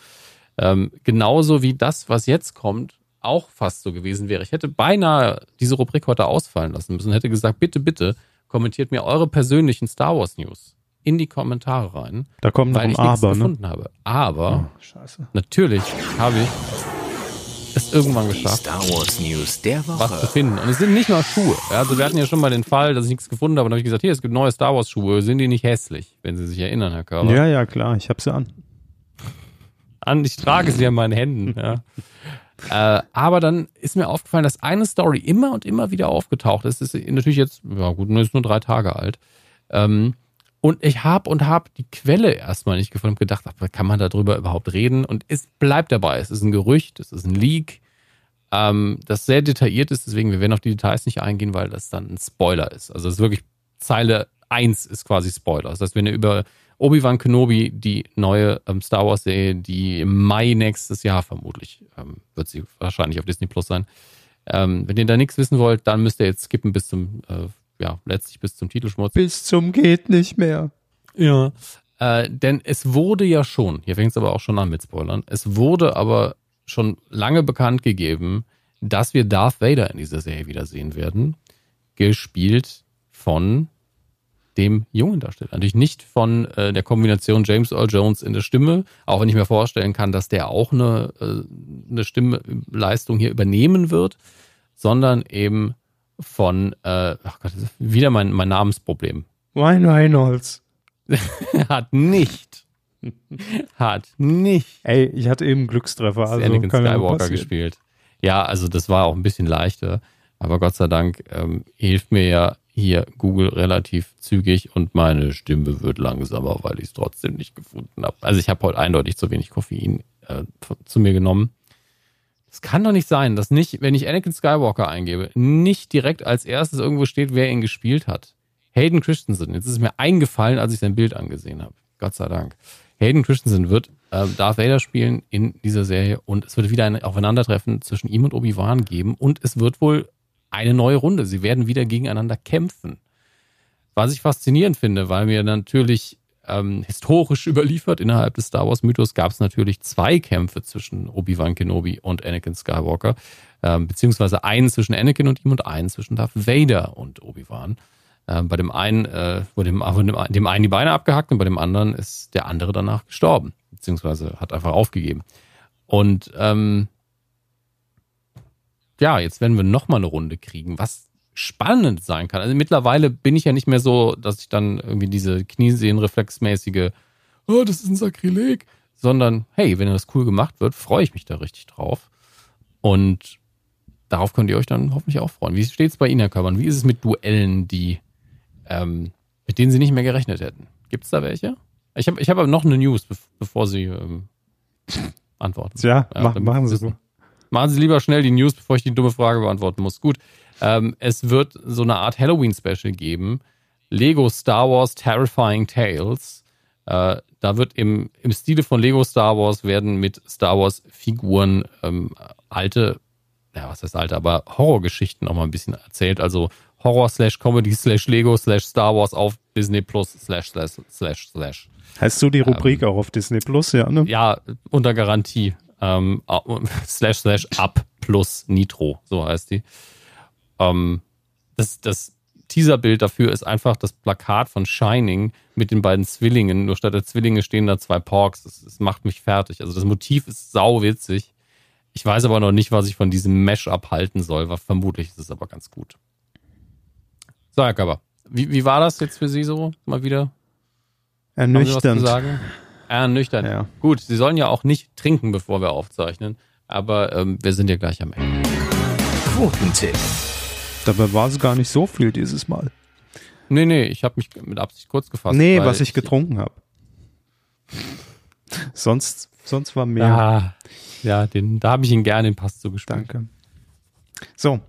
Speaker 3: Ähm, genauso wie das, was jetzt kommt, auch fast so gewesen wäre. Ich hätte beinahe diese Rubrik heute ausfallen lassen müssen und hätte gesagt, bitte, bitte, kommentiert mir eure persönlichen Star Wars News in die Kommentare rein.
Speaker 2: Da kommt noch
Speaker 3: weil ich
Speaker 2: Aber,
Speaker 3: nichts
Speaker 2: ne?
Speaker 3: gefunden habe. Aber
Speaker 2: Oh,
Speaker 3: natürlich habe ich es irgendwann geschafft,
Speaker 1: Star Wars News der
Speaker 3: was zu
Speaker 1: Woche.
Speaker 3: finden. Und es sind nicht nur Schuhe. Also wir hatten ja schon mal den Fall, dass ich nichts gefunden habe. Und dann habe ich gesagt, hier, es gibt neue Star Wars Schuhe. Sind die nicht hässlich, wenn Sie sich erinnern, Herr Körber?
Speaker 2: Ja, ja, klar, ich habe sie an.
Speaker 3: an, ich trage sie an meinen Händen. Ja. äh, aber dann ist mir aufgefallen, dass eine Story immer und immer wieder aufgetaucht ist. Das ist natürlich jetzt, ja gut, ist nur drei Tage alt. Ähm, und ich habe und habe die Quelle erstmal nicht gefunden und gedacht, ach, kann man darüber überhaupt reden? Und es bleibt dabei. Es ist ein Gerücht, es ist ein Leak, ähm, das sehr detailliert ist. Deswegen, wir werden auf die Details nicht eingehen, weil das dann ein Spoiler ist. Also es ist wirklich Zeile 1 ist quasi Spoiler. Das heißt, wenn ihr über Obi-Wan Kenobi, die neue ähm, Star Wars-Serie, die im Mai nächstes Jahr vermutlich, ähm, wird sie wahrscheinlich auf Disney Plus sein. Ähm, wenn ihr da nichts wissen wollt, dann müsst ihr jetzt skippen bis zum, äh, ja, letztlich bis zum Titelschmutz.
Speaker 2: Bis zum geht nicht mehr.
Speaker 3: Ja. Äh, denn es wurde ja schon, hier fängt es aber auch schon an mit Spoilern, es wurde aber schon lange bekannt gegeben, dass wir Darth Vader in dieser Serie wiedersehen werden. Gespielt von dem jungen Darsteller. Natürlich nicht von äh, der Kombination James Earl Jones in der Stimme, auch wenn ich mir vorstellen kann, dass der auch eine, äh, eine Stimmleistung hier übernehmen wird, sondern eben von, äh, ach Gott, das ist wieder mein, mein Namensproblem.
Speaker 2: Ryan Reynolds.
Speaker 3: Hat nicht, hat nicht
Speaker 2: Ey, ich hatte eben Glückstreffer.
Speaker 3: also Anakin Skywalker gespielt. Ja, also das war auch ein bisschen leichter, aber Gott sei Dank ähm, hilft mir ja hier Google relativ zügig und meine Stimme wird langsamer, weil ich es trotzdem nicht gefunden habe. Also ich habe heute eindeutig zu wenig Koffein äh, zu mir genommen. Es kann doch nicht sein, dass nicht, wenn ich Anakin Skywalker eingebe, nicht direkt als erstes irgendwo steht, wer ihn gespielt hat. Hayden Christensen. Jetzt ist es mir eingefallen, als ich sein Bild angesehen habe. Gott sei Dank. Hayden Christensen wird äh, Darth Vader spielen in dieser Serie und es wird wieder ein Aufeinandertreffen zwischen ihm und Obi-Wan geben und es wird wohl eine neue Runde. Sie werden wieder gegeneinander kämpfen. Was ich faszinierend finde, weil mir natürlich ähm, historisch überliefert innerhalb des Star Wars Mythos gab es natürlich zwei Kämpfe zwischen Obi-Wan Kenobi und Anakin Skywalker, ähm, beziehungsweise einen zwischen Anakin und ihm und einen zwischen Darth Vader und Obi-Wan. Ähm, bei dem einen äh, wurde dem, dem, dem einen die Beine abgehackt und bei dem anderen ist der andere danach gestorben, beziehungsweise hat einfach aufgegeben. Und ähm, ja, jetzt werden wir nochmal eine Runde kriegen, was spannend sein kann. Also mittlerweile bin ich ja nicht mehr so, dass ich dann irgendwie diese Kniesehnenreflexmäßige, oh, das ist ein Sakrileg, sondern hey, wenn das cool gemacht wird, freue ich mich da richtig drauf. Und darauf könnt ihr euch dann hoffentlich auch freuen. Wie steht es bei Ihnen, Herr Körmann? Wie ist es mit Duellen, die ähm, mit denen Sie nicht mehr gerechnet hätten? Gibt es da welche? Ich habe ich hab aber noch eine News, bev- bevor Sie ähm, antworten.
Speaker 2: Ja, mach, machen Sie so.
Speaker 3: Machen Sie lieber schnell die News, bevor ich die dumme Frage beantworten muss. Gut. Ähm, es wird so eine Art Halloween-Special geben, Lego Star Wars Terrifying Tales. Äh, da wird im, im Stile von Lego Star Wars werden mit Star Wars Figuren ähm, alte, ja, was heißt alte, aber Horrorgeschichten auch mal ein bisschen erzählt. Also Horror slash Comedy slash Lego slash Star Wars auf Disney Plus slash slash slash slash.
Speaker 2: Heißt so die Rubrik ähm, auch auf Disney Plus, ja, ne?
Speaker 3: Ja, unter Garantie. Ähm, slash slash up plus Nitro, so heißt die. Ähm, das, das Teaserbild dafür ist einfach das Plakat von Shining mit den beiden Zwillingen. Nur statt der Zwillinge stehen da zwei Porks. Das, das macht mich fertig. Also das Motiv ist sau witzig. Ich weiß aber noch nicht, was ich von diesem Mesh-Up halten soll. Vermutlich ist es aber ganz gut. So, Herr Körber, wie, wie war das jetzt für Sie so mal wieder?
Speaker 2: Ernüchternd.
Speaker 3: sagen? Ernüchternd. Ja. Gut, Sie sollen ja auch nicht trinken, bevor wir aufzeichnen. Aber ähm, wir sind ja gleich am Ende.
Speaker 2: Quotentipp. Dabei war es gar nicht so viel dieses Mal.
Speaker 3: Nee, nee, ich habe mich mit Absicht kurz gefasst.
Speaker 2: Nee, was ich, ich getrunken habe. sonst, sonst war mehr.
Speaker 3: Ja, ja den, da habe ich ihn gerne den Pass zugespielt.
Speaker 2: Danke. So,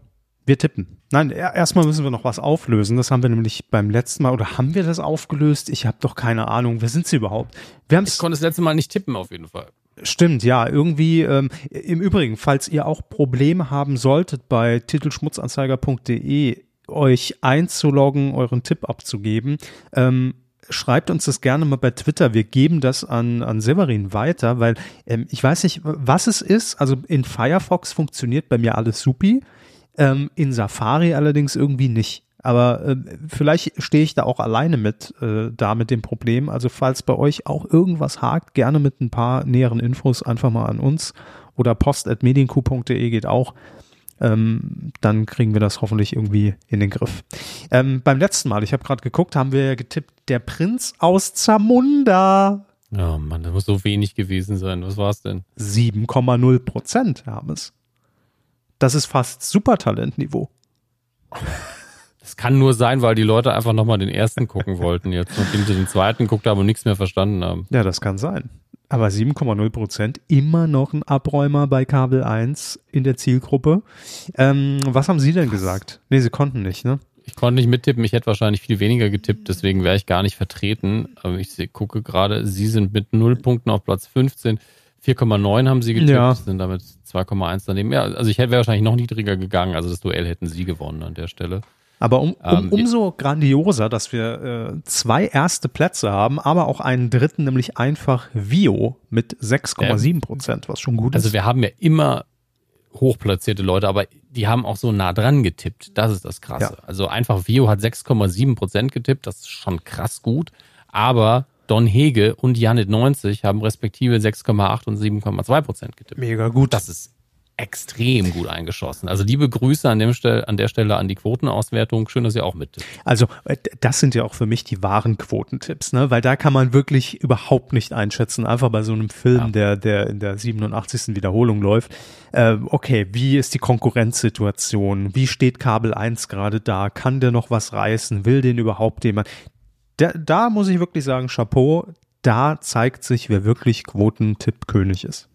Speaker 2: wir tippen. Nein, erstmal müssen wir noch was auflösen. Das haben wir nämlich beim letzten Mal, oder haben wir das aufgelöst? Ich habe doch keine Ahnung. Wer sind sie überhaupt?
Speaker 3: Wir ich konnte das letzte Mal nicht tippen, auf jeden Fall.
Speaker 2: Stimmt, ja, irgendwie. Ähm, Im Übrigen, falls ihr auch Probleme haben solltet, bei titelschmutzanzeiger.de euch einzuloggen, euren Tipp abzugeben, ähm, schreibt uns das gerne mal bei Twitter. Wir geben das an, an Severin weiter, weil ähm, ich weiß nicht, was es ist. Also in Firefox funktioniert bei mir alles supi. Ähm, in Safari allerdings irgendwie nicht. Aber äh, vielleicht stehe ich da auch alleine mit äh, da mit dem Problem. Also falls bei euch auch irgendwas hakt, gerne mit ein paar näheren Infos einfach mal an uns oder post.medienku.de geht auch. Ähm, dann kriegen wir das hoffentlich irgendwie in den Griff. Ähm, beim letzten Mal, ich habe gerade geguckt, haben wir getippt, der Prinz aus Zamunda.
Speaker 3: Ja, oh Mann, das muss so wenig gewesen sein. Was war es denn?
Speaker 2: 7,0 Prozent haben es. Das ist fast Supertalentniveau.
Speaker 3: Das kann nur sein, weil die Leute einfach nochmal den ersten gucken wollten jetzt, nachdem sie den zweiten guckt haben und nichts mehr verstanden haben.
Speaker 2: Ja, das kann sein. Aber 7,0 Prozent, immer noch ein Abräumer bei Kabel 1 in der Zielgruppe. Ähm, was haben Sie denn gesagt? Nee, Sie konnten nicht, ne?
Speaker 3: Ich konnte nicht mittippen, ich hätte wahrscheinlich viel weniger getippt, deswegen wäre ich gar nicht vertreten. Aber ich gucke gerade, Sie sind mit 0 Punkten auf Platz 15. 4,9 haben sie getippt, ja. sind damit 2,1 daneben. Ja, also ich hätte wahrscheinlich noch niedriger gegangen, also das Duell hätten sie gewonnen an der Stelle.
Speaker 2: Aber um, um, ähm, umso grandioser, dass wir äh, zwei erste Plätze haben, aber auch einen dritten, nämlich einfach Vio mit 6,7 Prozent, was schon gut
Speaker 3: also
Speaker 2: ist.
Speaker 3: Also wir haben ja immer hochplatzierte Leute, aber die haben auch so nah dran getippt. Das ist das Krasse. Ja. Also einfach Vio hat 6,7 Prozent getippt, das ist schon krass gut. Aber Don Hege und Janet 90 haben respektive 6,8 und 7,2 Prozent getippt.
Speaker 2: Mega gut.
Speaker 3: Das ist extrem gut eingeschossen. Also liebe Grüße an, dem Stell, an der Stelle an die Quotenauswertung. Schön, dass ihr auch mit.
Speaker 2: Also äh, das sind ja auch für mich die wahren Quotentipps, ne? Weil da kann man wirklich überhaupt nicht einschätzen. Einfach bei so einem Film, ja. der der in der 87. Wiederholung läuft. Äh, okay, wie ist die Konkurrenzsituation? Wie steht Kabel 1 gerade da? Kann der noch was reißen? Will den überhaupt jemand? da, da muss ich wirklich sagen, Chapeau, da zeigt sich, wer wirklich Quotentipp-König ist.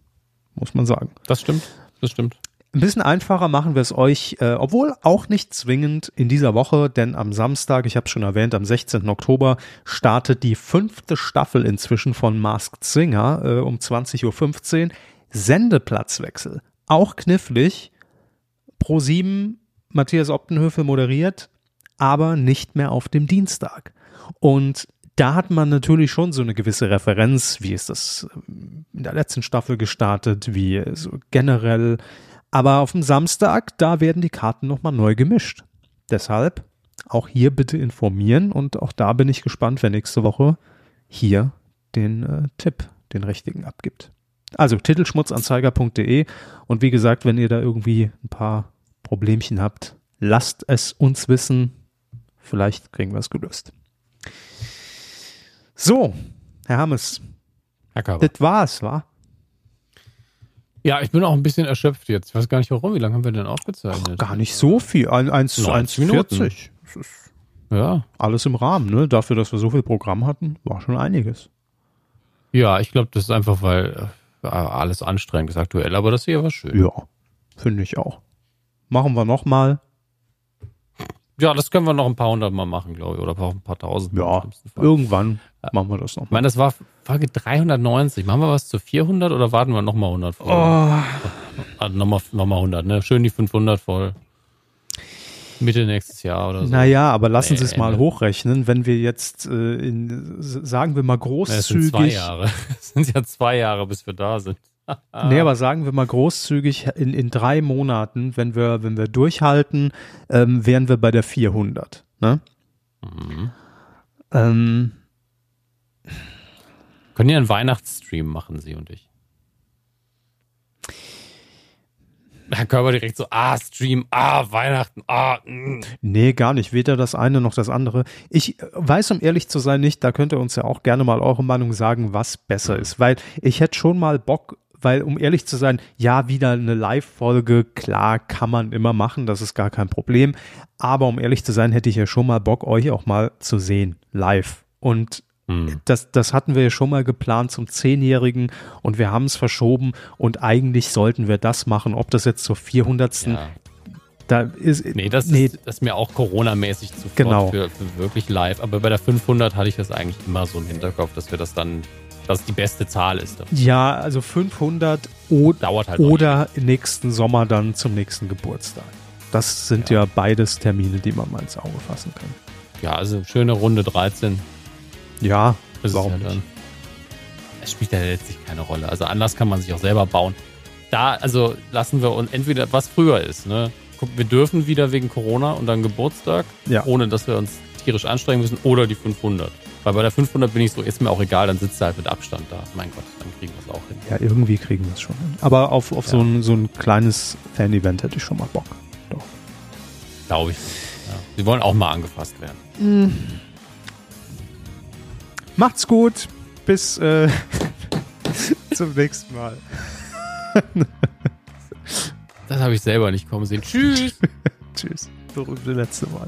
Speaker 2: Muss man sagen.
Speaker 3: Das stimmt, das stimmt.
Speaker 2: Ein bisschen einfacher machen wir es euch, äh, obwohl auch nicht zwingend in dieser Woche, denn am Samstag, ich habe schon erwähnt, am 16. Oktober startet die fünfte Staffel inzwischen von Masked Singer äh, um 20.15 Uhr. Sendeplatzwechsel. Auch knifflig. Pro 7 Matthias Optenhöfe moderiert, aber nicht mehr auf dem Dienstag. Und da hat man natürlich schon so eine gewisse Referenz, wie ist das ähm, in der letzten Staffel gestartet, wie so generell. Aber auf dem Samstag, da werden die Karten nochmal neu gemischt. Deshalb auch hier bitte informieren und auch da bin ich gespannt, wer nächste Woche hier den äh, Tipp, den richtigen abgibt. Also titelschmutzanzeiger.de und wie gesagt, wenn ihr da irgendwie ein paar Problemchen habt, lasst es uns wissen. Vielleicht kriegen wir es gelöst. So, Herr Hammes.
Speaker 3: Herr Körber.
Speaker 2: Das war's, wa?
Speaker 3: Ja, ich bin auch ein bisschen erschöpft jetzt. Ich weiß gar nicht warum. Wie lange haben wir denn aufgezeichnet?
Speaker 2: Ach, gar nicht so viel. 1,40.
Speaker 3: Ja.
Speaker 2: Alles im Rahmen, ne? Dafür, dass wir so viel Programm hatten, war schon einiges.
Speaker 3: Ja, ich glaube, das ist einfach, weil äh, alles anstrengend ist aktuell, aber das ist ja was schön.
Speaker 2: Ja, finde ich auch. Machen wir nochmal.
Speaker 3: Ja, das können wir noch ein paar hundert Mal machen, glaube ich, oder ein paar tausend.
Speaker 2: Ja, irgendwann machen wir das noch.
Speaker 3: Ich meine, das war Folge 390. Machen wir was zu 400 oder warten wir nochmal 100
Speaker 2: voll? Oh.
Speaker 3: Also nochmal noch mal 100, ne? Schön die 500 voll. Mitte nächstes Jahr oder so.
Speaker 2: Naja, aber lassen Sie es mal ne. hochrechnen, wenn wir jetzt, äh, in, sagen wir mal großzügig. Das sind
Speaker 3: zwei Jahre. Das sind ja zwei Jahre, bis wir da sind.
Speaker 2: nee, aber sagen wir mal großzügig, in, in drei Monaten, wenn wir, wenn wir durchhalten, ähm, wären wir bei der 400. Ne? Mhm. Ähm,
Speaker 3: Können ja einen Weihnachtsstream machen, Sie und ich. Herr Körper direkt so, ah, Stream, ah, Weihnachten, ah.
Speaker 2: Mh. Mm. Nee, gar nicht. Weder das eine noch das andere. Ich weiß, um ehrlich zu sein, nicht, da könnt ihr uns ja auch gerne mal eure Meinung sagen, was besser ist. Weil ich hätte schon mal Bock, weil um ehrlich zu sein, ja, wieder eine Live-Folge, klar, kann man immer machen, das ist gar kein Problem. Aber um ehrlich zu sein, hätte ich ja schon mal Bock, euch auch mal zu sehen, live. Und hm. Das, das hatten wir ja schon mal geplant zum Zehnjährigen und wir haben es verschoben und eigentlich sollten wir das machen. Ob das jetzt zur 400. Ja.
Speaker 3: Da ist, nee, das, nee. Ist, das ist mir auch Corona-mäßig zu
Speaker 2: genau.
Speaker 3: für, für wirklich live. Aber bei der 500 hatte ich das eigentlich immer so im Hinterkopf, dass wir das dann dass die beste Zahl ist.
Speaker 2: Ja, also 500 Dauert halt oder nächsten Sommer dann zum nächsten Geburtstag. Das sind ja. ja beides Termine, die man mal ins Auge fassen kann.
Speaker 3: Ja, also schöne Runde 13.
Speaker 2: Ja,
Speaker 3: das warum ja dann. Es spielt ja letztlich keine Rolle. Also anders kann man sich auch selber bauen. Da, also lassen wir uns entweder was früher ist, ne? Wir dürfen wieder wegen Corona und dann Geburtstag,
Speaker 2: ja.
Speaker 3: ohne dass wir uns tierisch anstrengen müssen, oder die 500. Weil bei der 500 bin ich so, ist mir auch egal, dann sitzt er halt mit Abstand da. Mein Gott, dann kriegen wir es auch hin.
Speaker 2: Ja, irgendwie kriegen wir es schon hin. Aber auf, auf ja. so, ein, so ein kleines Fan-Event hätte ich schon mal Bock. Doch.
Speaker 3: Glaube ich. Ja. Sie wollen auch mal angefasst werden. Mhm.
Speaker 2: Macht's gut. Bis äh, zum nächsten Mal.
Speaker 3: das habe ich selber nicht kommen sehen. Tschüss.
Speaker 2: Tschüss. Berühmte letzte Mal.